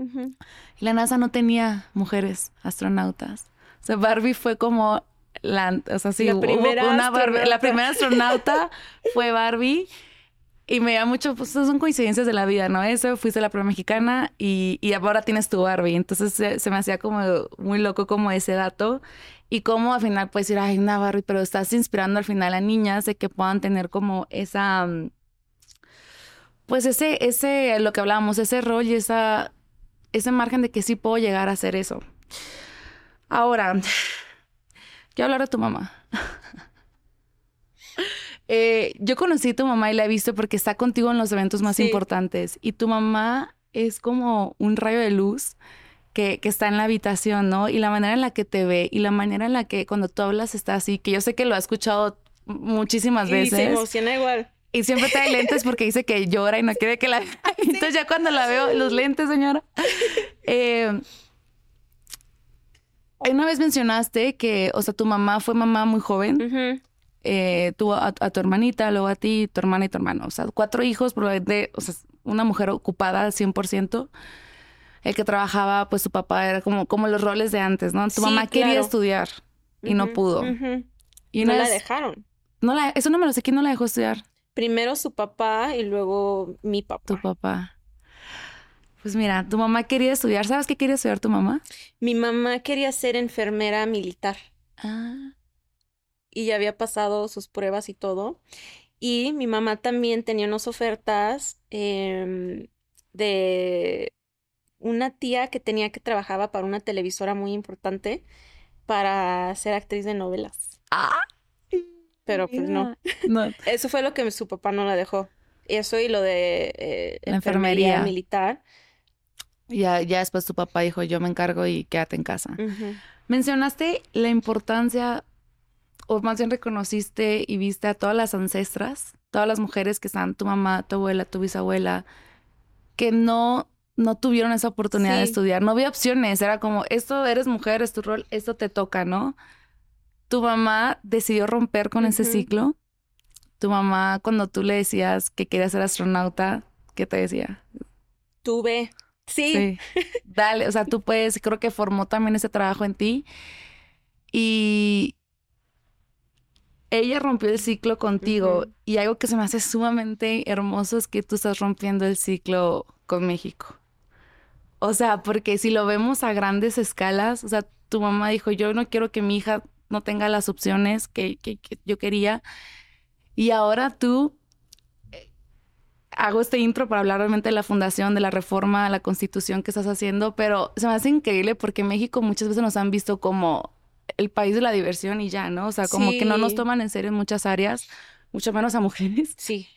Y la NASA no tenía mujeres astronautas. O sea, Barbie fue como la, o sea, sí, La hubo primera una Barbie- la astronauta. primera astronauta fue Barbie. Y me da mucho, pues son coincidencias de la vida, ¿no? Eso, fuiste la primera mexicana y, y ahora tienes tu Barbie. Entonces se, se me hacía como muy loco como ese dato. Y cómo al final puedes decir, ay, una Barbie, pero estás inspirando al final a niñas de que puedan tener como esa, mm, pues ese, ese, lo que hablábamos, ese rol y esa, ese margen de que sí puedo llegar a hacer eso. Ahora, quiero hablar de tu mamá. Eh, yo conocí a tu mamá y la he visto porque está contigo en los eventos más Sí. importantes. Y tu mamá es como un rayo de luz que, que está en la habitación, ¿no? Y la manera en la que te ve y la manera en la que cuando tú hablas está así, que yo sé que lo ha escuchado muchísimas Y se veces. emociona igual. Y siempre trae lentes porque dice que llora y no quiere que la Entonces ya cuando la veo, los lentes, señora. Eh, una vez mencionaste que, o sea, tu mamá fue mamá muy joven. Ujú. Eh, a, a tu hermanita, luego a ti, tu hermana y tu hermano. O sea, cuatro hijos, probablemente, o sea, una mujer ocupada al 100%. El que trabajaba, pues su papá era como, como los roles de antes, ¿no? Tu Sí, mamá quería claro. estudiar y no pudo. Y no la dejaron. no la- eso no me lo sé, ¿quién no la dejó estudiar? Primero su papá y luego mi papá. Tu papá. Pues mira, tu mamá quería estudiar. ¿Sabes qué quería estudiar tu mamá? Mi mamá quería ser enfermera militar Ah. y ya había pasado sus pruebas y todo. Y mi mamá también tenía unas ofertas em, de una tía que tenía que trabajaba para una televisora muy importante para ser actriz de novelas. Pero pues no. No. Eso fue lo que su papá no la dejó. Eso y lo de eh, La enfermería enfermería. militar. Ya, ya después tu papá dijo, yo me encargo y quédate en casa. Mencionaste la importancia, o más bien reconociste y viste a todas las ancestras, todas las mujeres que están, tu mamá, tu abuela, tu bisabuela, que no, no tuvieron esa oportunidad de estudiar. No había opciones, era como, esto eres mujer, es tu rol, esto te toca, ¿no? Tu mamá decidió romper con ese ciclo. Tu mamá, cuando tú le decías que quería ser astronauta, ¿qué te decía? Tuve. Sí. Sí. Dale, o sea, tú puedes, creo que formó también ese trabajo en ti. Y ella rompió el ciclo contigo. Ujú. Y algo que se me hace sumamente hermoso es que tú estás rompiendo el ciclo con México. O sea, porque si lo vemos a grandes escalas, o sea, tu mamá dijo, yo no quiero que mi hija no tenga las opciones que, que- que yo quería. Y ahora tú hago este intro para hablar realmente de la fundación, de la reforma la constitución que estás haciendo, pero se me hace increíble porque México muchas veces nos han visto como el país de la diversión y ya, ¿no? O sea, como que no nos toman en serio en muchas áreas, mucho menos a mujeres. Sí.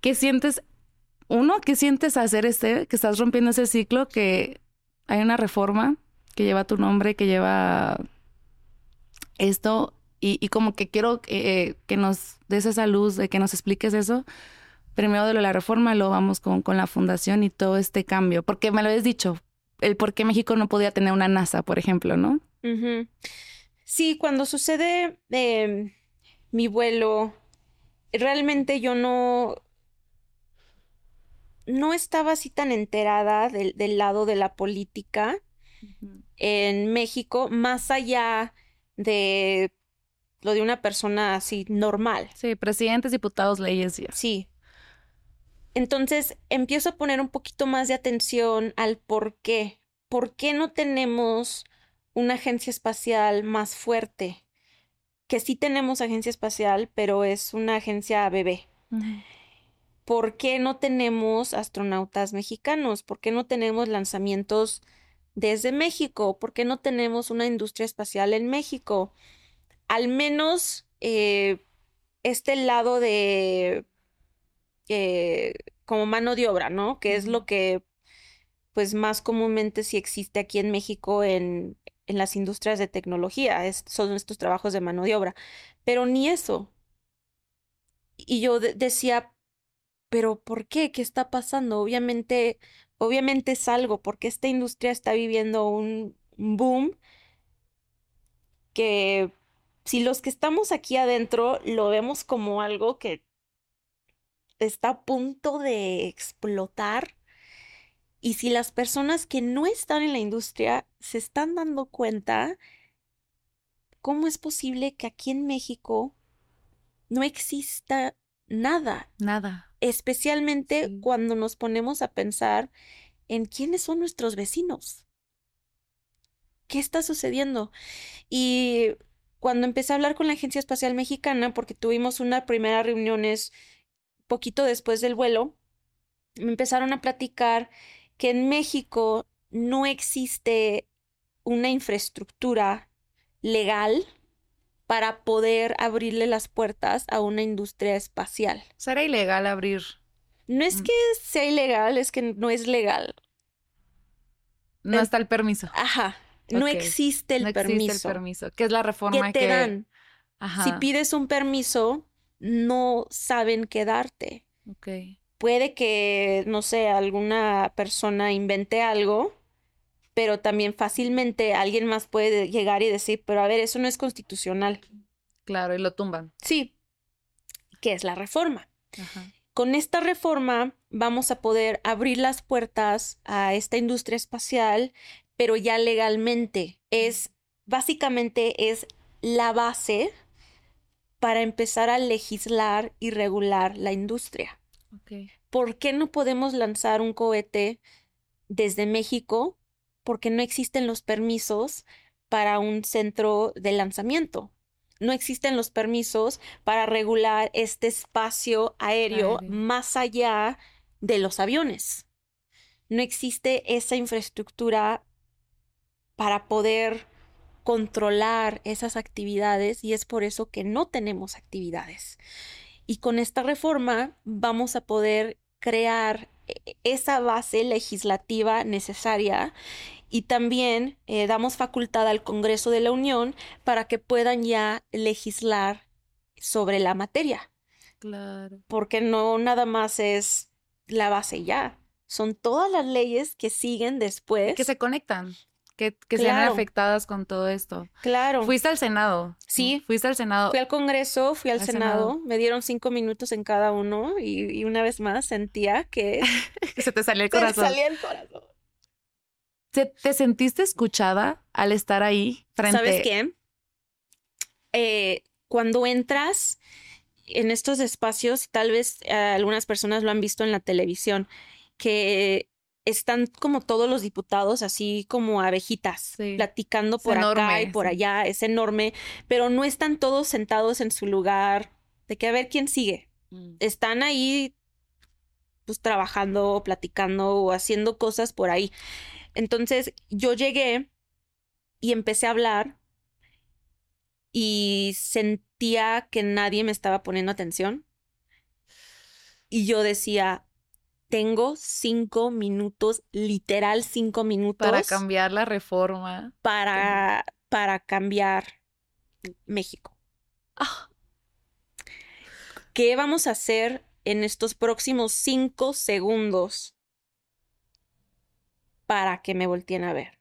¿Qué sientes? Uno, ¿qué sientes hacer este, que estás rompiendo ese ciclo, que hay una reforma que lleva tu nombre, que lleva esto, y, y como que quiero eh, que nos des esa luz, de que nos expliques eso. Primero de lo de la reforma, luego vamos con, con la fundación y todo este cambio, porque me lo habías dicho, el por qué México no podía tener una NASA, por ejemplo, ¿no? Sí, cuando sucede em, mi vuelo realmente yo no, no estaba así tan enterada del, del lado de la política en México, más allá de lo de una persona así normal. Sí, presidentes, diputados, leyes. Sí. Entonces empiezo a poner un poquito más de atención al por qué. ¿Por qué no tenemos una agencia espacial más fuerte? Que sí tenemos agencia espacial, pero es una agencia bebé. ¿Por qué no tenemos astronautas mexicanos? ¿Por qué no tenemos lanzamientos desde México? ¿Por qué no tenemos una industria espacial en México? Al menos eh, este lado de eh, como mano de obra, ¿no? Que es lo que pues más comúnmente sí existe aquí en México en, en las industrias de tecnología, es- son estos trabajos de mano de obra. Pero ni eso. Y yo de- decía, pero ¿por qué? ¿Qué está pasando? Obviamente, obviamente es algo, porque esta industria está viviendo un boom que si los que estamos aquí adentro lo vemos como algo que está a punto de explotar, y si las personas que no están en la industria se están dando cuenta, ¿cómo es posible que aquí en México no exista nada? Nada. Especialmente Sí. cuando nos ponemos a pensar en quiénes son nuestros vecinos. ¿Qué está sucediendo? Y cuando empecé a hablar con la Agencia Espacial Mexicana, porque tuvimos una primera reuniones poquito después del vuelo, me empezaron a platicar que en México no existe una infraestructura legal para poder abrirle las puertas a una industria espacial. Será ilegal abrir. No es Mm. que sea ilegal, es que no es legal. No está el permiso. Ajá, no existe el no existe permiso el permiso. Que es la que reforma te que. dan. Ajá. Si pides un permiso, no saben qué darte. Puede que, no sé, alguna persona invente algo, pero también fácilmente alguien más puede llegar y decir, pero a ver, eso no es constitucional. Claro, y lo tumban. Sí, que es la reforma. Ajá. Con esta reforma vamos a poder abrir las puertas a esta industria espacial, pero ya legalmente. Es, básicamente es la base para empezar a legislar y regular la industria. ¿Por qué no podemos lanzar un cohete desde México? Porque no existen los permisos para un centro de lanzamiento. No existen los permisos para regular este espacio aéreo Aéreo. más allá de los aviones. No existe esa infraestructura para poder controlar esas actividades y es por eso que no tenemos actividades. Y con esta reforma vamos a poder crear e- esa base legislativa necesaria y también eh, damos facultad al Congreso de la Unión para que puedan ya legislar sobre la materia, Claro. porque no nada más es la base ya, son todas las leyes que siguen después. Que se conectan. Que, que sean Claro. afectadas con todo esto. Claro. Fuiste al Senado. Sí. Fuiste al Senado. Fui al Congreso, fui al Al Senado, Senado. me dieron cinco minutos en cada uno y, y una vez más sentía que se te salió el se me corazón. salía el corazón. ¿Te, te sentiste escuchada al estar ahí frente? ¿Sabes qué? Eh, cuando entras en estos espacios, tal vez eh, algunas personas lo han visto en la televisión, que están como todos los diputados, así como abejitas, Sí. platicando Es por acá y por sí. allá, es enorme, pero no están todos sentados en su lugar, de que a ver quién sigue. Mm. Están ahí, pues trabajando, platicando o haciendo cosas por ahí. Entonces yo llegué y empecé a hablar y sentía que nadie me estaba poniendo atención. Y yo decía, tengo cinco minutos, literal cinco minutos Para cambiar la reforma. para, para cambiar México. Ah, ¿Qué vamos a hacer en estos próximos cinco segundos para que me volteen a ver?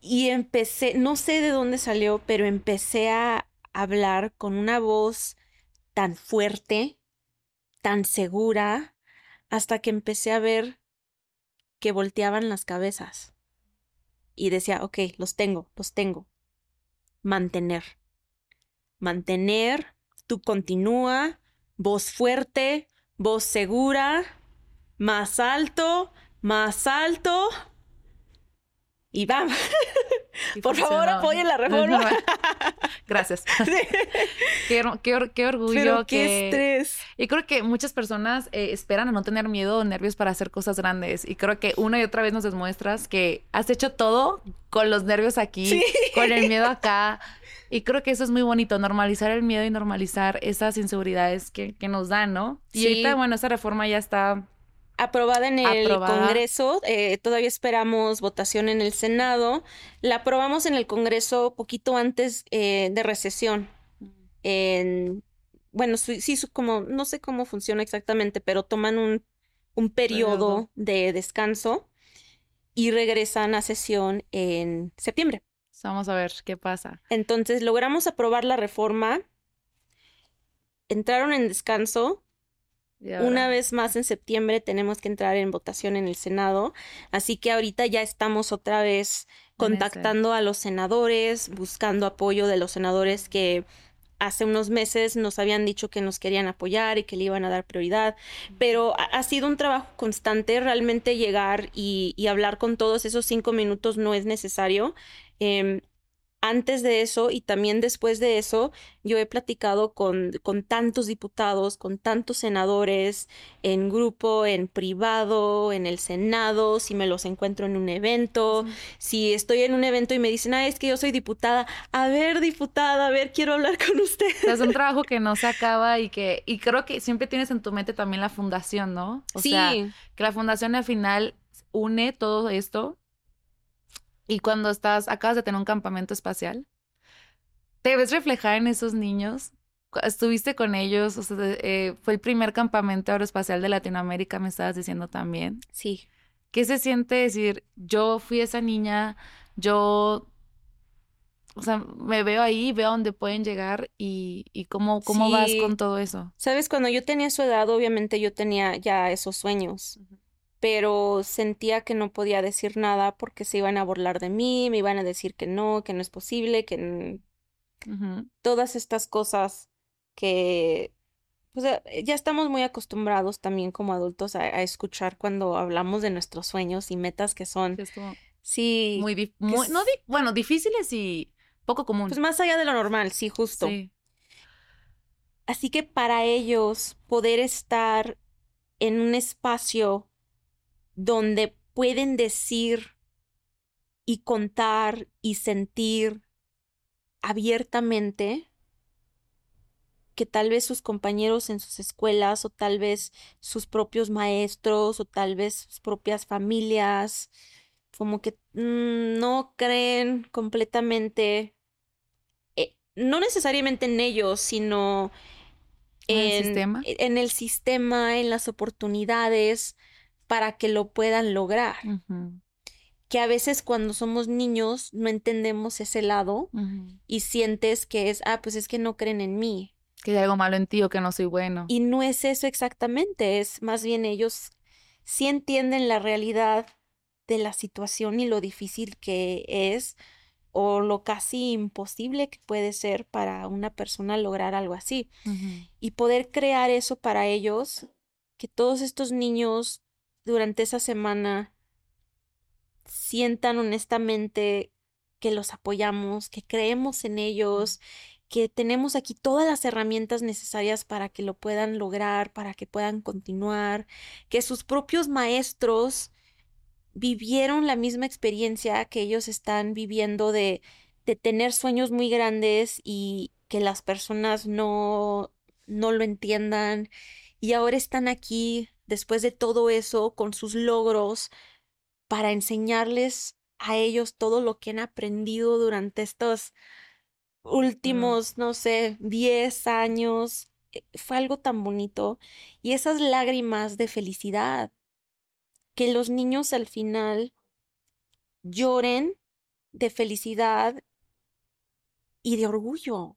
Y empecé, no sé de dónde salió, pero empecé a, hablar con una voz tan fuerte, tan segura, hasta que empecé a ver que volteaban las cabezas. Y decía, ok, los tengo, los tengo. Mantener. Mantener, tú continúa, voz fuerte, voz segura, más alto, más alto. Y vamos. Por favor, apoyen la reforma. Gracias. qué, qué, orgullo. qué estrés. Y creo que muchas personas eh, esperan a no tener miedo o nervios para hacer cosas grandes. Y creo que una y otra vez nos demuestras que has hecho todo con los nervios aquí, con el miedo acá. Y creo que eso es muy bonito, normalizar el miedo y normalizar esas inseguridades que, que nos dan, ¿no? Y ahorita, bueno, esa reforma ya está aprobada en el Congreso. Eh, todavía esperamos votación en el Senado. La aprobamos en el Congreso poquito antes eh, de recesión. En, bueno, sí, como, no sé cómo funciona exactamente, pero toman un, un periodo de descanso y regresan a sesión en septiembre. Vamos a ver qué pasa. Entonces, logramos aprobar la reforma. Entraron en descanso una vez más en septiembre tenemos que entrar en votación en el Senado, así que ahorita ya estamos otra vez contactando a los senadores, buscando apoyo de los senadores que hace unos meses nos habían dicho que nos querían apoyar y que le iban a dar prioridad, pero ha, sido un trabajo constante realmente llegar y, y, hablar con todos esos cinco minutos no es necesario. Em, antes de eso y también después de eso, yo he platicado con, con, tantos diputados, con tantos senadores, en grupo, en privado, en el Senado, si me los encuentro en un evento, si estoy en un evento y me dicen, ah, es que yo soy diputada, a ver, diputada, a ver, quiero hablar con usted. Es un trabajo que no se acaba y que, y creo que siempre tienes en tu mente también la fundación, ¿no? O sí. sea, que la fundación al final une todo esto y cuando estás, acabas de tener un campamento espacial, te ves reflejada en esos niños. Estuviste con ellos, o sea, eh, fue el primer campamento aeroespacial de Latinoamérica, me estabas diciendo también. Sí. ¿Qué se siente decir, yo fui esa niña, yo, o sea, me veo ahí, veo a dónde pueden llegar y, y cómo, cómo vas con todo eso? Sabes, cuando yo tenía su edad, obviamente yo tenía ya esos sueños pero sentía que no podía decir nada porque se iban a burlar de mí, me iban a decir que no, que no es posible, que todas estas cosas que pues, eh, ya estamos muy acostumbrados también como adultos a, escuchar cuando hablamos de nuestros sueños y metas que son sí muy, muy no bueno difíciles y poco comunes pues más allá de lo normal sí justo. Así que para ellos poder estar en un espacio donde pueden decir y contar y sentir abiertamente que tal vez sus compañeros en sus escuelas o tal vez sus propios maestros o tal vez sus propias familias como que mm, no creen completamente, eh, no necesariamente en ellos, sino ¿En, sistema? en el sistema, en las oportunidades, para que lo puedan lograr. Que a veces cuando somos niños no entendemos ese lado y sientes que es, ah, pues es que no creen en mí. Que hay algo malo en ti o que no soy bueno. Y no es eso exactamente, es más bien ellos sí entienden la realidad de la situación y lo difícil que es o lo casi imposible que puede ser para una persona lograr algo así. Y poder crear eso para ellos, que todos estos niños durante esa semana sientan honestamente que los apoyamos, que creemos en ellos, que tenemos aquí todas las herramientas necesarias para que lo puedan lograr, para que puedan continuar, que sus propios maestros vivieron la misma experiencia que ellos están viviendo de, de tener sueños muy grandes y que las personas no, no lo entiendan y ahora están aquí después de todo eso, con sus logros, para enseñarles a ellos todo lo que han aprendido durante estos últimos, no sé, 10 años. Eh, fue algo tan bonito. Y esas lágrimas de felicidad, que los niños al final lloren de felicidad y de orgullo.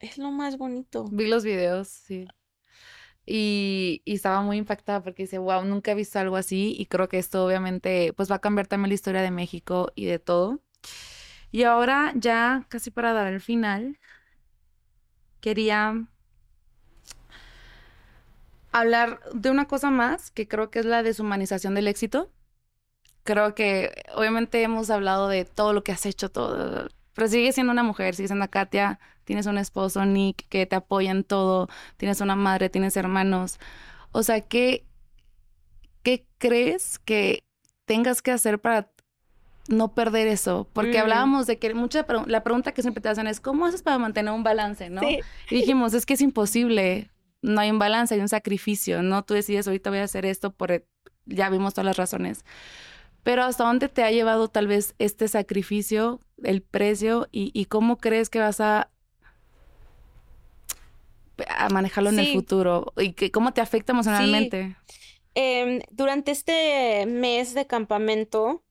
es lo más bonito. Vi los videos, sí. Y, estaba muy impactada porque dice, wow, nunca he visto algo así y creo que esto obviamente pues va a cambiar también la historia de México y de todo. Y ahora ya casi para dar el final, quería hablar de una cosa más que creo que es la deshumanización del éxito. Creo que obviamente hemos hablado de todo lo que has hecho, todo, pero sigue siendo una mujer, sigue siendo Katia, tienes un esposo, Nick, que te apoya en todo, tienes una madre, tienes hermanos. O sea, ¿qué, qué crees que tengas que hacer para no perder eso, porque mm. hablábamos de que mucha la pregunta que siempre te hacen es ¿cómo haces para mantener un balance, no? Y dijimos, es que es imposible, no hay un balance, hay un sacrificio, no tú decides ahorita voy a hacer esto por e-", ya vimos todas las razones. Pero hasta dónde te ha llevado tal vez este sacrificio, el precio y, cómo crees que vas a a manejarlo en el futuro y que, cómo te afecta emocionalmente. Em, durante este mes de campamento,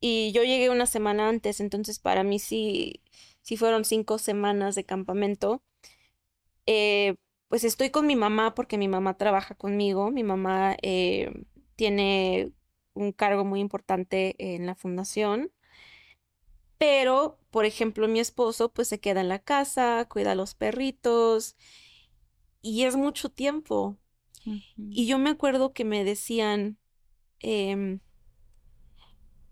y yo llegué una semana antes, entonces para mí sí, sí fueron cinco semanas de campamento. Eh, pues estoy con mi mamá porque mi mamá trabaja conmigo. Mi mamá eh, tiene un cargo muy importante en la fundación. Pero, por ejemplo, mi esposo pues se queda en la casa, cuida a los perritos y es mucho tiempo. Y yo me acuerdo que me decían, em,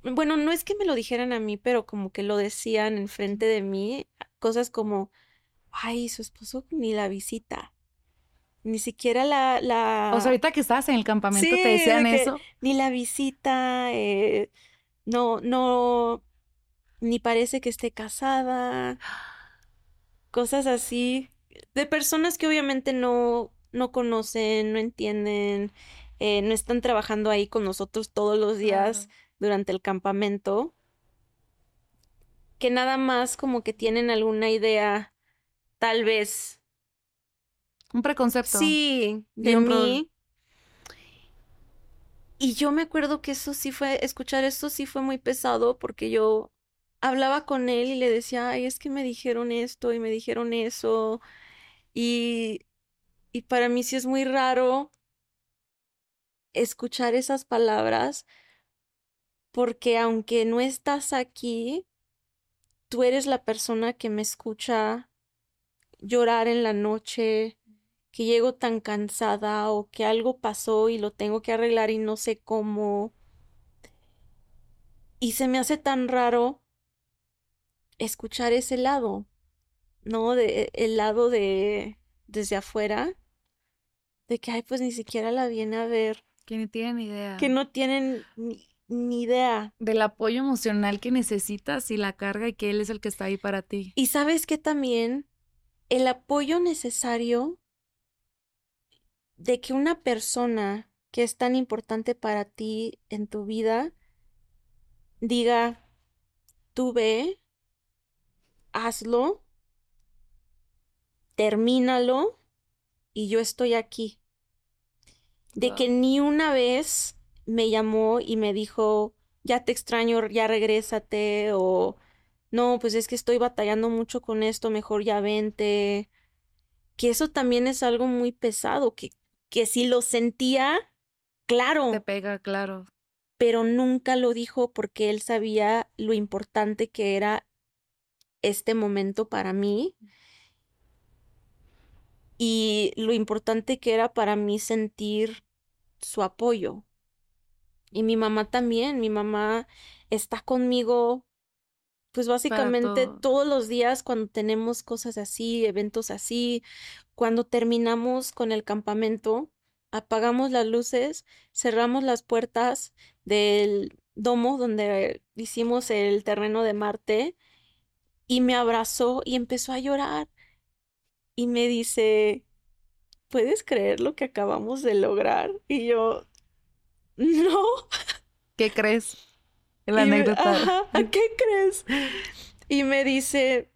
bueno, no es que me lo dijeran a mí, pero como que lo decían enfrente de mí, cosas como, ay, su esposo ni la visita. Ni siquiera la, la... O sea, ahorita que estás en el campamento te decían eso. Ni la visita, eh, no, no, ni parece que esté casada. Cosas así. De personas que obviamente no, no conocen, no entienden, eh, no están trabajando ahí con nosotros todos los días durante el campamento, que nada más como que tienen alguna idea, tal vez. Un preconcepto. Sí, de mí. Y yo me acuerdo que eso sí fue, escuchar esto sí fue muy pesado porque yo hablaba con él y le decía, ay, es que me dijeron esto y me dijeron eso. Y, y para mí sí es muy raro escuchar esas palabras porque aunque no estás aquí, tú eres la persona que me escucha llorar en la noche, que llego tan cansada o que algo pasó y lo tengo que arreglar y no sé cómo. Y se me hace tan raro escuchar ese lado, ¿no? De, el lado de desde afuera, de que, ay, pues ni siquiera la viene a ver. Que ni tienen idea. Que no tienen ni, ni idea. Del apoyo emocional que necesitas y la carga y que él es el que está ahí para ti. Y sabes que también el apoyo necesario de que una persona que es tan importante para ti en tu vida diga, tú ve, hazlo, termínalo y yo estoy aquí. De que ni una vez me llamó y me dijo, ya te extraño, ya regrésate, o no, pues es que estoy batallando mucho con esto, mejor ya vente. Que eso también es algo muy pesado, que, que si lo sentía, claro. Te pega, claro. Pero nunca lo dijo porque él sabía lo importante que era este momento para mí y lo importante que era para mí sentir su apoyo. Y mi mamá también, mi mamá está conmigo, pues básicamente todos los días cuando tenemos cosas así, eventos así, cuando terminamos con el campamento, apagamos las luces, cerramos las puertas del domo donde hicimos el terreno de Marte y me abrazó y empezó a llorar y me dice, ¿puedes creer lo que acabamos de lograr? Y yo, no. ¿Qué crees? La anécdota. ¿Qué crees? Y me dice,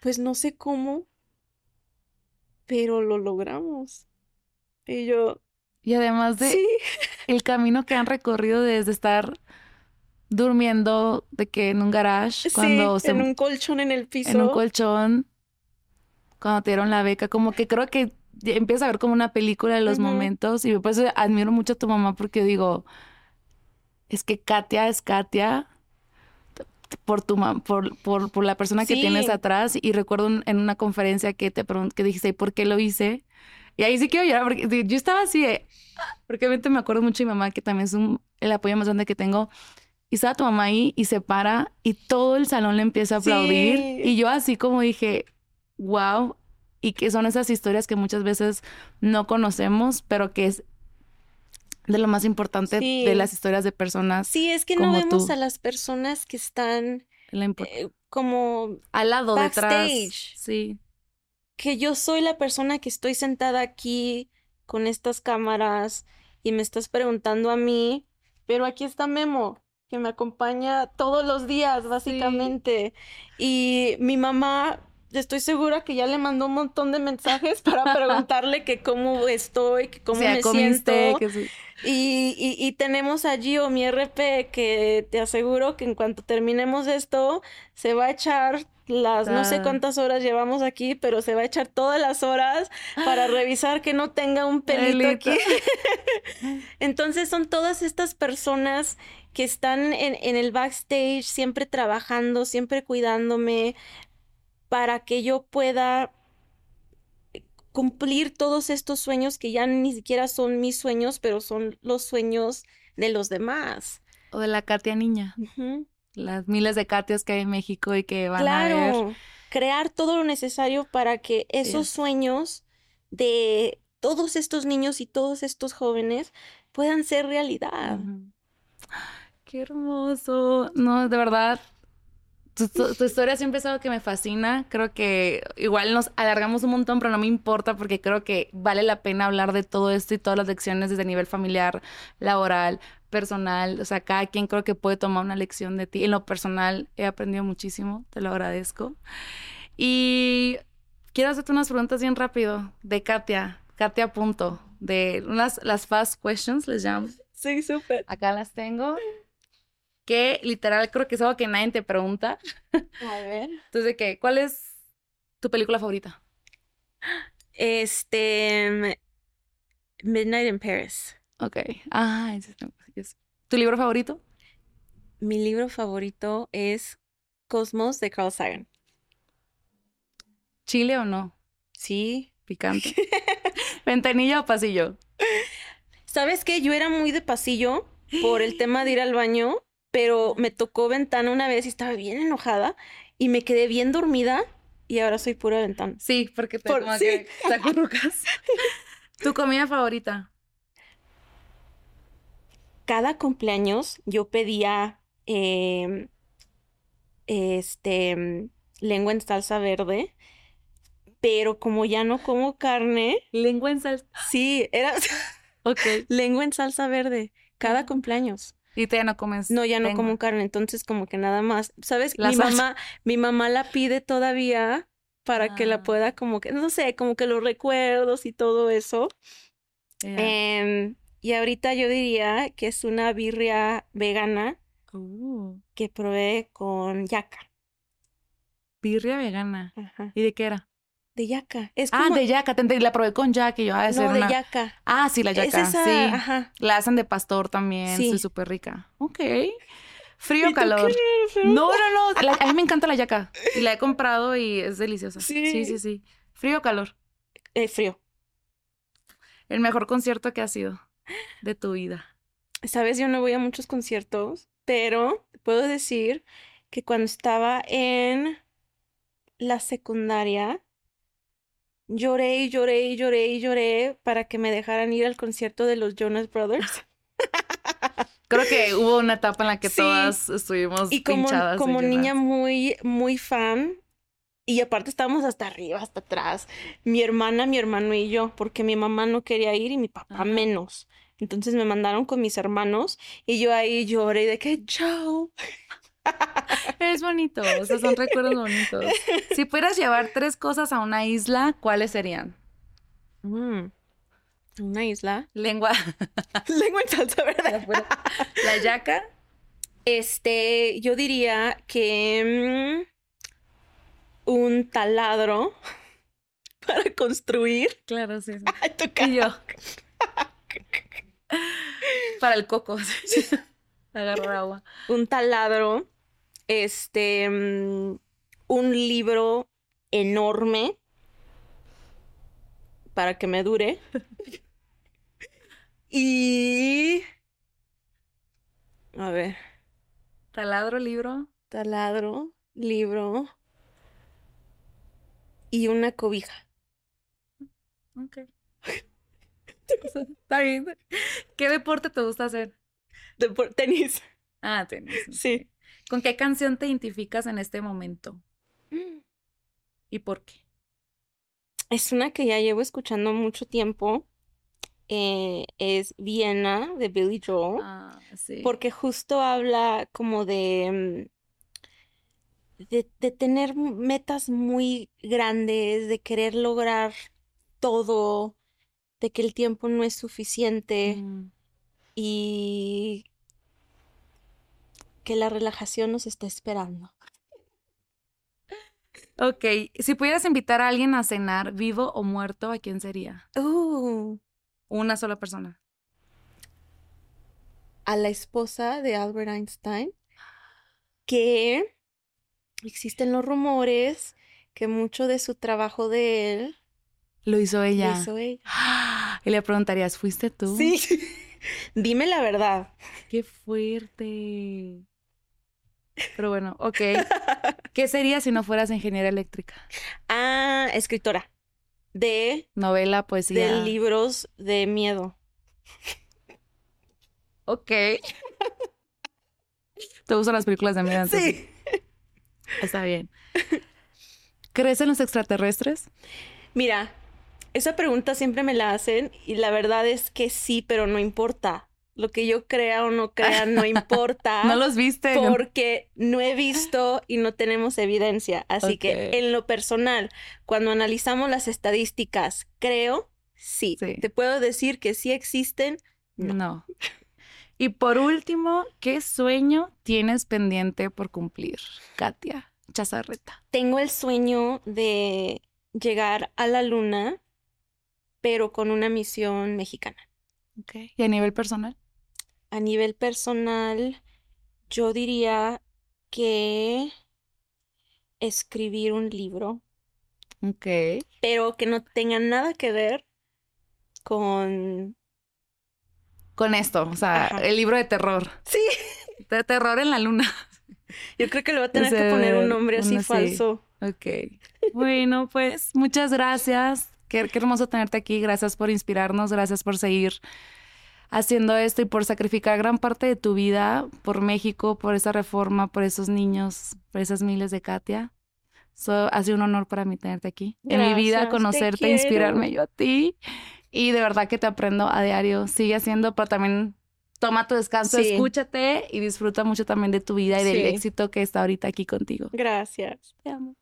pues no sé cómo, pero lo logramos. Y yo. Y además de el camino que han recorrido desde estar durmiendo de que en un garage, cuando en un colchón en el piso. En un colchón, cuando te dieron la beca, como que creo que empieza a ver como una película de los momentos y por eso admiro mucho a tu mamá porque digo, es que Katia es Katia por tu por, por, por la persona que tienes atrás. Y recuerdo en una conferencia que te que dijiste ¿por qué lo hice? Y ahí sí quiero llorar porque yo estaba así de, porque obviamente me acuerdo mucho de mi mamá que también es un, el apoyo más grande que tengo. Y estaba tu mamá ahí y se para y todo el salón le empieza a aplaudir. Y yo así como dije wow y que son esas historias que muchas veces no conocemos pero que es de lo más importante de las historias de personas. Sí, es que no vemos a las personas que están eh, como al lado, detrás. Sí. Que yo soy la persona que estoy sentada aquí con estas cámaras y me estás preguntando a mí, pero aquí está Memo que me acompaña todos los días, básicamente. Y mi mamá estoy segura que ya le mandó un montón de mensajes para preguntarle que cómo estoy, que cómo me siento. y, y, tenemos a Gio, mi RP, que te aseguro que en cuanto terminemos esto, se va a echar las no sé cuántas horas llevamos aquí, pero se va a echar todas las horas para revisar que no tenga un pelito aquí. Entonces son todas estas personas que están en, en, el backstage siempre trabajando, siempre cuidándome, para que yo pueda cumplir todos estos sueños que ya ni siquiera son mis sueños, pero son los sueños de los demás. O de la Katia niña. Las miles de Katias que hay en México y que van a. Crear todo lo necesario para que esos sueños de todos estos niños y todos estos jóvenes puedan ser realidad. Qué hermoso. No, de verdad, tu, historia siempre es algo que me fascina. Creo que igual nos alargamos un montón, pero no me importa porque creo que vale la pena hablar de todo esto y todas las lecciones desde nivel familiar, laboral, personal. O sea, cada quien creo que puede tomar una lección de ti. En lo personal he aprendido muchísimo, te lo agradezco. Y quiero hacerte unas preguntas bien rápido de Katia. Katia punto. De unas, las fast questions, les llamo. Sí, súper. Acá las tengo que literal creo que es algo que nadie te pregunta. A ver. Entonces, ¿qué? ¿Cuál es tu película favorita? Este. Midnight in Paris. Ok. Ah, ese es... ¿Tu libro favorito? Mi libro favorito es Cosmos de Carl Sagan. ¿Chile o no? Sí. Picante. ¿Ventanilla o pasillo? ¿Sabes qué? Yo era muy de pasillo por el tema de ir al baño pero me tocó ventana una vez y estaba bien enojada y me quedé bien dormida y ahora soy pura ventana. Sí, porque te Por, sí. ¿Tu comida favorita? Cada cumpleaños yo pedía em, este lengua en salsa verde, pero como ya no como carne. Lengua en salsa. Sí, era. ok. Lengua en salsa verde. Cada cumpleaños. Y tú ya no comes. No, ya no como carne, entonces como que nada más. ¿Sabes? mi mamá, mi mamá la pide todavía para que la ah. pueda como que, no sé, como que los recuerdos y todo eso. Em, y ahorita yo diría que es una birria vegana uh. que probé con yaca. Birria vegana. ¿Y de qué era? De yaca. Es Ah, de yaca. Te La probé con yaca y yo, ah, No, de yaca. Ah, sí, la yaca. sí. Ajá. La hacen de pastor también. Sí. súper rica. Ok. Frío o calor. No, no, no. a mí me encanta la yaca. Y la he comprado y es deliciosa. Sí. Sí, sí, sí. ¿Frío o calor? Eh, frío. El mejor concierto que ha sido de tu vida. Sabes, yo no voy a muchos conciertos, pero puedo decir que cuando estaba en la secundaria, lloré y lloré y lloré y lloré para que me dejaran ir al concierto de los Jonas Brothers. Creo que hubo una etapa en la que todas estuvimos y como, como niña muy muy fan y aparte estábamos hasta arriba, hasta atrás. Mi hermana, mi hermano y yo, porque mi mamá no quería ir y mi papá menos. Entonces me mandaron con mis hermanos y yo ahí lloré de que chao. Es bonito, o sea, son recuerdos bonitos. Si pudieras llevar tres cosas a una isla, ¿cuáles serían? Mm, una isla. Lengua. Lengua en salsa, ¿verdad? La yaca. Este, yo diría que mm, un taladro para construir. Claro, sí. sí. Ay, tu Y yo. Para el coco. sí. Agarrar agua. Un taladro, este, mm, un libro enorme para que me dure. Y... A ver, Taladro, libro. taladro, libro y una cobija. Ok. Está bien. ¿Qué deporte te gusta hacer? Tenis. Ah, tenis. Sí. ¿Con qué canción te identificas en este momento? ¿Y por qué? Es una que ya llevo escuchando mucho tiempo. eh, es Viena de Billy Joel. Ah, sí. Porque justo habla como de, mm, de, de tener metas muy grandes, de querer lograr todo, de que el tiempo no es suficiente Mm, y que la relajación nos está esperando. Ok, si pudieras invitar a alguien a cenar, vivo o muerto, ¿a quién sería? Uh, Una sola persona. a la esposa de Albert Einstein, que existen los rumores que mucho de su trabajo de él Lo hizo lo ella. hizo ella. Y le preguntarías, ¿fuiste tú? Sí. Dime la verdad. Qué fuerte. Pero bueno, ok. ¿Qué sería si no fueras ingeniera eléctrica? Ah, escritora de, Novela, poesía. de libros de miedo. Ok. ¿Te gustan las películas de miedo? entonces? Está bien. ¿Crees en los extraterrestres? Mira, esa pregunta siempre me la hacen y la verdad es que sí, pero no importa. Lo que yo crea o no crea no importa. ¿No los viste? Porque no he visto y no tenemos evidencia. Así que en lo personal, cuando analizamos las estadísticas, creo, sí. Sí. Te puedo decir que sí existen. No. No. Y por último, ¿qué sueño tienes pendiente por cumplir, Katia Chazarreta? Tengo el sueño de llegar a la luna, pero con una misión mexicana. Okay. ¿Y a nivel personal? A nivel personal, yo diría que escribir un libro, Ok. pero que no tenga nada que ver con... Con esto, o sea, Ajá. el libro de terror. Sí, De terror en la luna. yo creo que le voy a tener que poner un nombre así sí. falso. Ok. Bueno, pues muchas gracias. Qué, qué hermoso tenerte aquí. Gracias por inspirarnos. Gracias por seguir haciendo esto y por sacrificar gran parte de tu vida por México, por esa reforma, por esos niños, por esas miles de Katia. So, ha sido un honor para mí tenerte aquí. en mi vida, conocerte, inspirarme yo a ti. Y de verdad que te aprendo a diario. Sigue haciendo, pero también toma tu descanso, Sí. escúchate y disfruta mucho también de tu vida y del éxito que está ahorita aquí contigo. Gracias. Te amo.